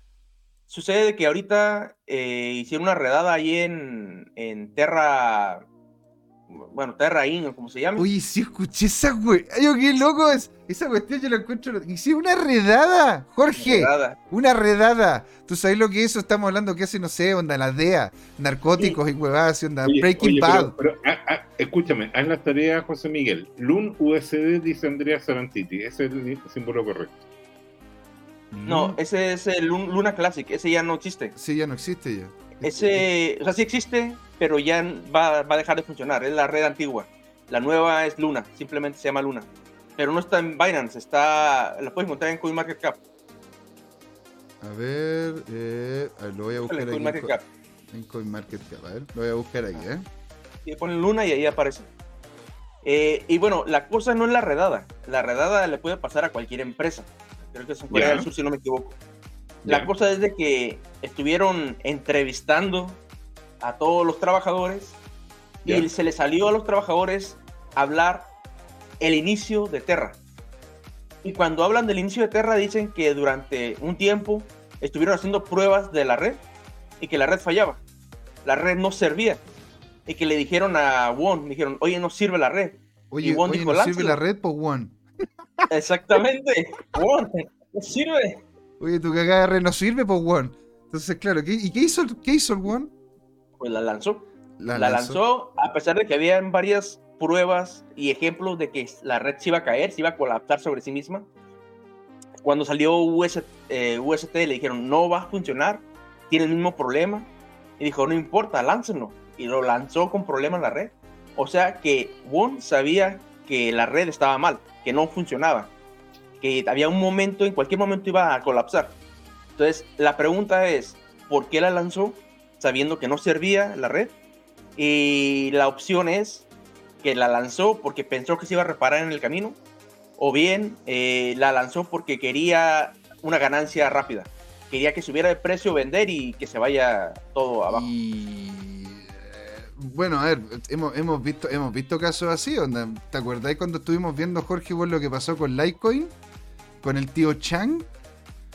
[SPEAKER 3] Sucede que ahorita eh, hicieron una redada ahí en, en Terra, bueno, Terra In, o como se llama.
[SPEAKER 1] Oye, sí escuché esa güey. Ay, yo qué loco es. Esa cuestión yo la encuentro. Hicieron una redada, Jorge.
[SPEAKER 3] redada.
[SPEAKER 1] Una redada. ¿Tú sabes lo que es eso? Estamos hablando que hace, no sé, onda la DEA, narcóticos y huevadas, onda
[SPEAKER 2] Oye,
[SPEAKER 1] Breaking
[SPEAKER 2] oye,
[SPEAKER 1] Bad.
[SPEAKER 2] Pero, pero, ah, ah, escúchame, haz la tarea, José Miguel. Lun USD dice Andrea Sarantiti. Ese es el símbolo correcto.
[SPEAKER 3] No, ese es el Lun- Luna Classic, ese ya no existe.
[SPEAKER 1] Sí, ya no existe ya.
[SPEAKER 3] Ese, o sea, sí existe, pero ya va, va a dejar de funcionar. Es la red antigua. La nueva es Luna, simplemente se llama Luna. Pero no está en Binance, está, la puedes encontrar en CoinMarketCap.
[SPEAKER 1] A ver, eh, a ver, lo voy a buscar
[SPEAKER 3] En CoinMarketCap.
[SPEAKER 1] Co- En CoinMarketCap, a ver, lo voy a buscar aquí, ¿eh?
[SPEAKER 3] Y ponen Luna y ahí aparece. Eh, y bueno, la cosa no es la redada. La redada le puede pasar a cualquier empresa. Creo que es en Corea del Sur, si no me equivoco. La cosa es de que estuvieron entrevistando a todos los trabajadores y se les salió a los trabajadores hablar el inicio de Terra. Y cuando hablan del inicio de Terra dicen que durante un tiempo estuvieron haciendo pruebas de la red y que la red fallaba. La red no servía. Y que le dijeron a Won, le dijeron, oye, no sirve la red.
[SPEAKER 1] Oye,
[SPEAKER 3] Y Won
[SPEAKER 1] oye
[SPEAKER 3] dijo,
[SPEAKER 1] ¿no sirve la red por One?
[SPEAKER 3] Exactamente. Won, no sirve.
[SPEAKER 1] Oye, tu cagada de red no sirve por One. Entonces, claro, ¿qué, ¿y qué hizo, qué hizo el One?
[SPEAKER 3] Pues la lanzó. La, lanzó a pesar de que habían varias pruebas y ejemplos de que la red se iba a caer, se iba a colapsar sobre sí misma. Cuando salió US, eh, UST le dijeron, no va a funcionar, tiene el mismo problema. Y dijo, no importa, láncenlo. Y lo lanzó con problemas la red. O sea que Won sabía que la red estaba mal, que no funcionaba, que había un momento, en cualquier momento iba a colapsar. Entonces, la pregunta es, ¿por qué la lanzó sabiendo que no servía la red? Y la opción es que la lanzó porque pensó que se iba a reparar en el camino, o bien eh, la lanzó porque quería una ganancia rápida. Quería que subiera de precio, vender y que se vaya todo abajo.
[SPEAKER 1] Eh, bueno, a ver, hemos, hemos visto hemos visto casos así. ¿Te acordáis cuando estuvimos viendo, Jorge, vos lo que pasó con Litecoin? Con el tío Chang,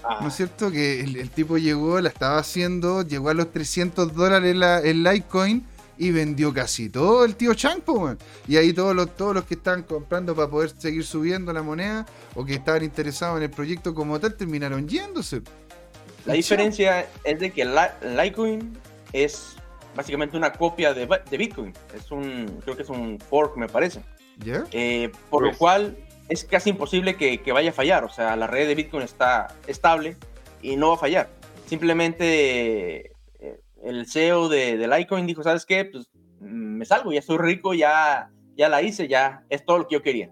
[SPEAKER 3] Ah,
[SPEAKER 1] ¿no es cierto? Que el, el tipo llegó, la estaba haciendo, llegó a los 300 dólares la, el Litecoin y vendió casi todo el tío Chang. Y ahí todos los, todos los que estaban comprando para poder seguir subiendo la moneda o que estaban interesados en el proyecto como tal terminaron yéndose.
[SPEAKER 3] la diferencia es de que Litecoin es básicamente una copia de, de Bitcoin. Es un, creo que es un fork, me parece.
[SPEAKER 1] ¿Ya?
[SPEAKER 3] Eh, por lo
[SPEAKER 2] Pues.
[SPEAKER 3] cual es casi imposible que, que vaya a fallar. O sea, la red de Bitcoin está estable y no va a fallar. Simplemente eh, el CEO de, de Litecoin dijo, ¿sabes qué? Pues mm, me salgo, ya soy rico, ya, ya la hice, ya es todo lo que yo quería.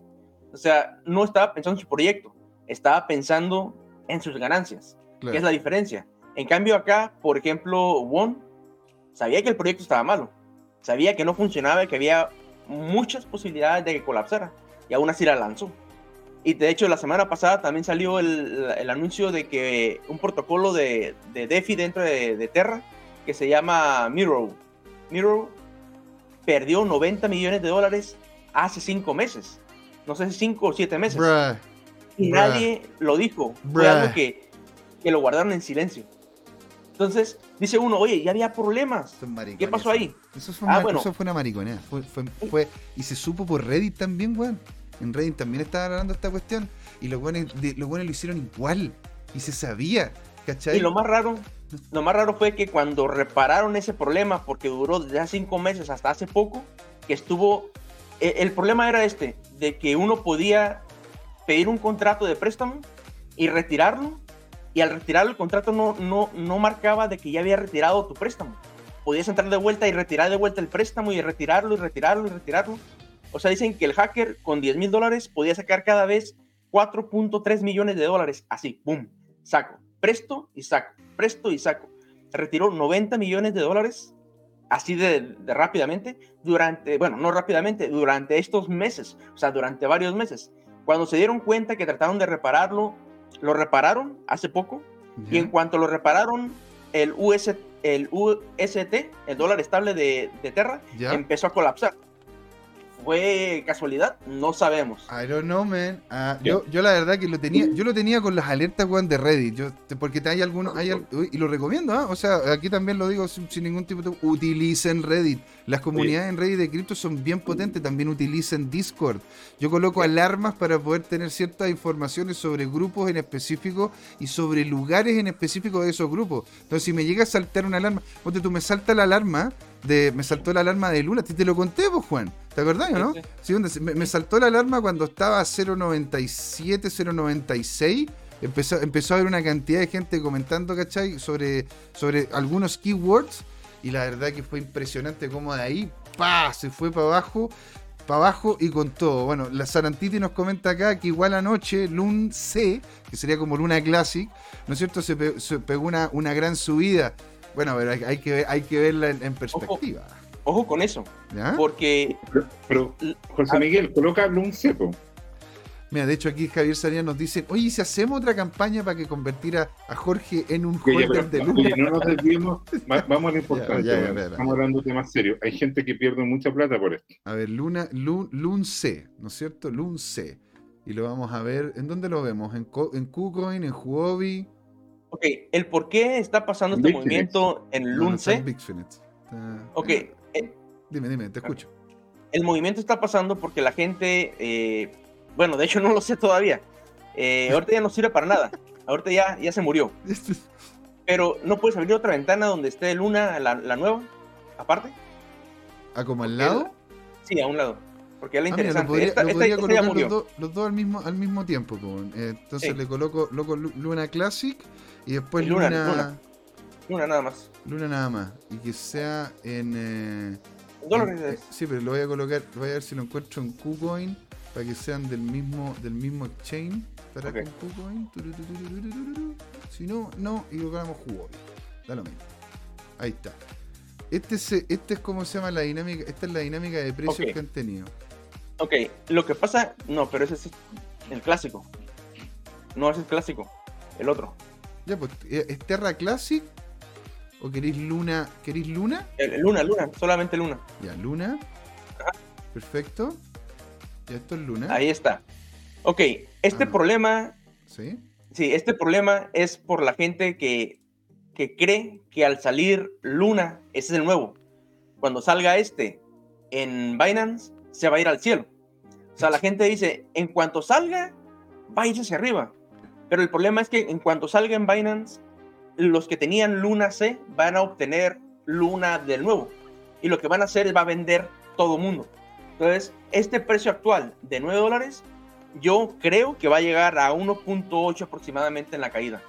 [SPEAKER 3] O sea, no estaba pensando en su proyecto, estaba pensando en sus ganancias,
[SPEAKER 1] Claro.
[SPEAKER 3] que es la diferencia. En cambio acá, por ejemplo, Won sabía que el proyecto estaba malo, sabía que no funcionaba y que había muchas posibilidades de que colapsara y aún así la lanzó. Y de hecho la semana pasada también salió el, el anuncio de que un protocolo de, de DeFi dentro de, de Terra que se llama Mirror. Mirror perdió 90 millones de dólares hace 5 meses. No sé si 5 o 7 meses.
[SPEAKER 1] Bruh.
[SPEAKER 3] y
[SPEAKER 1] bruh.
[SPEAKER 3] nadie lo dijo. Fue
[SPEAKER 1] Bruh.
[SPEAKER 3] algo que, que lo guardaron en silencio. Entonces dice uno, oye, ya había problemas. ¿Qué pasó ahí?
[SPEAKER 1] Eso fue,
[SPEAKER 3] Ah, bueno.
[SPEAKER 1] eso fue una mariconea. Fue, fue- fue- y se supo por Reddit también, weón. En Reddit también estaban hablando de esta cuestión. Y los buenos, los buenos lo hicieron igual. Y se sabía. ¿Cachai?
[SPEAKER 3] Y lo más raro, lo más raro fue que cuando repararon ese problema, porque duró desde hace cinco meses hasta hace poco, que estuvo. e- El problema era este: de que uno podía pedir un contrato de préstamo y retirarlo, y al retirar el contrato no, no, no marcaba de que ya había retirado tu préstamo. Podías entrar de vuelta y retirar de vuelta el préstamo y retirarlo y retirarlo y retirarlo. O sea, dicen que el hacker con 10 mil dólares podía sacar cada vez 4.3 millones de dólares. Así, ¡boom! Saco. Presto y saco. Presto y saco. Retiró 90 millones de dólares así de, de, rápidamente durante, bueno, no rápidamente, durante estos meses, o sea, durante varios meses. Cuando se dieron cuenta que trataron de repararlo, lo repararon hace poco y en cuanto lo repararon, el, US, el UST, el dólar estable de, de Terra, empezó a colapsar. ¿Fue casualidad? No sabemos.
[SPEAKER 1] I don't know, man. Ah, yo, yo la verdad que lo tenía, yo lo tenía con las alertas, weón, de Reddit. Yo, porque hay algunos, hay, y lo recomiendo, ¿ah? O sea, aquí también lo digo sin, ningún tipo de... Utilicen Reddit. Las comunidades en Reddit de cripto son bien potentes. También utilicen Discord. Yo coloco alarmas para poder tener ciertas informaciones sobre grupos en específico y sobre lugares en específico de esos grupos. Entonces, si me llega a saltar una alarma, ponte tú, me salta la alarma de, me saltó la alarma de Luna. Te lo conté, pues, Juan. ¿Te acordás, no? Sí, me, saltó la alarma cuando estaba 097, 096. Empezó, empezó a haber una cantidad de gente comentando, ¿cachai? Sobre, sobre algunos keywords. Y la verdad que fue impresionante cómo de ahí, pa, se fue para abajo, para abajo y con todo. Bueno, la Sarantiti nos comenta acá que igual anoche Lun C, que sería como Luna Classic, ¿no es cierto? Se, pegó una, una gran subida. Bueno, pero hay, que, hay que verla en, perspectiva.
[SPEAKER 3] Ojo, con eso. Porque.
[SPEAKER 2] Pero, José Miguel, coloca un cepo.
[SPEAKER 1] Mira, de hecho aquí Javier Saría nos dice, oye, si hacemos otra campaña para que convertir a, Jorge en un holder de Luna?
[SPEAKER 2] Oye, no nos desviemos, vamos a lo importante, estamos hablando de temas serios. Hay gente que pierde mucha plata por esto.
[SPEAKER 1] A ver, Luna, Lun, C, ¿no es cierto? Lun C. Y lo vamos a ver, ¿en dónde lo vemos? ¿En, en KuCoin, en Huobi?
[SPEAKER 3] Ok, el por qué está pasando este movimiento en Lunce. ok. Eh,
[SPEAKER 1] dime, dime, te escucho.
[SPEAKER 3] El movimiento está pasando porque la gente, eh, bueno, de hecho no lo sé todavía. Eh, ahorita ya no sirve para nada. Ahorita ya, ya se murió. Pero no puedes abrir otra ventana donde esté Luna, la, nueva, aparte.
[SPEAKER 1] ¿A como al lado?
[SPEAKER 3] Sí, a un lado. Porque es la ah, interesante.
[SPEAKER 1] esta, ya murió. Los, dos, al mismo, al mismo tiempo. entonces le coloco, loco Luna Classic y después Luna,
[SPEAKER 3] Luna, nada más.
[SPEAKER 1] Luna nada más. Y que sea en. Eh,
[SPEAKER 3] dólares.
[SPEAKER 1] sí, pero lo voy a colocar. Voy a ver si lo encuentro en KuCoin. Para que sean del mismo, del mismo exchange. Para con KuCoin. Si no, no. Y lo ganamos jugo. Da lo mismo. Ahí está. Este es, este es como se llama la dinámica. Esta es la dinámica de precios que han tenido.
[SPEAKER 3] Ok, lo que pasa. No, pero ese es el clásico. No, ese es el clásico. El otro.
[SPEAKER 1] Ya, pues, eh, ¿es Terra Classic? ¿O queréis Luna? ¿Queréis Luna?
[SPEAKER 3] luna, Luna, solamente Luna.
[SPEAKER 1] Ya, Luna. Perfecto. Ya esto es Luna.
[SPEAKER 3] Ahí está. Ok, este ah, problema.
[SPEAKER 1] Sí.
[SPEAKER 3] Sí, este problema es por la gente que, que cree que al salir Luna, ese es el nuevo. Cuando salga este en Binance, se va a ir al cielo. O sea, la gente dice, en cuanto salga, va a irse hacia arriba. Pero el problema es que en cuanto salga en Binance, los que tenían Luna C van a obtener Luna del nuevo. Y lo que van a hacer es va a vender todo mundo. Entonces, este precio actual de 9 dólares, yo creo que va a llegar a 1.8 aproximadamente en la caída.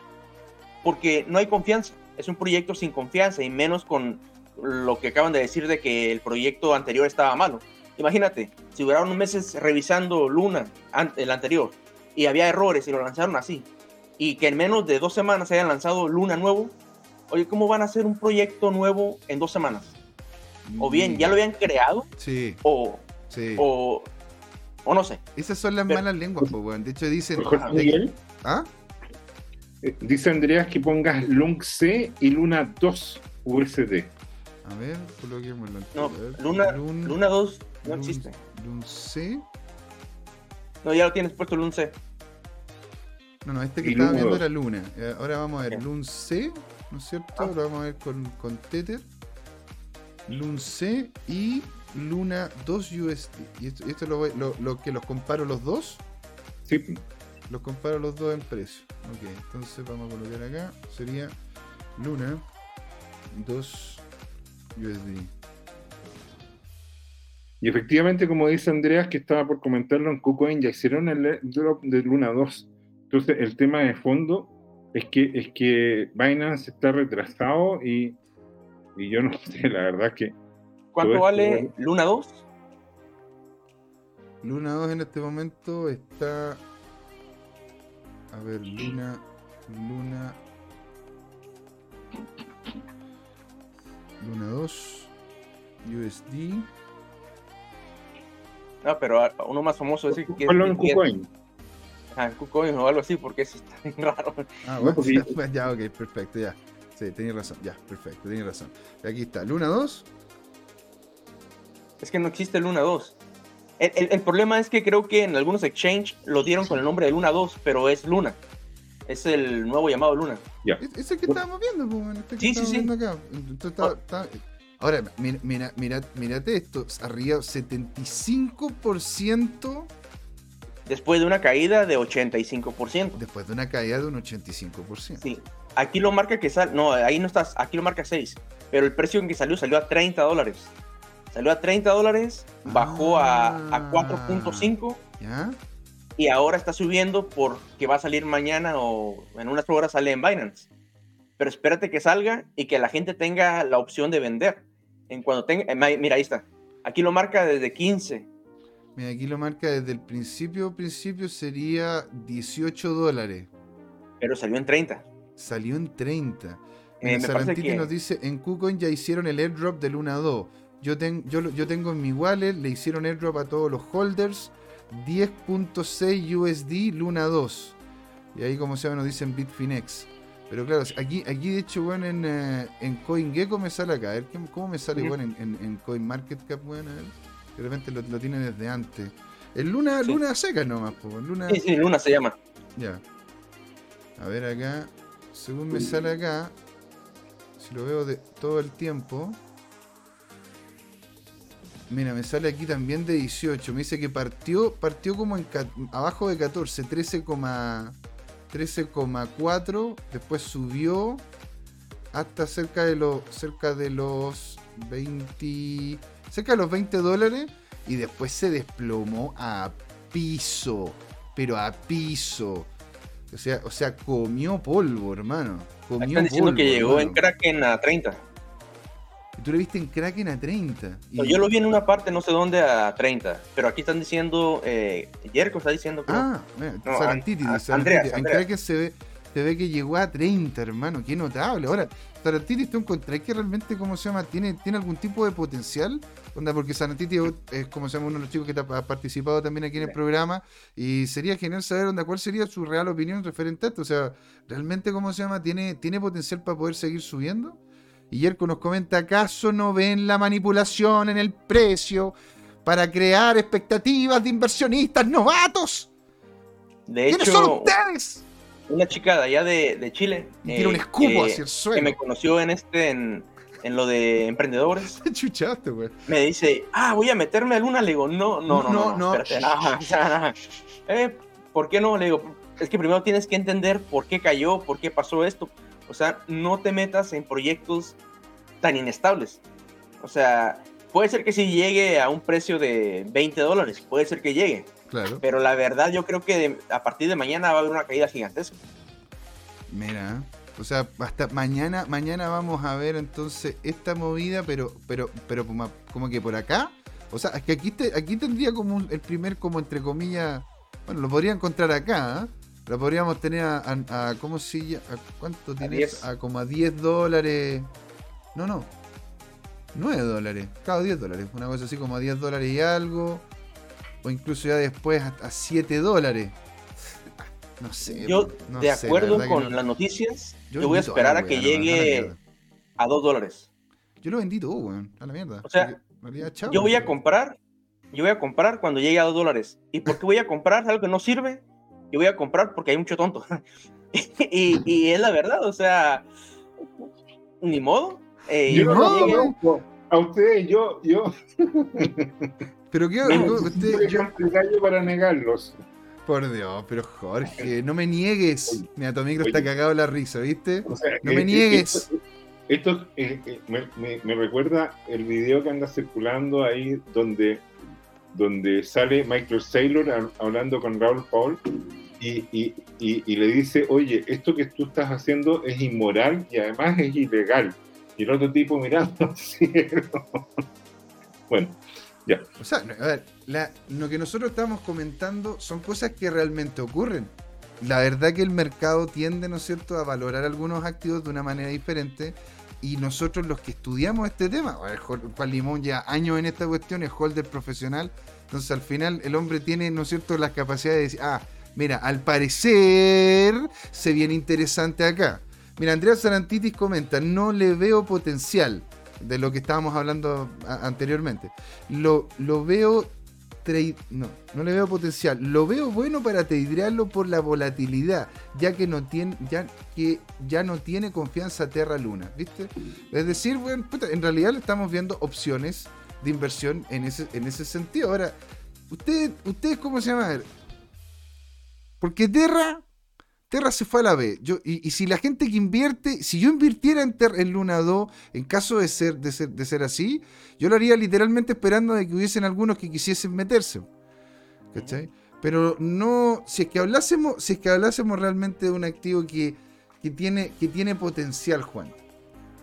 [SPEAKER 3] Porque no hay confianza. Es un proyecto sin confianza y menos con lo que acaban de decir de que el proyecto anterior estaba malo. Imagínate, si duraron meses revisando Luna, el anterior, y había errores y lo lanzaron así, y que en menos de dos semanas hayan lanzado Luna nuevo, oye, ¿cómo van a hacer un proyecto nuevo en dos semanas? O bien, ya lo habían creado,
[SPEAKER 1] sí.
[SPEAKER 3] o,
[SPEAKER 1] sí.
[SPEAKER 3] o, o no sé.
[SPEAKER 1] Esas son las malas lenguas, pues, De hecho, dicen.
[SPEAKER 2] ¿Ah? Eh, dice Andreas que pongas Lung C y Luna 2 USD.
[SPEAKER 1] A ver, coloquémoslo.
[SPEAKER 3] No, Luna, Luna 2 no existe.
[SPEAKER 1] Lun C.
[SPEAKER 3] No, ya lo tienes puesto Lun C.
[SPEAKER 1] No, no, este que estaba viendo era Luna. Eh, ahora vamos a ver Lun C, ¿no es cierto? Ah. Lo vamos a ver con, con Tether. Lun C y Luna 2 USD. Y esto, esto lo, lo, lo, que los comparo los dos.
[SPEAKER 2] Sí.
[SPEAKER 1] Los comparo los dos en precio. Ok, entonces vamos a colocar acá. Sería Luna 2 USD.
[SPEAKER 2] Y efectivamente, como dice Andreas, que estaba por comentarlo en KuCoin, ya hicieron el drop de Luna 2. Entonces, el tema de fondo es que, es que Binance está retrasado y, y yo no sé, la verdad que...
[SPEAKER 3] ¿Cuánto vale Luna 2?
[SPEAKER 1] Luna 2 en este momento está... A ver, Luna... Luna... Luna 2 USD.
[SPEAKER 3] No, pero ah, uno más famoso es el que
[SPEAKER 2] Ponlo en
[SPEAKER 3] que-
[SPEAKER 2] KuCoin.
[SPEAKER 3] Ah, KuCoin o algo así, porque eso está bien raro.
[SPEAKER 1] Ah,
[SPEAKER 2] No,
[SPEAKER 1] bueno,
[SPEAKER 2] porque-
[SPEAKER 1] pues ya, ok, perfecto, ya. Sí, tenías razón, ya, perfecto, tenías razón. Aquí está, Luna 2.
[SPEAKER 3] Es que no existe Luna 2. El, el- el problema es que creo que en algunos exchange lo dieron con el nombre de Luna 2, pero es Luna. Es el nuevo llamado Luna.
[SPEAKER 2] Ya.
[SPEAKER 1] Es, es el que estábamos viendo, pues, este que
[SPEAKER 3] Sí, sí, sí.
[SPEAKER 1] acá. Entonces, está- está- Ahora, mira, mira, mira, mírate esto, arriba 75%
[SPEAKER 3] Después de una caída de 85%.
[SPEAKER 1] después de una caída de un 85%.
[SPEAKER 3] Sí. Aquí lo marca que sale. No, ahí no estás. Aquí lo marca 6. Pero el precio en que salió salió a 30 dólares. Salió a 30 dólares, bajó a, a
[SPEAKER 1] Ah.
[SPEAKER 3] 4.5
[SPEAKER 1] ¿Ya?
[SPEAKER 3] y ahora está subiendo porque va a salir mañana o en unas horas sale en Binance. Pero espérate que salga y que la gente tenga la opción de vender. En cuando tenga, eh, mira, ahí está. Aquí lo marca desde 15.
[SPEAKER 1] Mira, aquí lo marca desde el principio, principio sería 18 dólares.
[SPEAKER 3] pero salió en 30.
[SPEAKER 1] Salió en 30.
[SPEAKER 3] Eh,
[SPEAKER 1] Sarantiti
[SPEAKER 3] que-
[SPEAKER 1] nos dice, en KuCoin ya hicieron el airdrop de Luna 2. Yo, ten- yo, lo- yo tengo en mi wallet, le hicieron airdrop a todos los holders. 10.6 USD Luna 2. Y ahí como se llama nos dicen Bitfinex. Pero claro, aquí, aquí de hecho, bueno, en, eh, en CoinGecko me sale acá. A ver, ¿qué- ¿cómo me sale, bueno, en, en, en CoinMarketCap, bueno, a ver. De repente lo, lo tiene desde antes. El Luna,
[SPEAKER 3] Sí.
[SPEAKER 1] Luna seca nomás, po. Luna,
[SPEAKER 3] Sí, sí, Luna se llama.
[SPEAKER 1] ya. A ver acá. Según me sale acá. Si lo veo de todo el tiempo. Mira, me sale aquí también de 18. Me dice que partió, partió como en abajo de 14, 13,4. 13,4. Después subió hasta cerca de los cerca de los 20 cerca de los 20 dólares y después se desplomó a piso, pero a piso. O sea, o sea, comió polvo, hermano. Comió
[SPEAKER 3] Están diciendo que
[SPEAKER 1] polvo,
[SPEAKER 3] llegó en
[SPEAKER 1] hermano.
[SPEAKER 3] Kraken a 30.
[SPEAKER 1] Y tú lo viste en Kraken a 30. Y-
[SPEAKER 3] Yo lo vi en una parte, no sé dónde, a 30. Pero aquí están diciendo, eh, Jerko está diciendo que
[SPEAKER 1] Ah, mira,
[SPEAKER 3] No,
[SPEAKER 1] Sarantiti,
[SPEAKER 3] An-
[SPEAKER 1] Sarantiti.
[SPEAKER 3] Andreas,
[SPEAKER 1] En
[SPEAKER 3] Andreas.
[SPEAKER 1] Kraken se ve, se ve que llegó a 30, hermano. Qué notable. Ahora, Sarantiti, ¿tú encontrás que realmente, cómo se llama, tiene, tiene algún tipo de potencial? Onda, porque Sarantiti es, como se llama, uno de los chicos que ha participado también aquí en el
[SPEAKER 3] Sí.
[SPEAKER 1] programa. Y sería genial saber, onda, cuál sería su real opinión referente a esto. O sea, ¿realmente, cómo se llama, tiene, tiene potencial para poder seguir subiendo? Y Yerko nos comenta, ¿acaso no ven la manipulación en el precio para crear expectativas de inversionistas novatos?
[SPEAKER 3] de
[SPEAKER 1] ¿Quiénes son
[SPEAKER 3] hecho,
[SPEAKER 1] ustedes?
[SPEAKER 3] una chica de allá de, de Chile
[SPEAKER 1] Y
[SPEAKER 3] eh,
[SPEAKER 1] un escupo
[SPEAKER 3] que-
[SPEAKER 1] hacia el
[SPEAKER 3] que
[SPEAKER 1] suelo.
[SPEAKER 3] me conoció en este en, en lo de emprendedores
[SPEAKER 1] Te chuchaste, güey.
[SPEAKER 3] me dice ah voy a meterme a Luna le digo no no no
[SPEAKER 1] No,
[SPEAKER 3] no,
[SPEAKER 1] no.
[SPEAKER 3] espérate, ajá. Eh, ¿por qué no? le digo es que primero tienes que entender por qué cayó por qué pasó esto o sea no te metas en proyectos tan inestables o sea puede ser que si llegue a un precio de 20 dólares puede ser que llegue
[SPEAKER 1] Claro.
[SPEAKER 3] pero la verdad yo creo que de- a partir de mañana va a haber una caída gigantesca
[SPEAKER 1] Mira. O sea, hasta mañana, mañana vamos a ver entonces esta movida, pero, pero, pero como, como que por acá. O sea, es que aquí, te- aquí tendría como el primer, como entre comillas. Bueno, lo podría encontrar acá, ¿ah? Lo podríamos tener a, a- a- ¿cómo se llama? ¿A ¿Cuánto tienes?
[SPEAKER 3] 10.
[SPEAKER 1] A como a 10 dólares. No, no. 9 dólares. Cada 10 dólares. Una cosa así como a 10 dólares y algo. O incluso ya después a, a 7 dólares. No sé.
[SPEAKER 3] Yo,
[SPEAKER 1] no
[SPEAKER 3] de
[SPEAKER 1] sé, la
[SPEAKER 3] acuerdo
[SPEAKER 1] que
[SPEAKER 3] con
[SPEAKER 1] no-
[SPEAKER 3] las noticias,
[SPEAKER 1] yo
[SPEAKER 3] yo, voy a esperar
[SPEAKER 1] la
[SPEAKER 3] a que
[SPEAKER 1] wea, a la
[SPEAKER 3] llegue a 2 dólares.
[SPEAKER 1] Yo lo vendí todo, weón. A la mierda.
[SPEAKER 3] O sea,
[SPEAKER 1] realidad, chao,
[SPEAKER 3] Yo voy a comprar, yo voy a comprar cuando llegue a 2 dólares. ¿Y por qué voy a comprar algo que no sirve? Yo voy a comprar porque hay mucho tonto. y, y es la verdad, o sea, ni modo. Eh,
[SPEAKER 2] Yo no. A ustedes, yo, yo,
[SPEAKER 1] Pero qué, usted, yo-
[SPEAKER 2] para negarlos.
[SPEAKER 1] por Dios, pero Jorge, no me niegues. Mira, tu está cagado la risa, ¿viste?
[SPEAKER 2] O sea,
[SPEAKER 1] No
[SPEAKER 2] eh,
[SPEAKER 1] me
[SPEAKER 2] eh,
[SPEAKER 1] niegues.
[SPEAKER 2] Esto, esto, eh, eh, me, me- me recuerda el video que anda circulando ahí donde, donde sale Michael Saylor ha- hablando con Raúl Paul y, y- y- le dice, oye, esto que tú estás haciendo es inmoral y además es ilegal. Y el otro tipo mirando al cielo. bueno,
[SPEAKER 1] O sea, a ver, lo que nosotros estamos comentando son cosas que realmente ocurren. La verdad que el mercado tiende, ¿no es cierto?, a valorar algunos activos de una manera diferente. y nosotros los que estudiamos este tema, el Juan Limón ya años en esta cuestión, es holder profesional, entonces al final el hombre tiene, ¿no es cierto?, las capacidades de decir, ah, mira, al parecer se viene interesante acá. Mira, Andrea Sarantitis comenta, no le veo potencial de lo que estábamos hablando anteriormente. Lo, lo veo no, no le veo potencial. Lo veo bueno para tradearlo por la volatilidad, ya que no tiene, ya que ya no tiene confianza Terra Luna, ¿viste? Es decir, bueno, en realidad le estamos viendo opciones de inversión en ese, en ese sentido. Ahora, ustedes, ustedes cómo se llama? Porque Terra Terra se fue a la B. Y, si la gente que invierte, si yo invirtiera en, en Luna 2, en caso de ser, de ser, de, ser, así, yo lo haría literalmente esperando de que hubiesen algunos que quisiesen meterse. ¿Cachai? Pero no, si es que hablásemos, si es que hablásemos realmente de un activo que, que, tiene, que tiene potencial, Juan,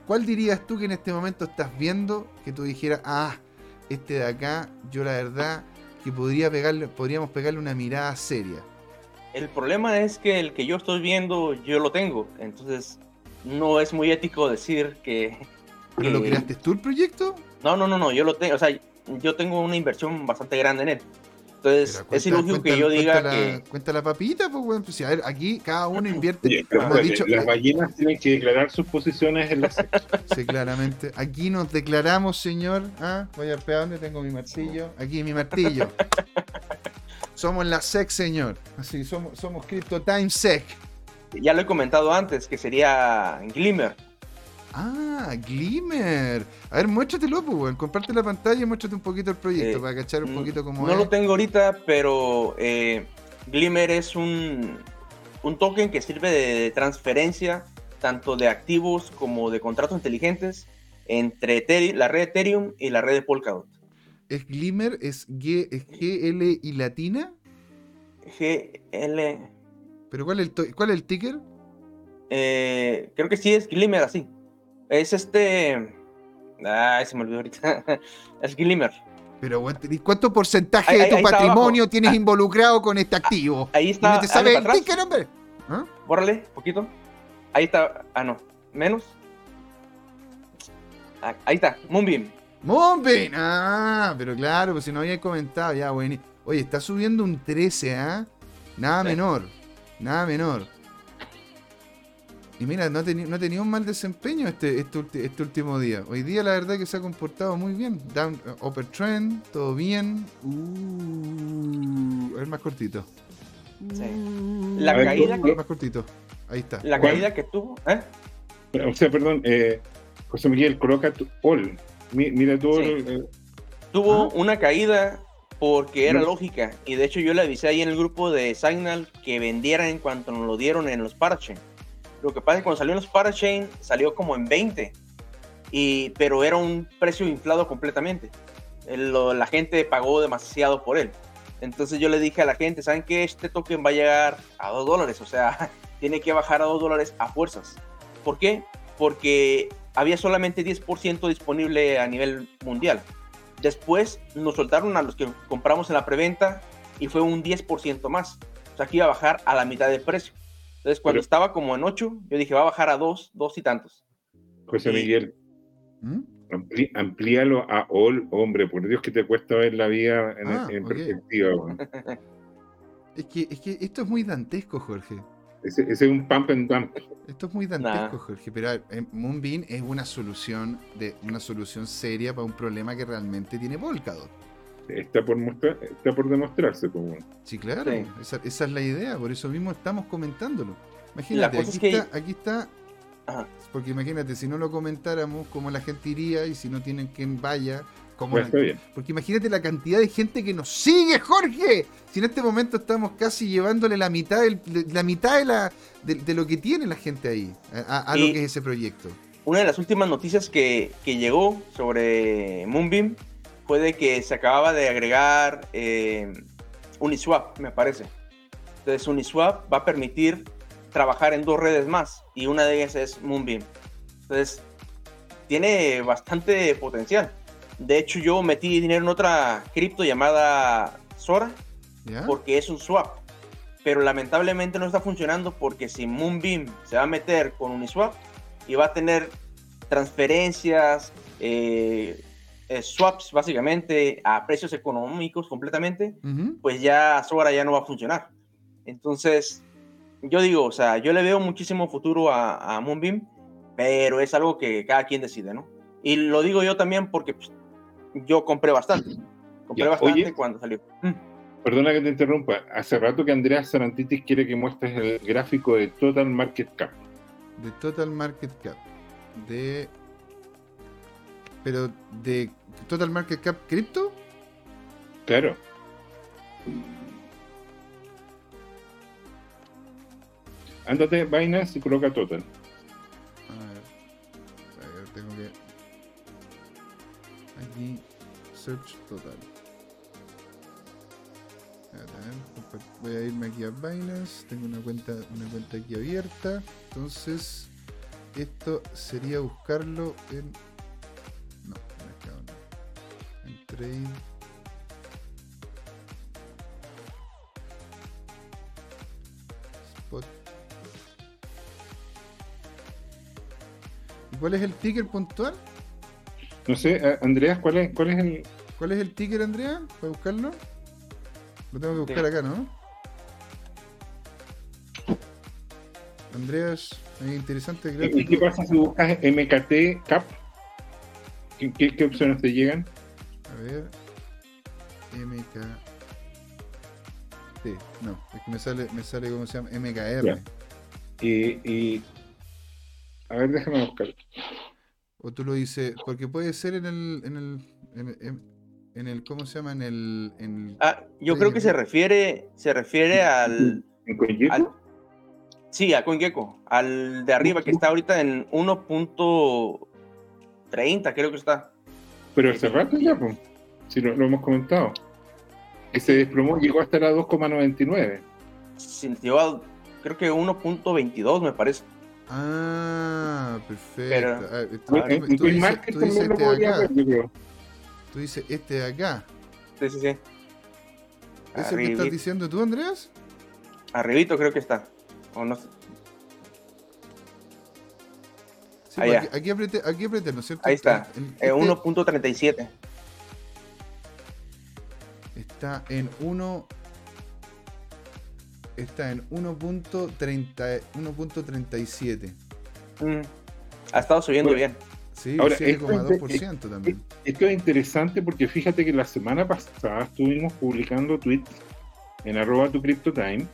[SPEAKER 1] ¿cuál dirías tú que en este momento estás viendo que tú dijeras, ah, este de acá, yo la verdad que podría pegarle, podríamos pegarle una mirada seria?
[SPEAKER 3] El problema es que el que yo estoy viendo, yo lo tengo. Entonces, no es muy ético decir que.
[SPEAKER 1] ¿Pero lo creaste tú el proyecto?
[SPEAKER 3] No, no, no, no. Yo lo tengo. O sea, yo tengo una inversión bastante grande en él. Entonces, es ilógico que yo diga que.
[SPEAKER 1] Cuenta la papita, pues, bueno. Pues, a ver, aquí cada uno invierte.
[SPEAKER 2] dicho, las ballenas tienen que declarar sus posiciones en la
[SPEAKER 1] Sí, claramente. Aquí nos declaramos, señor. Ah, voy a ver dónde tengo mi martillo. Aquí mi martillo. Somos la SEC, señor. Así, somos, somos Crypto Time SEC.
[SPEAKER 3] Ya lo he comentado antes, que sería Glimmer.
[SPEAKER 1] Ah, Glimmer. A ver, muéstratelo, pues, comparte la pantalla y muéstrate un poquito el proyecto eh, para cachar un poquito cómo
[SPEAKER 3] No lo tengo ahorita, pero eh, Glimmer es un, un token que sirve de transferencia tanto de activos como de contratos inteligentes entre la red Ethereum y la red de Polkadot
[SPEAKER 1] es Glimmer, es G, es GL y latina.
[SPEAKER 3] GL.
[SPEAKER 1] ¿Pero cuál es el, cuál es el ticker?
[SPEAKER 3] Eh, creo que sí es Glimmer así. Es este. Ah, se me olvidó ahorita. es Glimmer.
[SPEAKER 1] Pero, ¿cuánto porcentaje de tu patrimonio tienes ah. involucrado con este activo?
[SPEAKER 3] Ahí está.
[SPEAKER 1] ¿Y te sabe el ticker, hombre?
[SPEAKER 3] ¿Ah? Bórrale, poquito. Ahí está. Ah, no. Menos. Ah, ahí está. Moonbeam.
[SPEAKER 1] Moonbeam. Ah, pero claro, pues si no había comentado, ya, bueno. Oye, está subiendo un 13, ¿ah? Nada menor. Nada menor. Y mira, no ha, no tenido un mal desempeño este, este, este, último día. Hoy día la verdad que se ha comportado muy bien. Down, uh, upper trend, todo bien. Uh, a ver más cortito.
[SPEAKER 3] Sí. La caída
[SPEAKER 1] que... Más cortito. Ahí está.
[SPEAKER 3] La caída que tuvo, ¿eh?
[SPEAKER 2] O sea, perdón, eh, José Miguel, coloca tu all Mira, tuvo,
[SPEAKER 3] tuvo una caída porque era lógica. Y de hecho yo le avisé ahí en el grupo de Signal que vendiera en cuanto nos lo dieron en los Parachain. Lo que pasa es que cuando salió en los Parachain salió como en 20. Y, pero era un precio inflado completamente. la gente pagó demasiado por él. Entonces yo le dije a la gente, ¿saben qué? Este token va a llegar a 2 dólares. O sea, tiene que bajar a 2 dólares a fuerzas. ¿Por qué? Porque había solamente 10% disponible a nivel mundial. Después nos soltaron a los que compramos en la preventa y fue un 10% más. O sea, que iba a bajar a la mitad del precio. Entonces, cuando estaba como en 8, yo dije, va a bajar a 2, 2 y tantos.
[SPEAKER 2] José Miguel, ¿Mm? amplíalo a all, hombre, por Dios que te cuesta ver la vida en, ah, perspectiva.
[SPEAKER 1] es, que, es que esto es muy dantesco, Jorge.
[SPEAKER 2] Ese, es un pump and dump.
[SPEAKER 1] Esto es muy dantesco, Jorge, pero eh, Moonbeam es una solución de una solución seria para un problema que realmente tiene Polkadot.
[SPEAKER 2] Está por, mostrar, está por demostrarse como.
[SPEAKER 1] Sí, claro, Esa, esa, es la idea, por eso mismo estamos comentándolo. Imagínate, aquí, está, aquí está, porque imagínate, si no lo comentáramos, cómo la gente iría y si no tienen quien vaya, porque imagínate la cantidad de gente que nos sigue, Jorge. Si en este momento estamos casi llevándole la mitad, la mitad de, la, de, lo que tiene la gente ahí, a, lo que es ese proyecto.
[SPEAKER 3] Una de las últimas noticias que, llegó sobre Moonbeam fue de que se acababa de agregar eh, Uniswap, me parece. Entonces Uniswap va a permitir trabajar en dos redes más y una de ellas es Moonbeam. Entonces tiene bastante potencial. De hecho, yo metí dinero en otra cripto llamada Sora, porque es un swap. Pero lamentablemente no está funcionando porque si Moonbeam se va a meter con Uniswap y va a tener transferencias, eh, eh, swaps básicamente a precios económicos completamente, pues ya Sora ya no va a funcionar. Entonces, yo digo, o sea, yo le veo muchísimo futuro a, a Moonbeam, pero es algo que cada quien decide, ¿no? Y lo digo yo también porque pues, yo compré bastante. Compré bastante cuando salió. Mm.
[SPEAKER 2] Perdona que te interrumpa. Hace rato que Andreas Sarantitis quiere que muestres el gráfico de Total Market Cap.
[SPEAKER 1] De Total Market Cap. De. Pero de Total Market Cap cripto?
[SPEAKER 2] Claro. Ándate Binance y coloca Total.
[SPEAKER 1] Aquí, search Total. Voy a irme aquí a Binance. Tengo una cuenta, una cuenta aquí abierta. Entonces, esto sería buscarlo en ¿Y cuál es el ticker puntual?
[SPEAKER 2] No sé, eh, Andreas, ¿cuál es, cuál es el.
[SPEAKER 1] ¿Cuál es el ticker, Andrea? ¿Para buscarlo? Lo tengo que buscar acá, ¿no? Andreas, es interesante.
[SPEAKER 2] ¿Y qué pasa si buscas MKT Cap? qué opciones te llegan?
[SPEAKER 1] A ver. MK. Sí, no, es que me sale, me sale como se llama, MKR.
[SPEAKER 2] Y, A ver, déjame buscar.
[SPEAKER 1] O tú lo dices, porque puede ser en el. En el, en, el ¿Cómo se llama? En el. En
[SPEAKER 3] ah, yo creo que se refiere. Se refiere al.
[SPEAKER 2] al
[SPEAKER 3] sí, a CoinGecko. Al de arriba que está ahorita en 1.30, creo que está.
[SPEAKER 2] Pero hace rato ya, pues. Si lo, hemos comentado. Que se desplomó, llegó hasta la 2,99.
[SPEAKER 3] Sí, llegó creo que 1.22 me parece.
[SPEAKER 1] Ah, perfecto. Ah, tú, dices, tú dices este de acá. Tú dices este de acá.
[SPEAKER 3] Sí, sí, sí.
[SPEAKER 1] ¿Es el que estás diciendo tú, Andreas?
[SPEAKER 3] Arribito creo que está. O no sé.
[SPEAKER 1] Sí, pues aquí, aquí, apreté, aquí apreté, ¿no es cierto?
[SPEAKER 3] Ahí está. 1.37. Este
[SPEAKER 1] está en 1 está en 1.37.
[SPEAKER 3] Mm, ha estado subiendo bien.
[SPEAKER 1] Sí, 7,2% también.
[SPEAKER 2] Esto es interesante porque fíjate que la semana pasada estuvimos publicando tweets en arroba tu time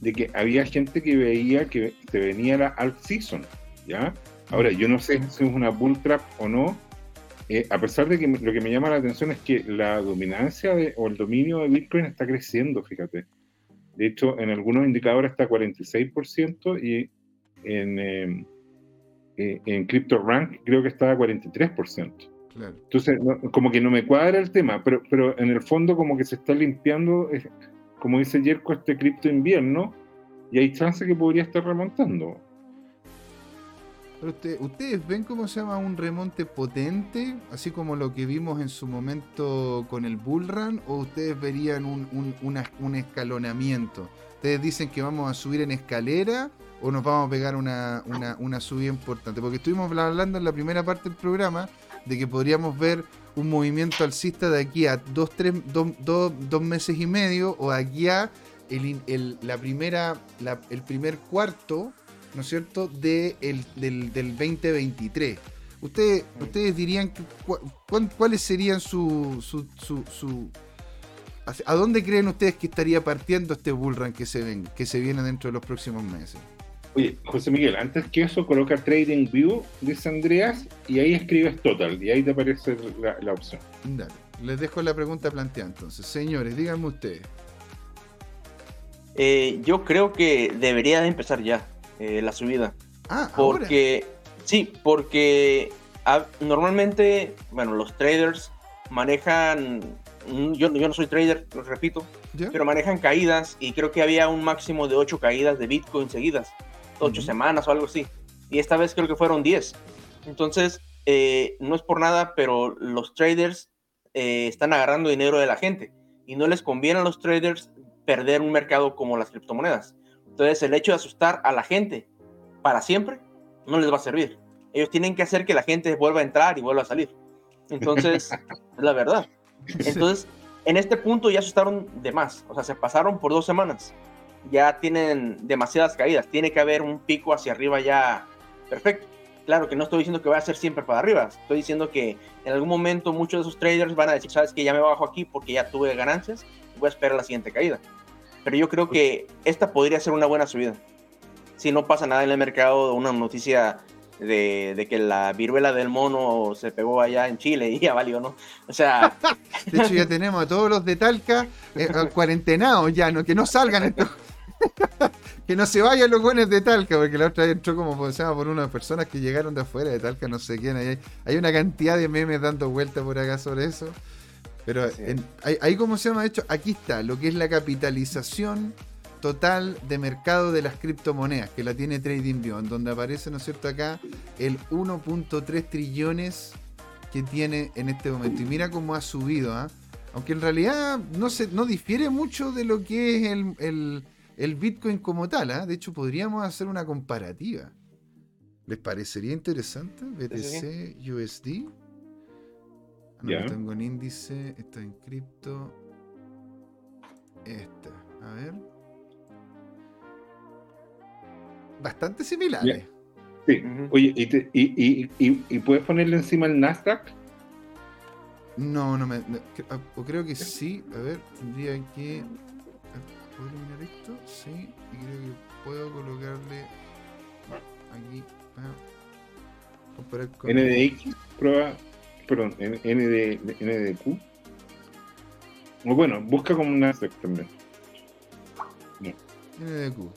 [SPEAKER 2] de que había gente que veía que se venía la alt season, ¿ya? Ahora, yo no sé si es una bull trap o no, eh, a pesar de que lo que me llama la atención es que la dominancia o el dominio de Bitcoin está creciendo, fíjate. De hecho, en algunos indicadores está 46% y en, eh, eh, en CryptoRank creo que está a 43%. Entonces, como que no me cuadra el tema, pero, pero en el fondo como que se está limpiando, como dice Jerko, este cripto invierno y hay chance que podría estar remontando.
[SPEAKER 1] Pero ustedes ven cómo se llama un remonte potente, así como lo que vimos en su momento con el Bullrun, o ustedes verían un, escalonamiento. Ustedes dicen que vamos a subir en escalera o nos vamos a pegar una, subida importante. Porque estuvimos hablando en la primera parte del programa de que podríamos ver un movimiento alcista de aquí a dos, tres, dos, dos, meses y medio o aquí a el, la primera, el primer cuarto ¿no es cierto?, de el, del, del 2023. Ustedes, ustedes dirían que, cuáles serían su, su, su, ¿A dónde creen ustedes que estaría partiendo este bullrun que se, ven, que se viene dentro de los próximos meses?
[SPEAKER 2] Oye, José Miguel, antes que eso, coloca Trading View, dice Andreas, y ahí escribes Total, y ahí te aparece la, opción.
[SPEAKER 1] Dale, les dejo la pregunta planteada entonces. Señores, díganme ustedes.
[SPEAKER 3] Eh, yo creo que debería de empezar ya. Eh, la subida.
[SPEAKER 1] Ah,
[SPEAKER 3] porque sí, porque normalmente, bueno, los traders manejan, yo, yo no soy trader, lo repito, pero manejan caídas y creo que había un máximo de 8 caídas de Bitcoin seguidas, 8 semanas o algo así. Y esta vez creo que fueron 10. Entonces, eh, no es por nada, pero los traders eh, están agarrando dinero de la gente y no les conviene a los traders perder un mercado como las criptomonedas. Entonces, el hecho de asustar a la gente para siempre no les va a servir. ellos tienen que hacer que la gente vuelva a entrar y vuelva a salir. Entonces, es la verdad. Entonces, en este punto ya asustaron de más, o sea, se pasaron por dos semanas, ya tienen demasiadas caídas, tiene que haber un pico hacia arriba ya perfecto. Claro que no estoy diciendo que va a ser siempre para arriba, estoy diciendo que en algún momento muchos de esos traders van a decir, sabes que ya me bajo aquí porque ya tuve ganancias, voy a esperar la siguiente caída. Pero yo creo que esta podría ser una buena subida. Si no pasa nada en el mercado, una noticia de, que la viruela del mono se pegó allá en Chile y ya valió, ¿no? O sea...
[SPEAKER 1] De hecho ya tenemos a todos los de Talca eh, cuarentenados ya, ¿no? que no salgan que no se vayan los buenos de Talca, porque la otra vez entró como llama, por unas personas que llegaron de afuera de Talca, no sé quién. Hay, hay una cantidad de memes dando vueltas por acá sobre eso. Pero ahí, como se llama, de hecho, aquí está lo que es la capitalización total de mercado de las criptomonedas, que la tiene TradingView, en donde aparece, ¿no es cierto?, acá el 1.3 trillones que tiene en este momento. Y mira cómo ha subido, ¿ah? Aunque en realidad no, se, no difiere mucho de lo que es el, Bitcoin como tal, ¿ah? De hecho, podríamos hacer una comparativa. ¿Les parecería interesante? BTC, USD. No tengo en índice, está en cripto. Esta, a ver bastante similares.
[SPEAKER 2] Sí. Oye, ¿y, puedes ponerle encima el Nasdaq?
[SPEAKER 1] No, no me. Ah, o creo que sí. A ver, tendría que. ¿Puedo eliminar esto? Sí. Y creo que puedo colocarle. Aquí.
[SPEAKER 2] comparar con. NDX, prueba. Perdón, ND, NDQ. O bueno, busca como un Nasdaq también.
[SPEAKER 1] NDQ.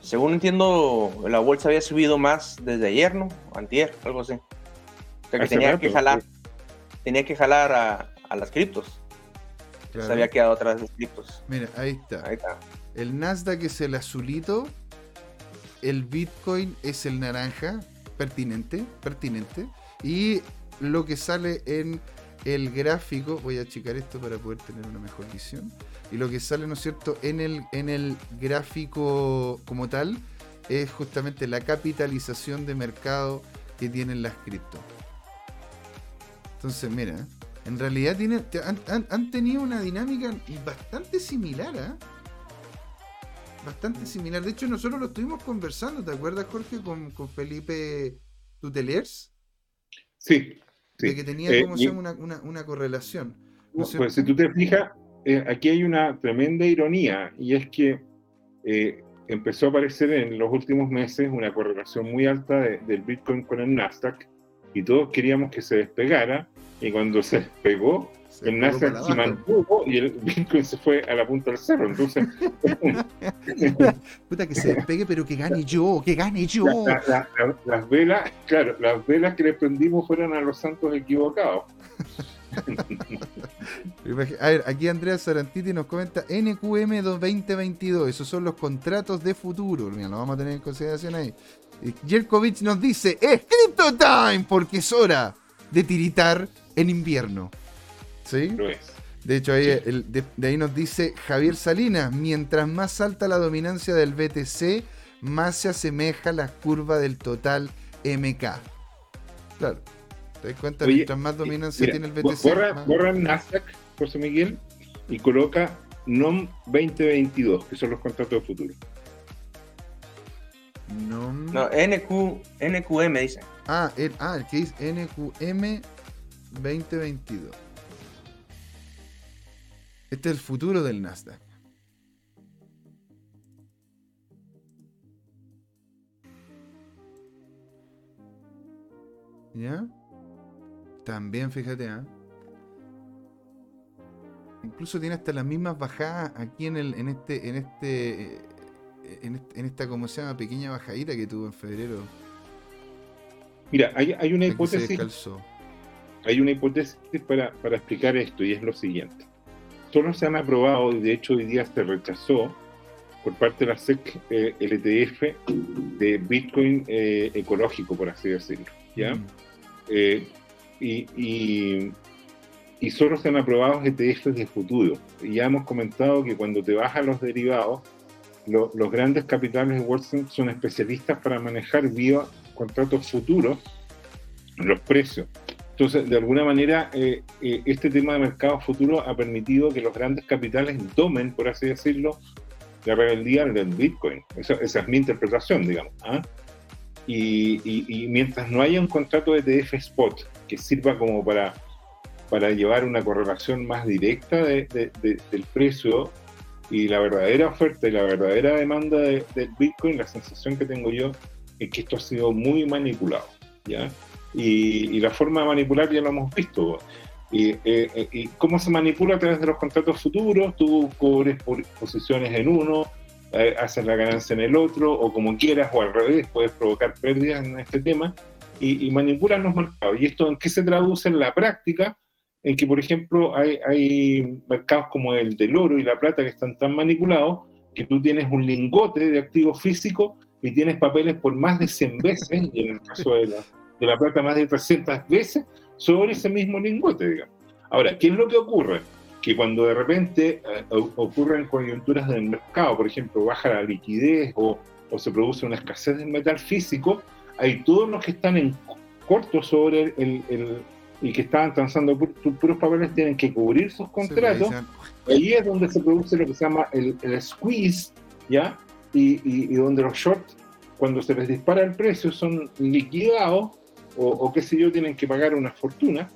[SPEAKER 3] Según entiendo, la bolsa había subido más desde ayer, ¿no? Antier, algo así. O sea que tenía que jalar, tenía que jalar a, las criptos. Se había quedado atrás de criptos.
[SPEAKER 1] Mira. Ahí está. El Nasdaq es el azulito. El Bitcoin es el naranja. Pertinente, pertinente. Y lo que sale en el gráfico, voy a achicar esto para poder tener una mejor visión. Y lo que sale, ¿no es cierto?, en el, en el gráfico como tal, es justamente la capitalización de mercado que tienen las cripto. Entonces, mira, en realidad tienen, han, tenido una dinámica bastante similar, ¿eh? Bastante similar. De hecho, nosotros lo estuvimos conversando, ¿te acuerdas, Jorge, con, Felipe Tuteliers?
[SPEAKER 2] Sí,
[SPEAKER 1] De que tenía eh, como una, correlación.
[SPEAKER 2] pues si tú te fijas, eh, aquí hay una tremenda ironía y es que eh, empezó a aparecer en los últimos meses una correlación muy alta del Bitcoin con el Nasdaq y todos queríamos que se despegara y cuando se despegó el Nasdaq se mantuvo y el Bitcoin se fue a la punta del cerro. Entonces,
[SPEAKER 1] puta que se despegue, pero que gane yo, que gane yo.
[SPEAKER 2] las velas, claro, las velas que le prendimos fueron a los santos equivocados.
[SPEAKER 1] A ver, aquí Andrea Sarantiti nos comenta NQM 2022. Esos son los contratos de futuro. Mira, lo vamos a tener en consideración ahí. Jerkovic nos dice: ¡Es Crypto Time! Porque es hora de tiritar en invierno. ¿Sí? De hecho, ahí, de, ahí nos dice Javier Salinas: mientras más alta la dominancia del BTC, más se asemeja la curva del total MK. Claro. ¿Te das cuenta? Mientras más dominancia tiene el BTC.
[SPEAKER 2] Borra, borra el Nasdaq, José Miguel, y coloca NOM 2022, que son los contratos de futuro.
[SPEAKER 3] NOM. No, NQ, NQM dice.
[SPEAKER 1] Ah, el, ah, el que dice NQM 2022. Este es el futuro del Nasdaq. ¿Ya? También, fíjate, ¿eh? Incluso tiene hasta las mismas bajadas aquí en el, en este, en este, eh, en, esta, como se llama, pequeña bajadita que tuvo en febrero.
[SPEAKER 2] Mira, hay, hay una hipótesis. Hay una hipótesis para, para explicar esto y es lo siguiente. Solo se han aprobado, y de hecho hoy día se rechazó por parte de la SEC eh, el ETF de Bitcoin eh, ecológico, por así decirlo. ¿ya? Mm. Eh, y, y, solo se han aprobado ETFs de futuro. Y ya hemos comentado que cuando te bajan los derivados, los grandes capitales de Wall Street son especialistas para manejar vía contratos futuros los precios. Entonces, de alguna manera, eh, eh, este tema de mercado futuro ha permitido que los grandes capitales tomen, por así decirlo, la rebeldía del Bitcoin. Esa, es mi interpretación, digamos. ¿ah? Y, mientras no haya un contrato de ETF spot que sirva como para, para llevar una correlación más directa del precio y la verdadera oferta y la verdadera demanda del Bitcoin, la sensación que tengo yo es que esto ha sido muy manipulado. ¿ya? Y, la forma de manipular ya lo hemos visto. Y, eh, eh, y, cómo se manipula a través de los contratos futuros, tú cubres posiciones en uno, eh, haces la ganancia en el otro, o como quieras, o al revés, puedes provocar pérdidas en este tema, y, y manipulan los mercados. ¿Y esto en qué se traduce en la práctica? En que, por ejemplo, hay, hay mercados como el del oro y la plata que están tan manipulados que tú tienes un lingote de activo físico y tienes papeles por más de 100 veces, y en el caso de la, de la plata más de 300 veces, sobre ese mismo lingote, digamos. Ahora, ¿qué es lo que ocurre? que cuando de repente eh, ocurren coyunturas del mercado, por ejemplo, baja la liquidez o, se produce una escasez del metal físico, hay todos los que están en corto sobre el, y que estaban transando puros papeles tienen que cubrir sus contratos. Ahí es donde se produce lo que se llama el, squeeze, ¿ya? Y, y, donde los shorts, cuando se les dispara el precio, son liquidados o, o qué sé yo, tienen que pagar una fortuna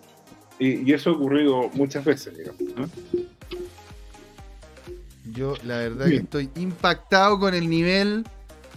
[SPEAKER 2] y, eso ha ocurrido muchas veces, digamos.
[SPEAKER 1] Yo, la verdad, que estoy impactado con el nivel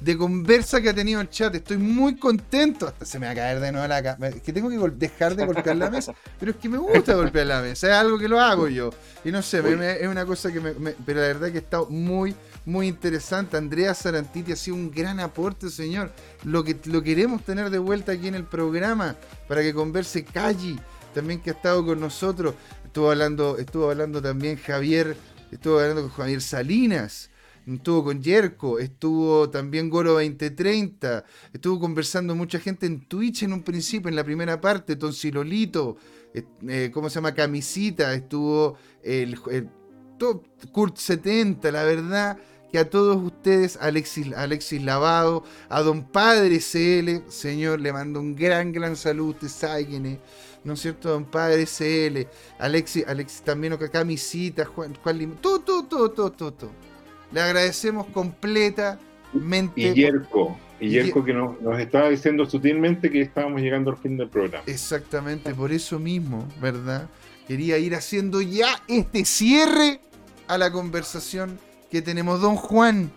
[SPEAKER 1] de conversa que ha tenido el chat. Estoy muy contento. Hasta se me va a caer de nuevo la cara. Es que tengo que dejar de golpear la mesa. Pero es que me gusta golpear la mesa. Es algo que lo hago yo. Y no sé, es una cosa que me, Pero la verdad que ha estado muy, muy interesante. Andrea Sarantiti ha sido un gran aporte, señor. Lo que lo queremos tener de vuelta aquí en el programa para que converse Calle también que ha estado con nosotros. Estuvo hablando, estuvo hablando también Javier, estuvo hablando con Javier Salinas, estuvo con Yerko, estuvo también Goro 2030, estuvo conversando mucha gente en Twitch en un principio, en la primera parte, Tonsilolito, eh, ¿cómo se llama? Camisita, estuvo el, el Kurt 70, la verdad que a todos ustedes, Alexis, Alexis Lavado, a Don Padre CL, señor, le mando un gran, gran saludo, usted sabe quién es. ¿no es cierto? Don Padre SL, Alexis, Alexis también, acá Misita, Juan, Juan Lim, todo, todo, todo, todo, todo, Le agradecemos completamente.
[SPEAKER 2] Y Yerko, y Yerko que nos, nos, estaba diciendo sutilmente que estábamos llegando al fin del programa.
[SPEAKER 1] Exactamente, por eso mismo, ¿verdad? Quería ir haciendo ya este cierre a la conversación que tenemos, don Juan.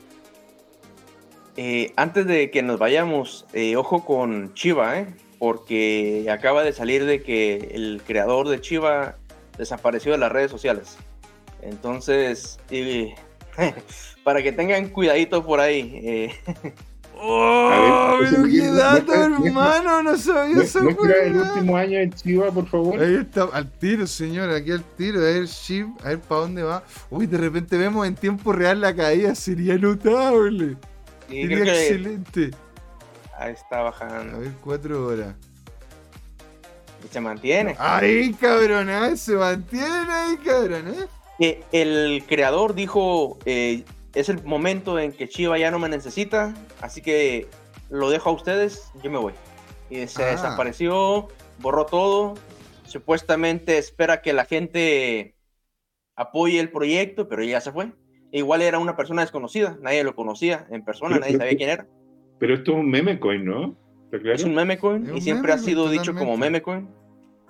[SPEAKER 3] Eh, antes de que nos vayamos, eh, ojo con Chiva, ¿eh? porque acaba de salir de que el creador de Chiva desapareció de las redes sociales. Entonces, para que tengan cuidadito por ahí.
[SPEAKER 1] ¡Oh! ¡Qué dato, hermano! No sabía eso.
[SPEAKER 2] el último año de Chiva, por favor.
[SPEAKER 1] Ahí está, al tiro, señor, aquí al tiro. A ver, Chiv, a ver para dónde va. Uy, de repente vemos en tiempo real la caída, sería notable. sería excelente.
[SPEAKER 3] Ahí está bajando.
[SPEAKER 1] A ver, cuatro horas.
[SPEAKER 3] Y se mantiene.
[SPEAKER 1] Ahí, cabrón, ¿eh? se mantiene ahí, cabrón.
[SPEAKER 3] ¿eh? el creador dijo, eh, es el momento en que Chiva ya no me necesita, así que lo dejo a ustedes, yo me voy. Y se ah. desapareció, borró todo, supuestamente espera que la gente apoye el proyecto, pero ya se fue. Igual era una persona desconocida, nadie lo conocía en persona, nadie sabía quién era.
[SPEAKER 2] Pero esto es un meme coin, ¿no?
[SPEAKER 3] Es un meme coin y siempre ha sido dicho como meme coin.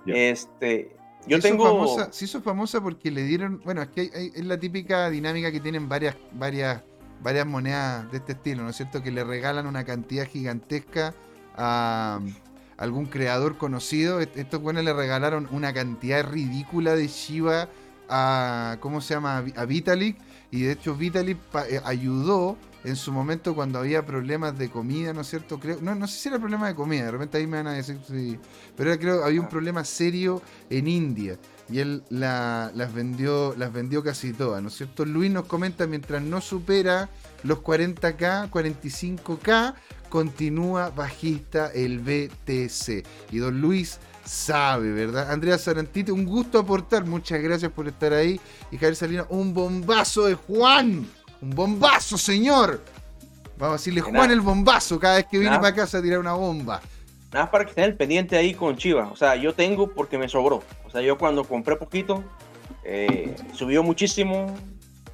[SPEAKER 3] Este, yo tengo.
[SPEAKER 1] Famosa, se hizo famosa porque le dieron. Bueno, es que es la típica dinámica que tienen varias, varias, varias monedas de este estilo, ¿no es cierto? Que le regalan una cantidad gigantesca a algún creador conocido. Estos buenos le regalaron una cantidad ridícula de Shiba a. ¿Cómo se llama? A Vitalik. Y de hecho, Vitalik eh, ayudó en su momento cuando había problemas de comida, ¿no es cierto? Creo, no, no sé si era problema de comida, de repente ahí me van a decir pero creo que había un ah. problema serio en India y él las vendió las vendió casi todas, ¿no es cierto? Luis nos comenta mientras no supera los 40k, 45k, continúa bajista el BTC. Y don Luis sabe, ¿verdad? Andrea Sarantite, un gusto aportar, muchas gracias por estar ahí. Y Javier Salinas, un bombazo de Juan. Un bombazo, señor. Vamos a decirle Juan
[SPEAKER 3] nada.
[SPEAKER 1] el bombazo cada vez que viene
[SPEAKER 3] Nada.
[SPEAKER 1] para casa a tirar una bomba.
[SPEAKER 3] Nada más para que estén al pendiente ahí con Chiva. O sea, yo tengo porque me sobró. O sea, yo cuando compré poquito, eh, subió muchísimo.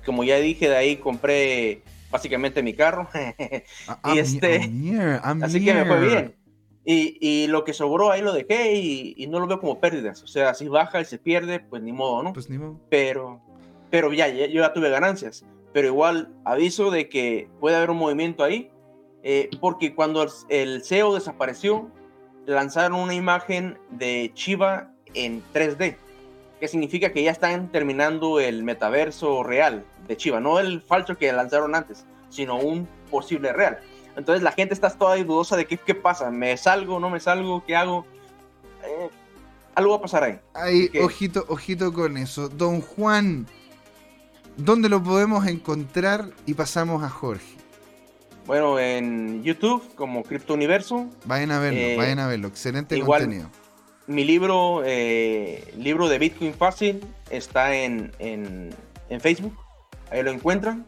[SPEAKER 3] Como ya dije, de ahí compré básicamente mi carro. Y
[SPEAKER 1] ah,
[SPEAKER 3] este- Así que me fue bien. Y, y lo que sobró ahí lo dejé y, y no lo veo como pérdidas. O sea, si baja y se pierde, pues ni modo, ¿no?
[SPEAKER 1] Pues ni modo.
[SPEAKER 3] pero, pero ya, ya- yo ya tuve ganancias. Pero igual aviso de que puede haber un movimiento ahí, eh, porque cuando el, CEO desapareció, lanzaron una imagen de Chiva en 3D, que significa que ya están terminando el metaverso real de Chiva, no el falso que lanzaron antes, sino un posible real. Entonces la gente está toda dudosa de qué, qué pasa, me salgo, no me salgo, qué hago. Eh, algo va a pasar ahí.
[SPEAKER 1] Ahí, ojito, ojito con eso. Don Juan, ¿dónde lo podemos encontrar? Y pasamos a Jorge.
[SPEAKER 3] Bueno, en YouTube como Crypto Universo,
[SPEAKER 1] Vayan a verlo,
[SPEAKER 3] Eh,
[SPEAKER 1] vayan a verlo. Excelente
[SPEAKER 3] igual-
[SPEAKER 1] contenido.
[SPEAKER 3] mi libro, eh, libro de Bitcoin Fácil, está en, en, en Facebook. Ahí lo encuentran.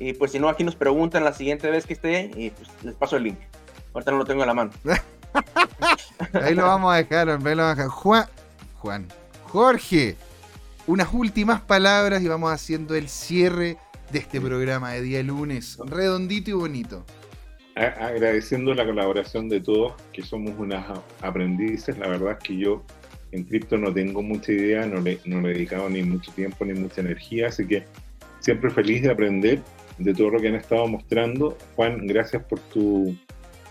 [SPEAKER 3] Y pues si no, aquí nos preguntan la siguiente vez que esté y pues les paso el link. Ahorita no lo tengo en la mano.
[SPEAKER 1] Ahí lo vamos a dejar, ahí lo vamos a dejar. Juan, Juan, Jorge, unas últimas palabras y vamos haciendo el cierre de este programa de día lunes. Redondito y bonito.
[SPEAKER 2] Agradeciendo la colaboración de todos, que somos unas aprendices. La verdad es que yo en cripto no tengo mucha idea, no le, no le he dedicado ni mucho tiempo ni mucha energía, así que siempre feliz de aprender de todo lo que han estado mostrando. Juan, gracias por tu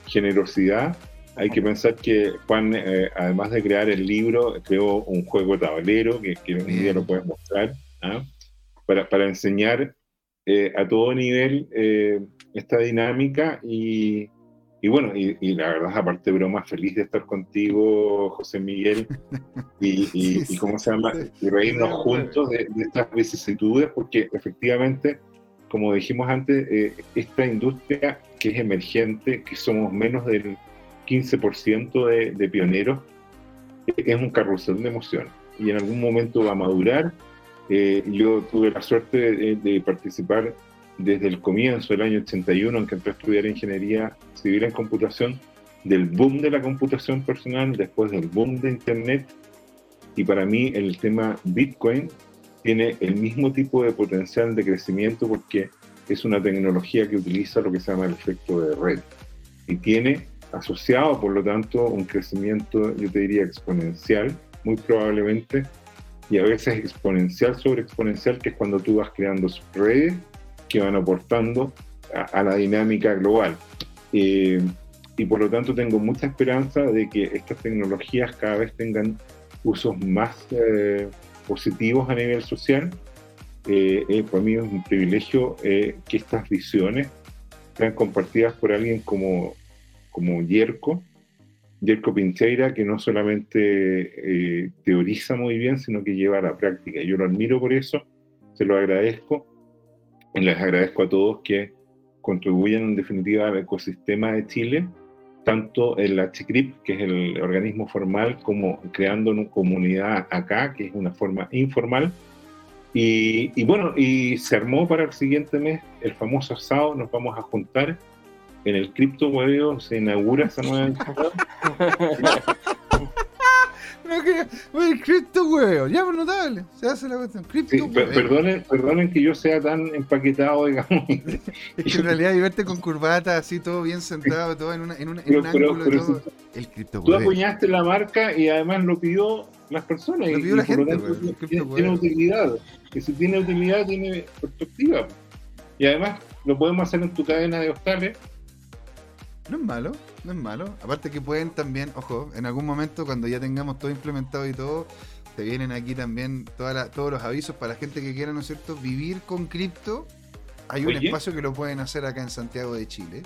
[SPEAKER 2] generosidad. Hay que pensar que Juan, eh, además de crear el libro, creó un juego tablero que, que un día lo puedes mostrar, ¿ah? para, para enseñar eh, a todo nivel eh, esta dinámica y, y bueno, y, y la verdad, aparte de broma, feliz de estar contigo, José Miguel, y, y-
[SPEAKER 1] Sí,
[SPEAKER 2] y cómo se llama, y reírnos
[SPEAKER 1] Sí,
[SPEAKER 2] juntos de, de estas vicisitudes, porque efectivamente, como dijimos antes, eh, esta industria que es emergente, que somos menos del 15% de, de pioneros, eh, es un carrusel de emociones. Y en algún momento va a madurar. Eh, yo tuve la suerte de, de participar desde el comienzo del año 81, en que entré a estudiar ingeniería civil en computación, del boom de la computación personal, después del boom de Internet, y para mí el tema Bitcoin tiene el mismo tipo de potencial de crecimiento porque es una tecnología que utiliza lo que se llama el efecto de red. Y tiene asociado, por lo tanto, un crecimiento, yo te diría, exponencial, muy probablemente, y a veces exponencial sobre exponencial, que es cuando tú vas creando redes que van aportando a, la dinámica global. Eh, y por lo tanto tengo mucha esperanza de que estas tecnologías cada vez tengan usos más eh, positivos a nivel social. Eh, eh, para mí es un privilegio que estas visiones sean compartidas por alguien como, como Yerko, Yerko Pincheira, que no solamente eh, teoriza muy bien, sino que lleva a la práctica. Yo lo admiro por eso, se lo agradezco, y les agradezco a todos que contribuyan en definitiva al ecosistema de Chile, tanto en la CHICRIP, que es el organismo formal, como creando una comunidad acá, que es una forma informal. Y, y bueno, y se armó para el siguiente mes el famoso asado, nos vamos a juntar en el cripto hueveo, se inaugura esa nueva.
[SPEAKER 1] No que, el cripto huevo, ya, pues notable. Se hace la cuestión. Cripto
[SPEAKER 2] Sí, perdonen, perdonen que yo sea tan empaquetado, digamos.
[SPEAKER 1] Es que en realidad y verte con corbata, así todo bien sentado, todo en, una, en, una- en
[SPEAKER 2] Pero-
[SPEAKER 1] un
[SPEAKER 2] pero-
[SPEAKER 1] ángulo,
[SPEAKER 2] pero
[SPEAKER 1] todo. El cripto
[SPEAKER 2] Tú acuñaste la marca y además lo pidió las personas.
[SPEAKER 1] Lo
[SPEAKER 2] y-
[SPEAKER 1] pidió
[SPEAKER 2] y
[SPEAKER 1] la
[SPEAKER 2] lo
[SPEAKER 1] gente,
[SPEAKER 2] tanto, tiene, tiene utilidad. Y si tiene utilidad, tiene perspectiva. Y además lo podemos hacer en tu cadena de hostales.
[SPEAKER 1] No es malo, no es malo. Aparte que pueden también, ojo, en algún momento cuando ya tengamos todo implementado y todo, te vienen aquí también toda la- todos los avisos para la gente que quiera, ¿no es cierto?, vivir con cripto. Hay un espacio que lo pueden hacer acá en Santiago de Chile.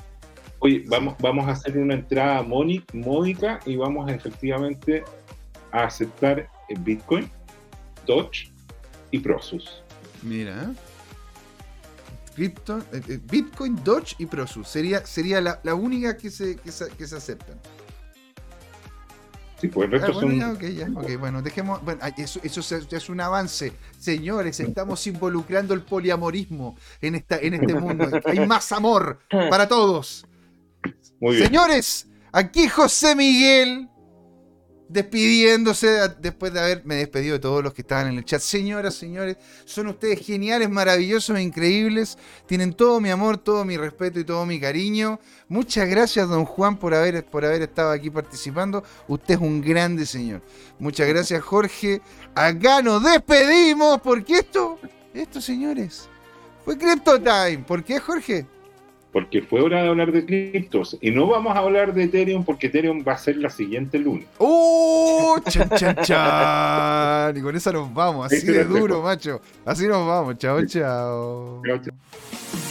[SPEAKER 2] Oye, vamos, vamos a hacer una entrada módica y vamos a efectivamente a aceptar Bitcoin, Doge y Prosus.
[SPEAKER 1] Mira. Cripto, eh, eh, Bitcoin, Doge y Prosus. Sería, sería la, la única que se, que se, que se aceptan.
[SPEAKER 2] Sí, pues el resto
[SPEAKER 1] Ah, bueno,
[SPEAKER 2] son.
[SPEAKER 1] ya, bueno, dejemos. Bueno, eso, eso es, es un avance. Señores, estamos involucrando el poliamorismo en, esta, en este mundo. Hay más amor para todos.
[SPEAKER 2] Muy bien.
[SPEAKER 1] Señores, aquí José Miguel despidiéndose después de haberme despedido de todos los que estaban en el chat. Señoras, señores, son ustedes geniales, maravillosos, increíbles. Tienen todo mi amor, todo mi respeto y todo mi cariño. Muchas gracias, don Juan, por haber, por haber estado aquí participando. Usted es un grande señor. Muchas gracias, Jorge. Acá nos despedimos porque esto, esto, señores, fue Crypto Time. ¿Por qué, Jorge?
[SPEAKER 2] Porque fue hora de hablar de criptos. Y no vamos a hablar de Ethereum porque Ethereum va a ser la siguiente lunes.
[SPEAKER 1] ¡Oh! ¡Chan, chan, chan! Y con esa nos vamos, así de duro, macho. Así nos vamos. Chao, chao.
[SPEAKER 2] Chao, chao.